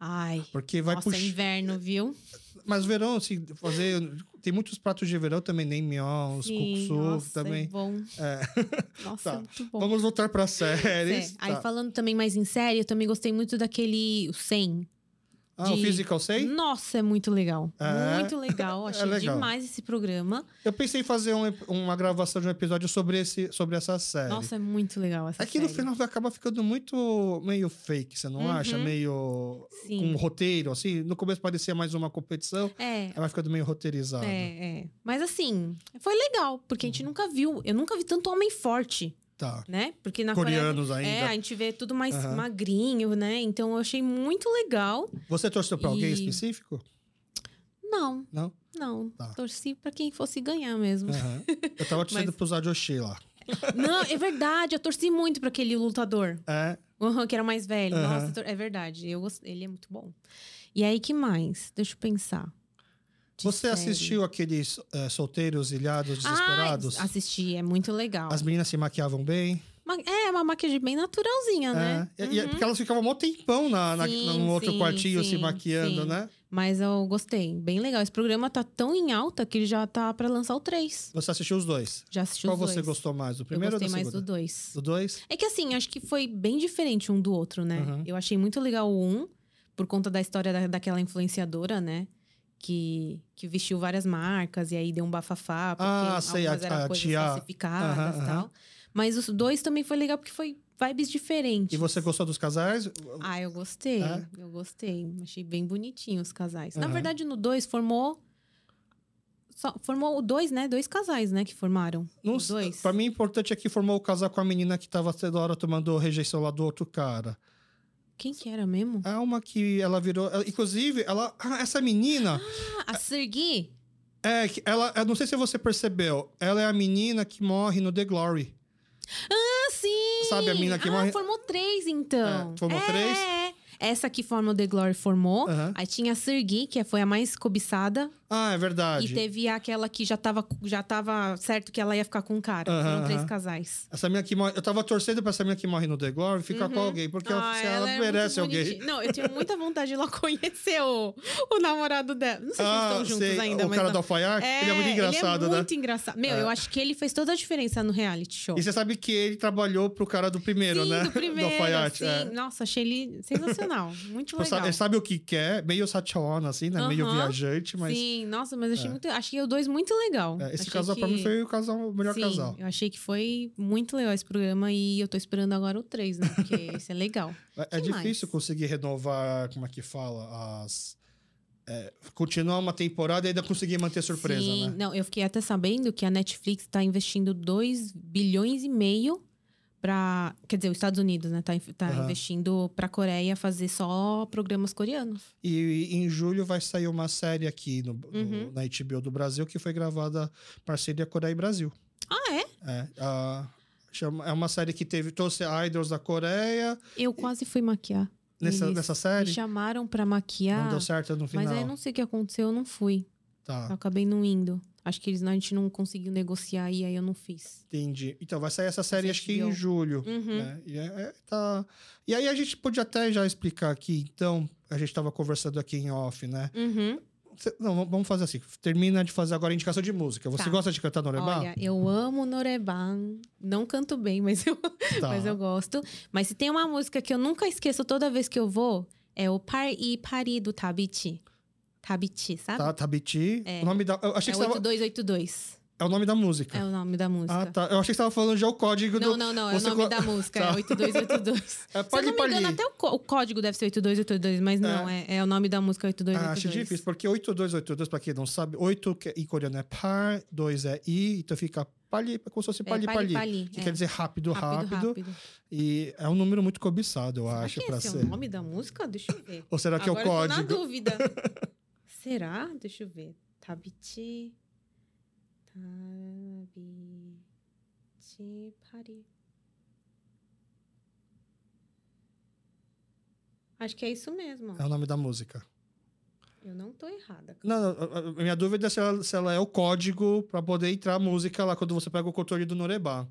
Speaker 2: Ai.
Speaker 1: Porque vai
Speaker 2: Nossa, é
Speaker 1: puxar.
Speaker 2: inverno, viu?
Speaker 1: Mas verão, assim, fazer. Tem muitos pratos de verão também, nem mignon, os kuksu
Speaker 2: nossa,
Speaker 1: também.
Speaker 2: É bom.
Speaker 1: É.
Speaker 2: Nossa,
Speaker 1: Tá.
Speaker 2: é muito bom.
Speaker 1: Vamos voltar para
Speaker 2: É.
Speaker 1: séries.
Speaker 2: Aí
Speaker 1: Tá.
Speaker 2: falando também mais em série, eu também gostei muito daquele o 100.
Speaker 1: Ah, o
Speaker 2: de-
Speaker 1: Physical Say?
Speaker 2: Nossa, é muito legal.
Speaker 1: É?
Speaker 2: Muito legal. Achei
Speaker 1: legal.
Speaker 2: demais esse programa.
Speaker 1: Eu pensei em fazer um uma gravação de um episódio sobre, esse, sobre essa série.
Speaker 2: Nossa, é muito legal essa
Speaker 1: Aqui no
Speaker 2: série.
Speaker 1: final acaba ficando muito meio fake, você não
Speaker 2: Uhum.
Speaker 1: acha? Meio
Speaker 2: Sim.
Speaker 1: com um roteiro, assim. No começo parecia mais uma competição,
Speaker 2: É,
Speaker 1: aí vai ficando meio roteirizado.
Speaker 2: é, é. Mas assim, foi legal, porque a
Speaker 1: Uhum.
Speaker 2: gente nunca viu. Eu nunca vi tanto homem forte,
Speaker 1: Tá.
Speaker 2: né? Porque na
Speaker 1: Coreanos
Speaker 2: Coreia,
Speaker 1: ainda.
Speaker 2: É, a gente vê tudo mais
Speaker 1: Aham.
Speaker 2: magrinho, né? Então eu achei muito legal.
Speaker 1: Você torceu pra alguém
Speaker 2: E-
Speaker 1: específico?
Speaker 2: Não,
Speaker 1: Não?
Speaker 2: não.
Speaker 1: Tá.
Speaker 2: Torci pra quem fosse ganhar mesmo.
Speaker 1: Aham. Eu tava torcendo
Speaker 2: Mas-
Speaker 1: pros Ajoshi lá.
Speaker 2: Não, é verdade. Eu torci muito pra aquele lutador.
Speaker 1: É.
Speaker 2: Uhum, que era mais velho.
Speaker 1: Aham.
Speaker 2: Nossa, é verdade. Eu Ele é muito bom. E aí, que mais? Deixa eu pensar.
Speaker 1: Você
Speaker 2: série.
Speaker 1: assistiu aqueles eh, solteiros, ilhados, desesperados?
Speaker 2: Ah, assisti, é muito legal.
Speaker 1: As meninas se maquiavam bem.
Speaker 2: É uma maquiagem bem naturalzinha, né?
Speaker 1: É. E- e é porque elas ficavam um tempão na, na,
Speaker 2: Sim,
Speaker 1: num outro
Speaker 2: sim,
Speaker 1: quartinho se
Speaker 2: sim,
Speaker 1: maquiando,
Speaker 2: sim.
Speaker 1: né?
Speaker 2: Mas eu gostei. Bem legal. Esse programa tá tão em alta que ele já tá pra lançar o 3.
Speaker 1: Você assistiu os dois.
Speaker 2: Já assisti
Speaker 1: Qual
Speaker 2: os
Speaker 1: você
Speaker 2: dois.
Speaker 1: gostou mais? Do
Speaker 2: Eu
Speaker 1: primeiro
Speaker 2: gostei
Speaker 1: ou da
Speaker 2: mais
Speaker 1: segunda?
Speaker 2: do 2.
Speaker 1: Do dois?
Speaker 2: É que assim, acho que foi bem diferente um do outro, né?
Speaker 1: Uhum.
Speaker 2: Eu achei muito legal o um, por conta da história da, daquela influenciadora, né? Que, que vestiu várias marcas e aí deu um bafafá, porque
Speaker 1: Ah, sei,
Speaker 2: algumas
Speaker 1: a-
Speaker 2: eram
Speaker 1: a
Speaker 2: coisas
Speaker 1: tia-
Speaker 2: falsificadas e tal. Mas os dois também foi legal porque foi vibes diferentes.
Speaker 1: E você gostou dos casais?
Speaker 2: Ah, eu gostei.
Speaker 1: É?
Speaker 2: Eu gostei. Achei bem bonitinho os casais. Na
Speaker 1: Aham.
Speaker 2: verdade, no dois formou. Só, formou dois, né? Dois casais, né? Que formaram.
Speaker 1: Não sei.
Speaker 2: dois.
Speaker 1: Pra mim, o importante é que formou o casal com a menina que tava toda hora tomando rejeição lá do outro cara.
Speaker 2: Quem que era mesmo?
Speaker 1: É uma que ela virou. ela- inclusive, ela. Ah, essa menina.
Speaker 2: Ah, a Sergi?
Speaker 1: É, que ela. Eu não sei se você percebeu. Ela é a menina que morre no The Glory.
Speaker 2: Ah, sim!
Speaker 1: Sabe a mina que
Speaker 2: ah,
Speaker 1: morre-
Speaker 2: formou três, então.
Speaker 1: É, formou
Speaker 2: É,
Speaker 1: três?
Speaker 2: É. Essa que forma o The Glory formou. Aí tinha a Sergi, que foi a mais cobiçada.
Speaker 1: Ah, é verdade.
Speaker 2: E teve aquela que já tava, já tava certo que ela ia ficar com o cara.
Speaker 1: Aham,
Speaker 2: Foram três casais.
Speaker 1: Essa menina que morre. Eu tava torcendo pra essa menina que morre no The Glory ficar com alguém. Porque ela,
Speaker 2: Ah,
Speaker 1: se ela,
Speaker 2: é
Speaker 1: merece alguém.
Speaker 2: Não, eu tinha muita vontade de ir lá conhecer o, o namorado dela. Não sei se eles
Speaker 1: Ah,
Speaker 2: estão juntos
Speaker 1: sei.
Speaker 2: ainda,
Speaker 1: o
Speaker 2: mas.
Speaker 1: cara
Speaker 2: não.
Speaker 1: do alfaiate, ele é muito engraçado,
Speaker 2: ele é
Speaker 1: né?
Speaker 2: muito engraçado. Meu,
Speaker 1: É.
Speaker 2: eu acho que ele fez toda a diferença no reality show.
Speaker 1: E você sabe que ele trabalhou pro cara do primeiro,
Speaker 2: sim,
Speaker 1: né?
Speaker 2: do primeiro,
Speaker 1: alfaiate.
Speaker 2: sim.
Speaker 1: é.
Speaker 2: Nossa, achei ele sensacional. Muito
Speaker 1: Tipo,
Speaker 2: legal.
Speaker 1: sabe- Ele sabe o que quer, meio Sationa, assim, né? Meio viajante, mas.
Speaker 2: Sim, nossa, mas achei
Speaker 1: É.
Speaker 2: muito. Achei o dois muito legal.
Speaker 1: é, esse
Speaker 2: Achei
Speaker 1: casal, pra
Speaker 2: que-
Speaker 1: mim, foi o, casal, o melhor
Speaker 2: Sim,
Speaker 1: casal.
Speaker 2: Eu achei que foi muito legal esse programa e eu tô esperando agora o 3, né? Porque esse é legal.
Speaker 1: É, é difícil conseguir renovar, como é que fala? As. é, continuar uma temporada e ainda conseguir manter surpresa,
Speaker 2: Sim,
Speaker 1: né?
Speaker 2: não, eu fiquei até sabendo que a Netflix tá investindo 2 bilhões e meio para, quer dizer, os Estados Unidos, né, tá, tá
Speaker 1: Aham.
Speaker 2: investindo pra Coreia fazer só programas coreanos.
Speaker 1: E, em julho vai sair uma série aqui no, no-
Speaker 2: Uhum.
Speaker 1: na HBO do Brasil que foi gravada parceria Coreia e Brasil.
Speaker 2: Ah, é?
Speaker 1: É, a- chama- é uma série que teve trouxe idols da Coreia
Speaker 2: Eu quase fui maquiar.
Speaker 1: nessa,
Speaker 2: Eles
Speaker 1: nessa
Speaker 2: Me
Speaker 1: série.
Speaker 2: chamaram pra maquiar,
Speaker 1: Não deu certo no final.
Speaker 2: mas aí não sei o que aconteceu, eu não fui.
Speaker 1: Tá.
Speaker 2: Eu acabei não indo. Acho que eles, a gente não conseguiu negociar e aí eu não fiz.
Speaker 1: Entendi. Então vai sair essa série acho que em julho.
Speaker 2: Uhum.
Speaker 1: né? E, é- é, tá... e aí a gente pode até já explicar aqui, então, a gente estava conversando aqui em off, né?
Speaker 2: Uhum.
Speaker 1: Não, vamos- fazer assim. Termina de fazer agora a indicação de música. Você
Speaker 2: Tá.
Speaker 1: gosta de cantar Norebá?
Speaker 2: Olha, eu amo Noreban. Não canto bem, mas eu,
Speaker 1: Tá.
Speaker 2: mas eu gosto. Mas se tem uma música que eu nunca esqueço toda vez que eu vou, é o Par e Pari do Tabiti. Tabiti, sabe?
Speaker 1: Tá, Tabiti.
Speaker 2: É.
Speaker 1: O nome da. Eu achei
Speaker 2: é
Speaker 1: que tava...
Speaker 2: 8282.
Speaker 1: É o nome da música.
Speaker 2: É o nome da música.
Speaker 1: Ah, tá. Eu achei que você tava falando já o código
Speaker 2: Não,
Speaker 1: do.
Speaker 2: não, não. É o nome da música.
Speaker 1: Tá.
Speaker 2: É 8282.
Speaker 1: É
Speaker 2: Se eu
Speaker 1: Pali
Speaker 2: não me engano,
Speaker 1: Pali.
Speaker 2: até o, o código deve ser 8282, mas não, é, é o nome da música
Speaker 1: Ah,
Speaker 2: 8282.
Speaker 1: acho difícil, porque 8282, pra quem não sabe, 8 que- em coreano é par, 2 é i, então fica pali, como se fosse
Speaker 2: É,
Speaker 1: pali pali.
Speaker 2: pali,
Speaker 1: Que
Speaker 2: é.
Speaker 1: quer dizer rápido, rápido,
Speaker 2: Rápido, rápido.
Speaker 1: E é um número muito cobiçado, eu
Speaker 2: Será
Speaker 1: acho,
Speaker 2: que
Speaker 1: pra
Speaker 2: esse
Speaker 1: ser.
Speaker 2: é o nome da música? Deixa eu ver.
Speaker 1: Ou será que
Speaker 2: Agora
Speaker 1: é o
Speaker 2: eu tô na
Speaker 1: código?
Speaker 2: dúvida. Será? Deixa eu ver. Tabichi. Tabichi pari. Acho que é isso mesmo.
Speaker 1: É o nome da música.
Speaker 2: Eu não tô errada.
Speaker 1: Não, minha dúvida é se ela, se ela é o código pra poder entrar a música lá quando você pega o controle do Noreba.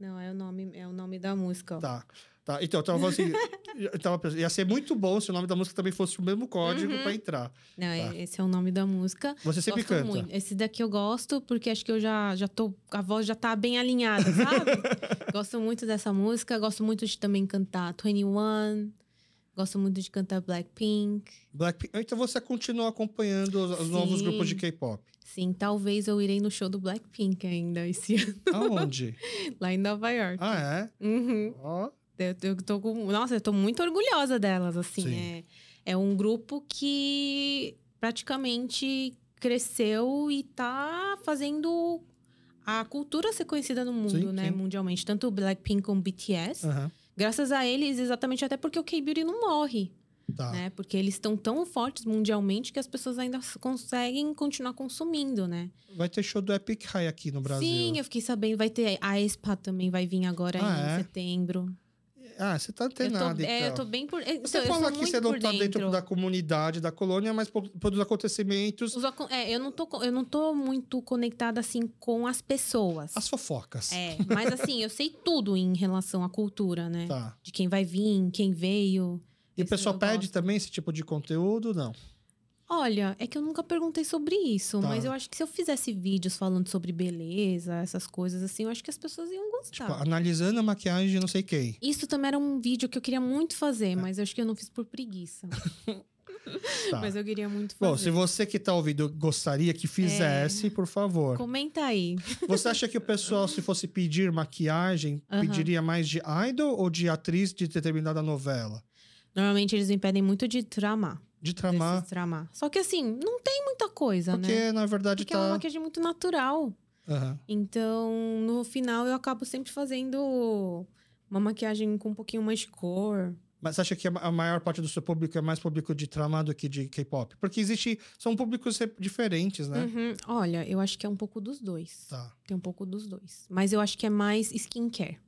Speaker 2: Não, é o nome, é o nome da música. ó.
Speaker 1: Tá. Tá, então, eu tava falando assim, eu tava pensando, ia ser muito bom se o nome da música também fosse o mesmo código
Speaker 2: Uhum.
Speaker 1: pra entrar.
Speaker 2: Não, é-
Speaker 1: Tá.
Speaker 2: esse é o nome da música.
Speaker 1: Você sempre
Speaker 2: gosto
Speaker 1: canta.
Speaker 2: muito. Esse daqui eu gosto porque acho que eu já, já tô. A voz já tá bem alinhada, sabe? gosto muito dessa música. Gosto muito de também cantar 21. Gosto muito de cantar Blackpink.
Speaker 1: Blackpink. Então você continua acompanhando os, os novos grupos de K-pop.
Speaker 2: Sim, talvez eu irei no show do Blackpink ainda esse ano,
Speaker 1: Aonde?
Speaker 2: lá em Nova York.
Speaker 1: ah, é?
Speaker 2: Uhum.
Speaker 1: Ó.
Speaker 2: Eu, eu tô com. Nossa, eu tô muito orgulhosa delas, assim.
Speaker 1: Sim.
Speaker 2: É, é um grupo que praticamente cresceu e tá fazendo a cultura ser conhecida no mundo,
Speaker 1: Sim,
Speaker 2: né?
Speaker 1: sim.
Speaker 2: Mundialmente. Tanto o Blackpink como o BTS.
Speaker 1: Aham.
Speaker 2: Graças a eles, exatamente até porque o K-Beauty não morre,
Speaker 1: Tá.
Speaker 2: né? Porque eles estão tão fortes mundialmente que as pessoas ainda conseguem continuar consumindo, né?
Speaker 1: Vai ter show do Epic High aqui no Brasil.
Speaker 2: Sim, eu fiquei sabendo. Vai ter a Espa também, vai vir agora
Speaker 1: Ah,
Speaker 2: em
Speaker 1: é?
Speaker 2: setembro.
Speaker 1: Ah, você tá
Speaker 2: Eu tô,
Speaker 1: antenado,
Speaker 2: é, eu
Speaker 1: então.
Speaker 2: tô bem por.
Speaker 1: Você
Speaker 2: então, eu
Speaker 1: fala que você não tá dentro
Speaker 2: dentro.
Speaker 1: da comunidade da colônia, mas dos acontecimentos,
Speaker 2: Os é, eu não, tô, eu não tô muito conectada assim com as pessoas.
Speaker 1: as fofocas.
Speaker 2: É, mas assim, eu sei tudo em relação à cultura, né?
Speaker 1: Tá.
Speaker 2: De quem vai vir, quem veio.
Speaker 1: E o pessoal pede
Speaker 2: gosto.
Speaker 1: também esse tipo de conteúdo? Não.
Speaker 2: Olha, é que eu nunca perguntei sobre isso,
Speaker 1: Tá.
Speaker 2: mas eu acho que se eu fizesse vídeos falando sobre beleza, essas coisas assim, eu acho que as pessoas iam gostar.
Speaker 1: Tipo, analisando a maquiagem de não sei quem.
Speaker 2: Isso também era um vídeo que eu queria muito fazer, mas eu acho que eu não fiz por preguiça.
Speaker 1: Tá.
Speaker 2: Mas eu queria muito fazer.
Speaker 1: Bom, se você que tá ouvindo gostaria que fizesse, por favor.
Speaker 2: Comenta aí.
Speaker 1: Você acha que o pessoal, se fosse pedir maquiagem,
Speaker 2: Aham.
Speaker 1: pediria mais de idol ou de atriz de determinada novela?
Speaker 2: Normalmente eles me pedem muito de tramar.
Speaker 1: De tramar.
Speaker 2: desses tramar. Só que assim, não tem muita coisa,
Speaker 1: Porque,
Speaker 2: né?
Speaker 1: na verdade,
Speaker 2: Porque é uma
Speaker 1: tá.
Speaker 2: maquiagem muito natural.
Speaker 1: Aham.
Speaker 2: Então, no final, eu acabo sempre fazendo uma maquiagem com um pouquinho mais de cor.
Speaker 1: Mas você acha que a maior parte do seu público é mais público de tramar do que de K-pop? Porque existe. São públicos re- diferentes, né?
Speaker 2: Uhum. Olha, eu acho que é um pouco dos dois.
Speaker 1: Tá.
Speaker 2: Tem um pouco dos dois. Mas eu acho que é mais skincare.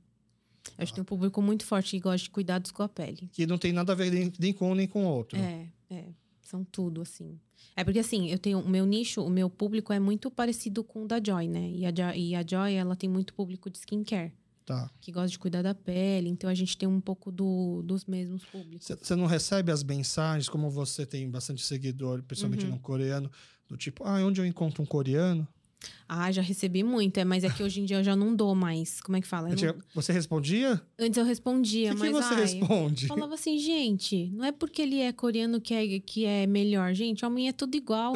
Speaker 2: Eu acho que tem um público muito forte que gosta de cuidados com a pele.
Speaker 1: Que não tem nada a ver nem, nem com um nem com o outro.
Speaker 2: É, é. São tudo, assim. É porque, assim, eu tenho... O meu nicho, o meu público é muito parecido com o da Joy, né? E a, Jo- e a Joy, ela tem muito público de skincare.
Speaker 1: Tá.
Speaker 2: Que gosta de cuidar da pele. Então, a gente tem um pouco do, dos mesmos públicos.
Speaker 1: Você não recebe as mensagens, como você tem bastante seguidor, principalmente
Speaker 2: Uhum.
Speaker 1: no coreano, do tipo, ah, onde eu encontro um coreano?
Speaker 2: Ah, já recebi muito. É, mas é que hoje em dia eu já não dou mais. Como é que fala? Não-
Speaker 1: Você respondia?
Speaker 2: Antes eu respondia,
Speaker 1: que, que
Speaker 2: mas...
Speaker 1: você
Speaker 2: ai,
Speaker 1: responde?
Speaker 2: Falava assim, gente, não é porque ele é coreano que é, que é melhor. Gente, homem é tudo igual.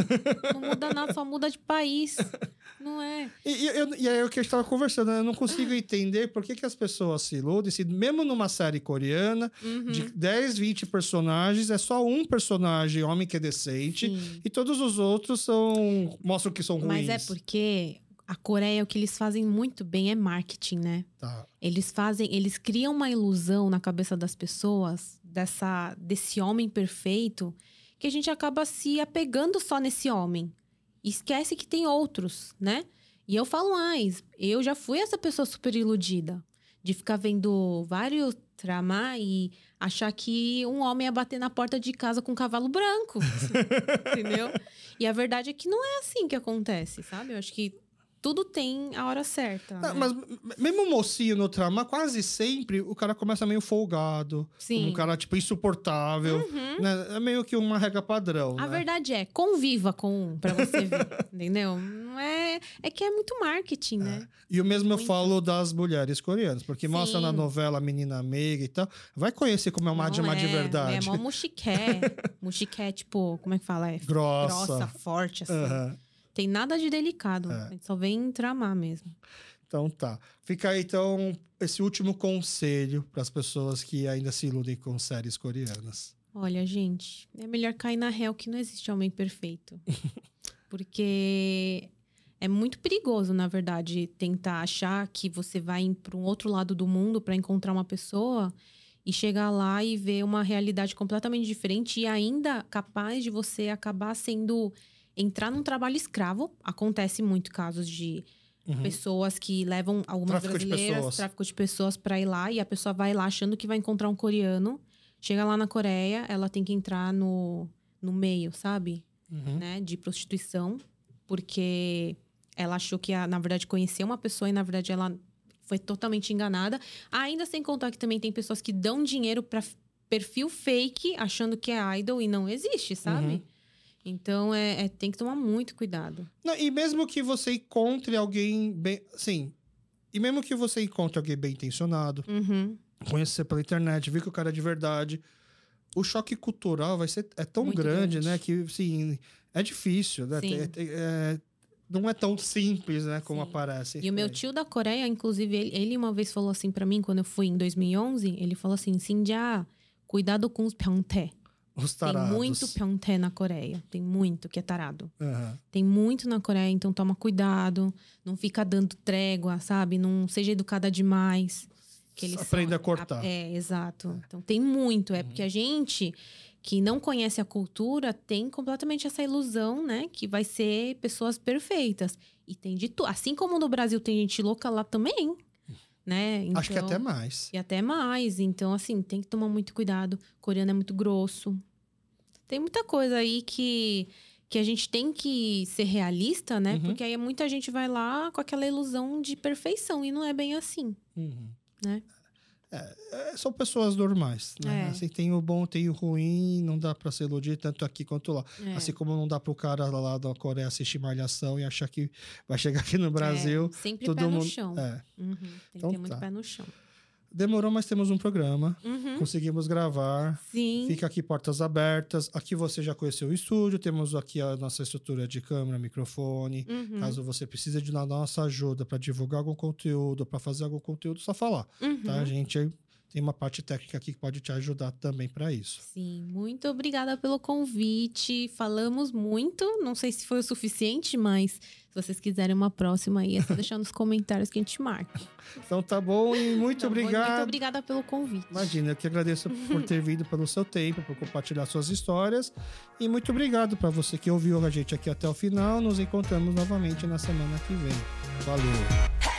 Speaker 2: não muda nada, só muda de país. Não é.
Speaker 1: E, eu- e aí é o que a gente estava conversando, eu não consigo entender por que, que as pessoas se iludem, se mesmo numa série coreana,
Speaker 2: Uhum.
Speaker 1: de 10, 20 personagens, é só um personagem homem que é decente,
Speaker 2: Sim.
Speaker 1: e todos os outros são mostram que são ruins.
Speaker 2: Mas é porque a Coreia, o que eles fazem muito bem é marketing, né?
Speaker 1: Tá.
Speaker 2: Eles fazem, eles criam uma ilusão na cabeça das pessoas dessa desse homem perfeito que a gente acaba se apegando só nesse homem. Esquece que tem outros, né? E eu falo mais, eu já fui essa pessoa super iludida de ficar vendo vários tramar e achar que um homem ia bater na porta de casa com um cavalo branco. entendeu? E a verdade é que não é assim que acontece, sabe? Eu acho que tudo tem a hora certa.
Speaker 1: Não,
Speaker 2: né?
Speaker 1: Mas mesmo mocinho no trama, quase sempre o cara começa meio folgado.
Speaker 2: Sim.
Speaker 1: Um cara, tipo, insuportável.
Speaker 2: Uhum.
Speaker 1: né? É meio que uma regra padrão.
Speaker 2: A
Speaker 1: né?
Speaker 2: verdade é, conviva com um pra você ver, entendeu? Não é, é que é muito marketing, né?
Speaker 1: E o mesmo eu
Speaker 2: Muito.
Speaker 1: falo das mulheres coreanas, porque mostra
Speaker 2: Sim.
Speaker 1: na novela a menina meiga e tal. Vai conhecer como é uma
Speaker 2: Não
Speaker 1: Adma de
Speaker 2: é,
Speaker 1: verdade.
Speaker 2: É mó muxiqué. muxiqué, tipo, como é que fala? É
Speaker 1: Grossa.
Speaker 2: grossa, forte, assim.
Speaker 1: Aham.
Speaker 2: Tem nada de delicado.
Speaker 1: É.
Speaker 2: A gente só vem tramar mesmo.
Speaker 1: Então tá. Fica aí, então, esse último conselho para as pessoas que ainda se iludem com séries coreanas.
Speaker 2: Olha, gente, é melhor cair na real que não existe homem perfeito. Porque é muito perigoso, na verdade, tentar achar que você vai para um outro lado do mundo para encontrar uma pessoa e chegar lá e ver uma realidade completamente diferente e ainda capaz de você acabar sendo entrar num trabalho escravo. Acontece muito casos de
Speaker 1: Uhum.
Speaker 2: pessoas que levam algumas
Speaker 1: Tráfico de
Speaker 2: brasileiras,
Speaker 1: pessoas.
Speaker 2: tráfico de pessoas para ir lá e a pessoa vai lá achando que vai encontrar um coreano. Chega lá na Coreia, ela tem que entrar no, no meio, sabe?
Speaker 1: Uhum.
Speaker 2: Né? De prostituição, porque ela achou que, na verdade, conhecer uma pessoa e, na verdade, ela foi totalmente enganada. Ainda sem contar que também tem pessoas que dão dinheiro para perfil fake, achando que é idol e não existe, sabe?
Speaker 1: Uhum.
Speaker 2: Então, é, é- tem que tomar muito cuidado.
Speaker 1: Não, e mesmo que você encontre alguém bem. Sim. E mesmo que você encontre alguém bem intencionado,
Speaker 2: Uhum.
Speaker 1: conhecer pela internet, ver que o cara é de verdade, o choque cultural vai ser é tão grande,
Speaker 2: grande.
Speaker 1: né? Que, sim, é difícil, né?
Speaker 2: Sim.
Speaker 1: É- é- não é tão simples, né? Como
Speaker 2: Sim.
Speaker 1: aparece.
Speaker 2: E o meu
Speaker 1: aí.
Speaker 2: tio da Coreia, inclusive, ele, ele uma vez falou assim pra mim, quando eu fui em 2011, ele falou assim, Sinja, cuidado com os pyongtae.
Speaker 1: Os
Speaker 2: Tem
Speaker 1: tarados.
Speaker 2: muito pyongtae na Coreia. Tem muito que é tarado.
Speaker 1: Aham.
Speaker 2: Tem muito na Coreia, então toma cuidado. Não fica dando trégua, sabe? Não seja educada demais. Que eles
Speaker 1: Aprenda
Speaker 2: são-
Speaker 1: a cortar.
Speaker 2: É, exato. Então tem muito.
Speaker 1: Uhum.
Speaker 2: É porque a gente que não conhece a cultura tem completamente essa ilusão, né? Que vai ser pessoas perfeitas. E tem de tudo. Assim como no Brasil tem gente louca lá também. Né?
Speaker 1: Acho que
Speaker 2: Então-
Speaker 1: até mais.
Speaker 2: e até mais. Então, assim, tem que tomar muito cuidado. Coreano é muito grosso. Tem muita coisa aí que, que a gente tem que ser realista, né?
Speaker 1: Uhum.
Speaker 2: Porque aí muita gente vai lá com aquela ilusão de perfeição e não é bem assim.
Speaker 1: Uhum.
Speaker 2: Né?
Speaker 1: É, é, são pessoas normais, né?
Speaker 2: É.
Speaker 1: Assim, tem o bom, tem o ruim, não dá pra se iludir tanto aqui quanto lá.
Speaker 2: É.
Speaker 1: Assim como não dá pro cara lá da Coreia assistir Malhação e achar que vai chegar aqui no Brasil.
Speaker 2: É, sempre
Speaker 1: todo
Speaker 2: pé no
Speaker 1: mundo-
Speaker 2: chão.
Speaker 1: É.
Speaker 2: Uhum, Tem
Speaker 1: Então
Speaker 2: que ter muito
Speaker 1: tá.
Speaker 2: pé no chão.
Speaker 1: Demorou, mas temos um programa.
Speaker 2: Uhum,
Speaker 1: Conseguimos gravar.
Speaker 2: Sim.
Speaker 1: Fica aqui portas abertas. Aqui você já conheceu o estúdio. Temos aqui a nossa estrutura de câmera, microfone.
Speaker 2: Uhum,
Speaker 1: Caso você precise de nossa ajuda para divulgar algum conteúdo, para fazer algum conteúdo, só falar.
Speaker 2: uhum.
Speaker 1: Tá? A gente tem uma parte técnica aqui que pode te ajudar também para isso.
Speaker 2: Sim, muito obrigada pelo convite. Falamos muito, não sei se foi o suficiente, mas se vocês quiserem uma próxima aí, é só deixar nos comentários que a gente marca.
Speaker 1: Então tá bom e muito
Speaker 2: Tá bom?
Speaker 1: obrigado.
Speaker 2: Muito obrigada pelo convite.
Speaker 1: Imagina, eu que agradeço por ter vindo pelo seu tempo, por compartilhar suas histórias. E muito obrigado para você que ouviu a gente aqui até o final. Nos encontramos novamente na semana que vem. Valeu!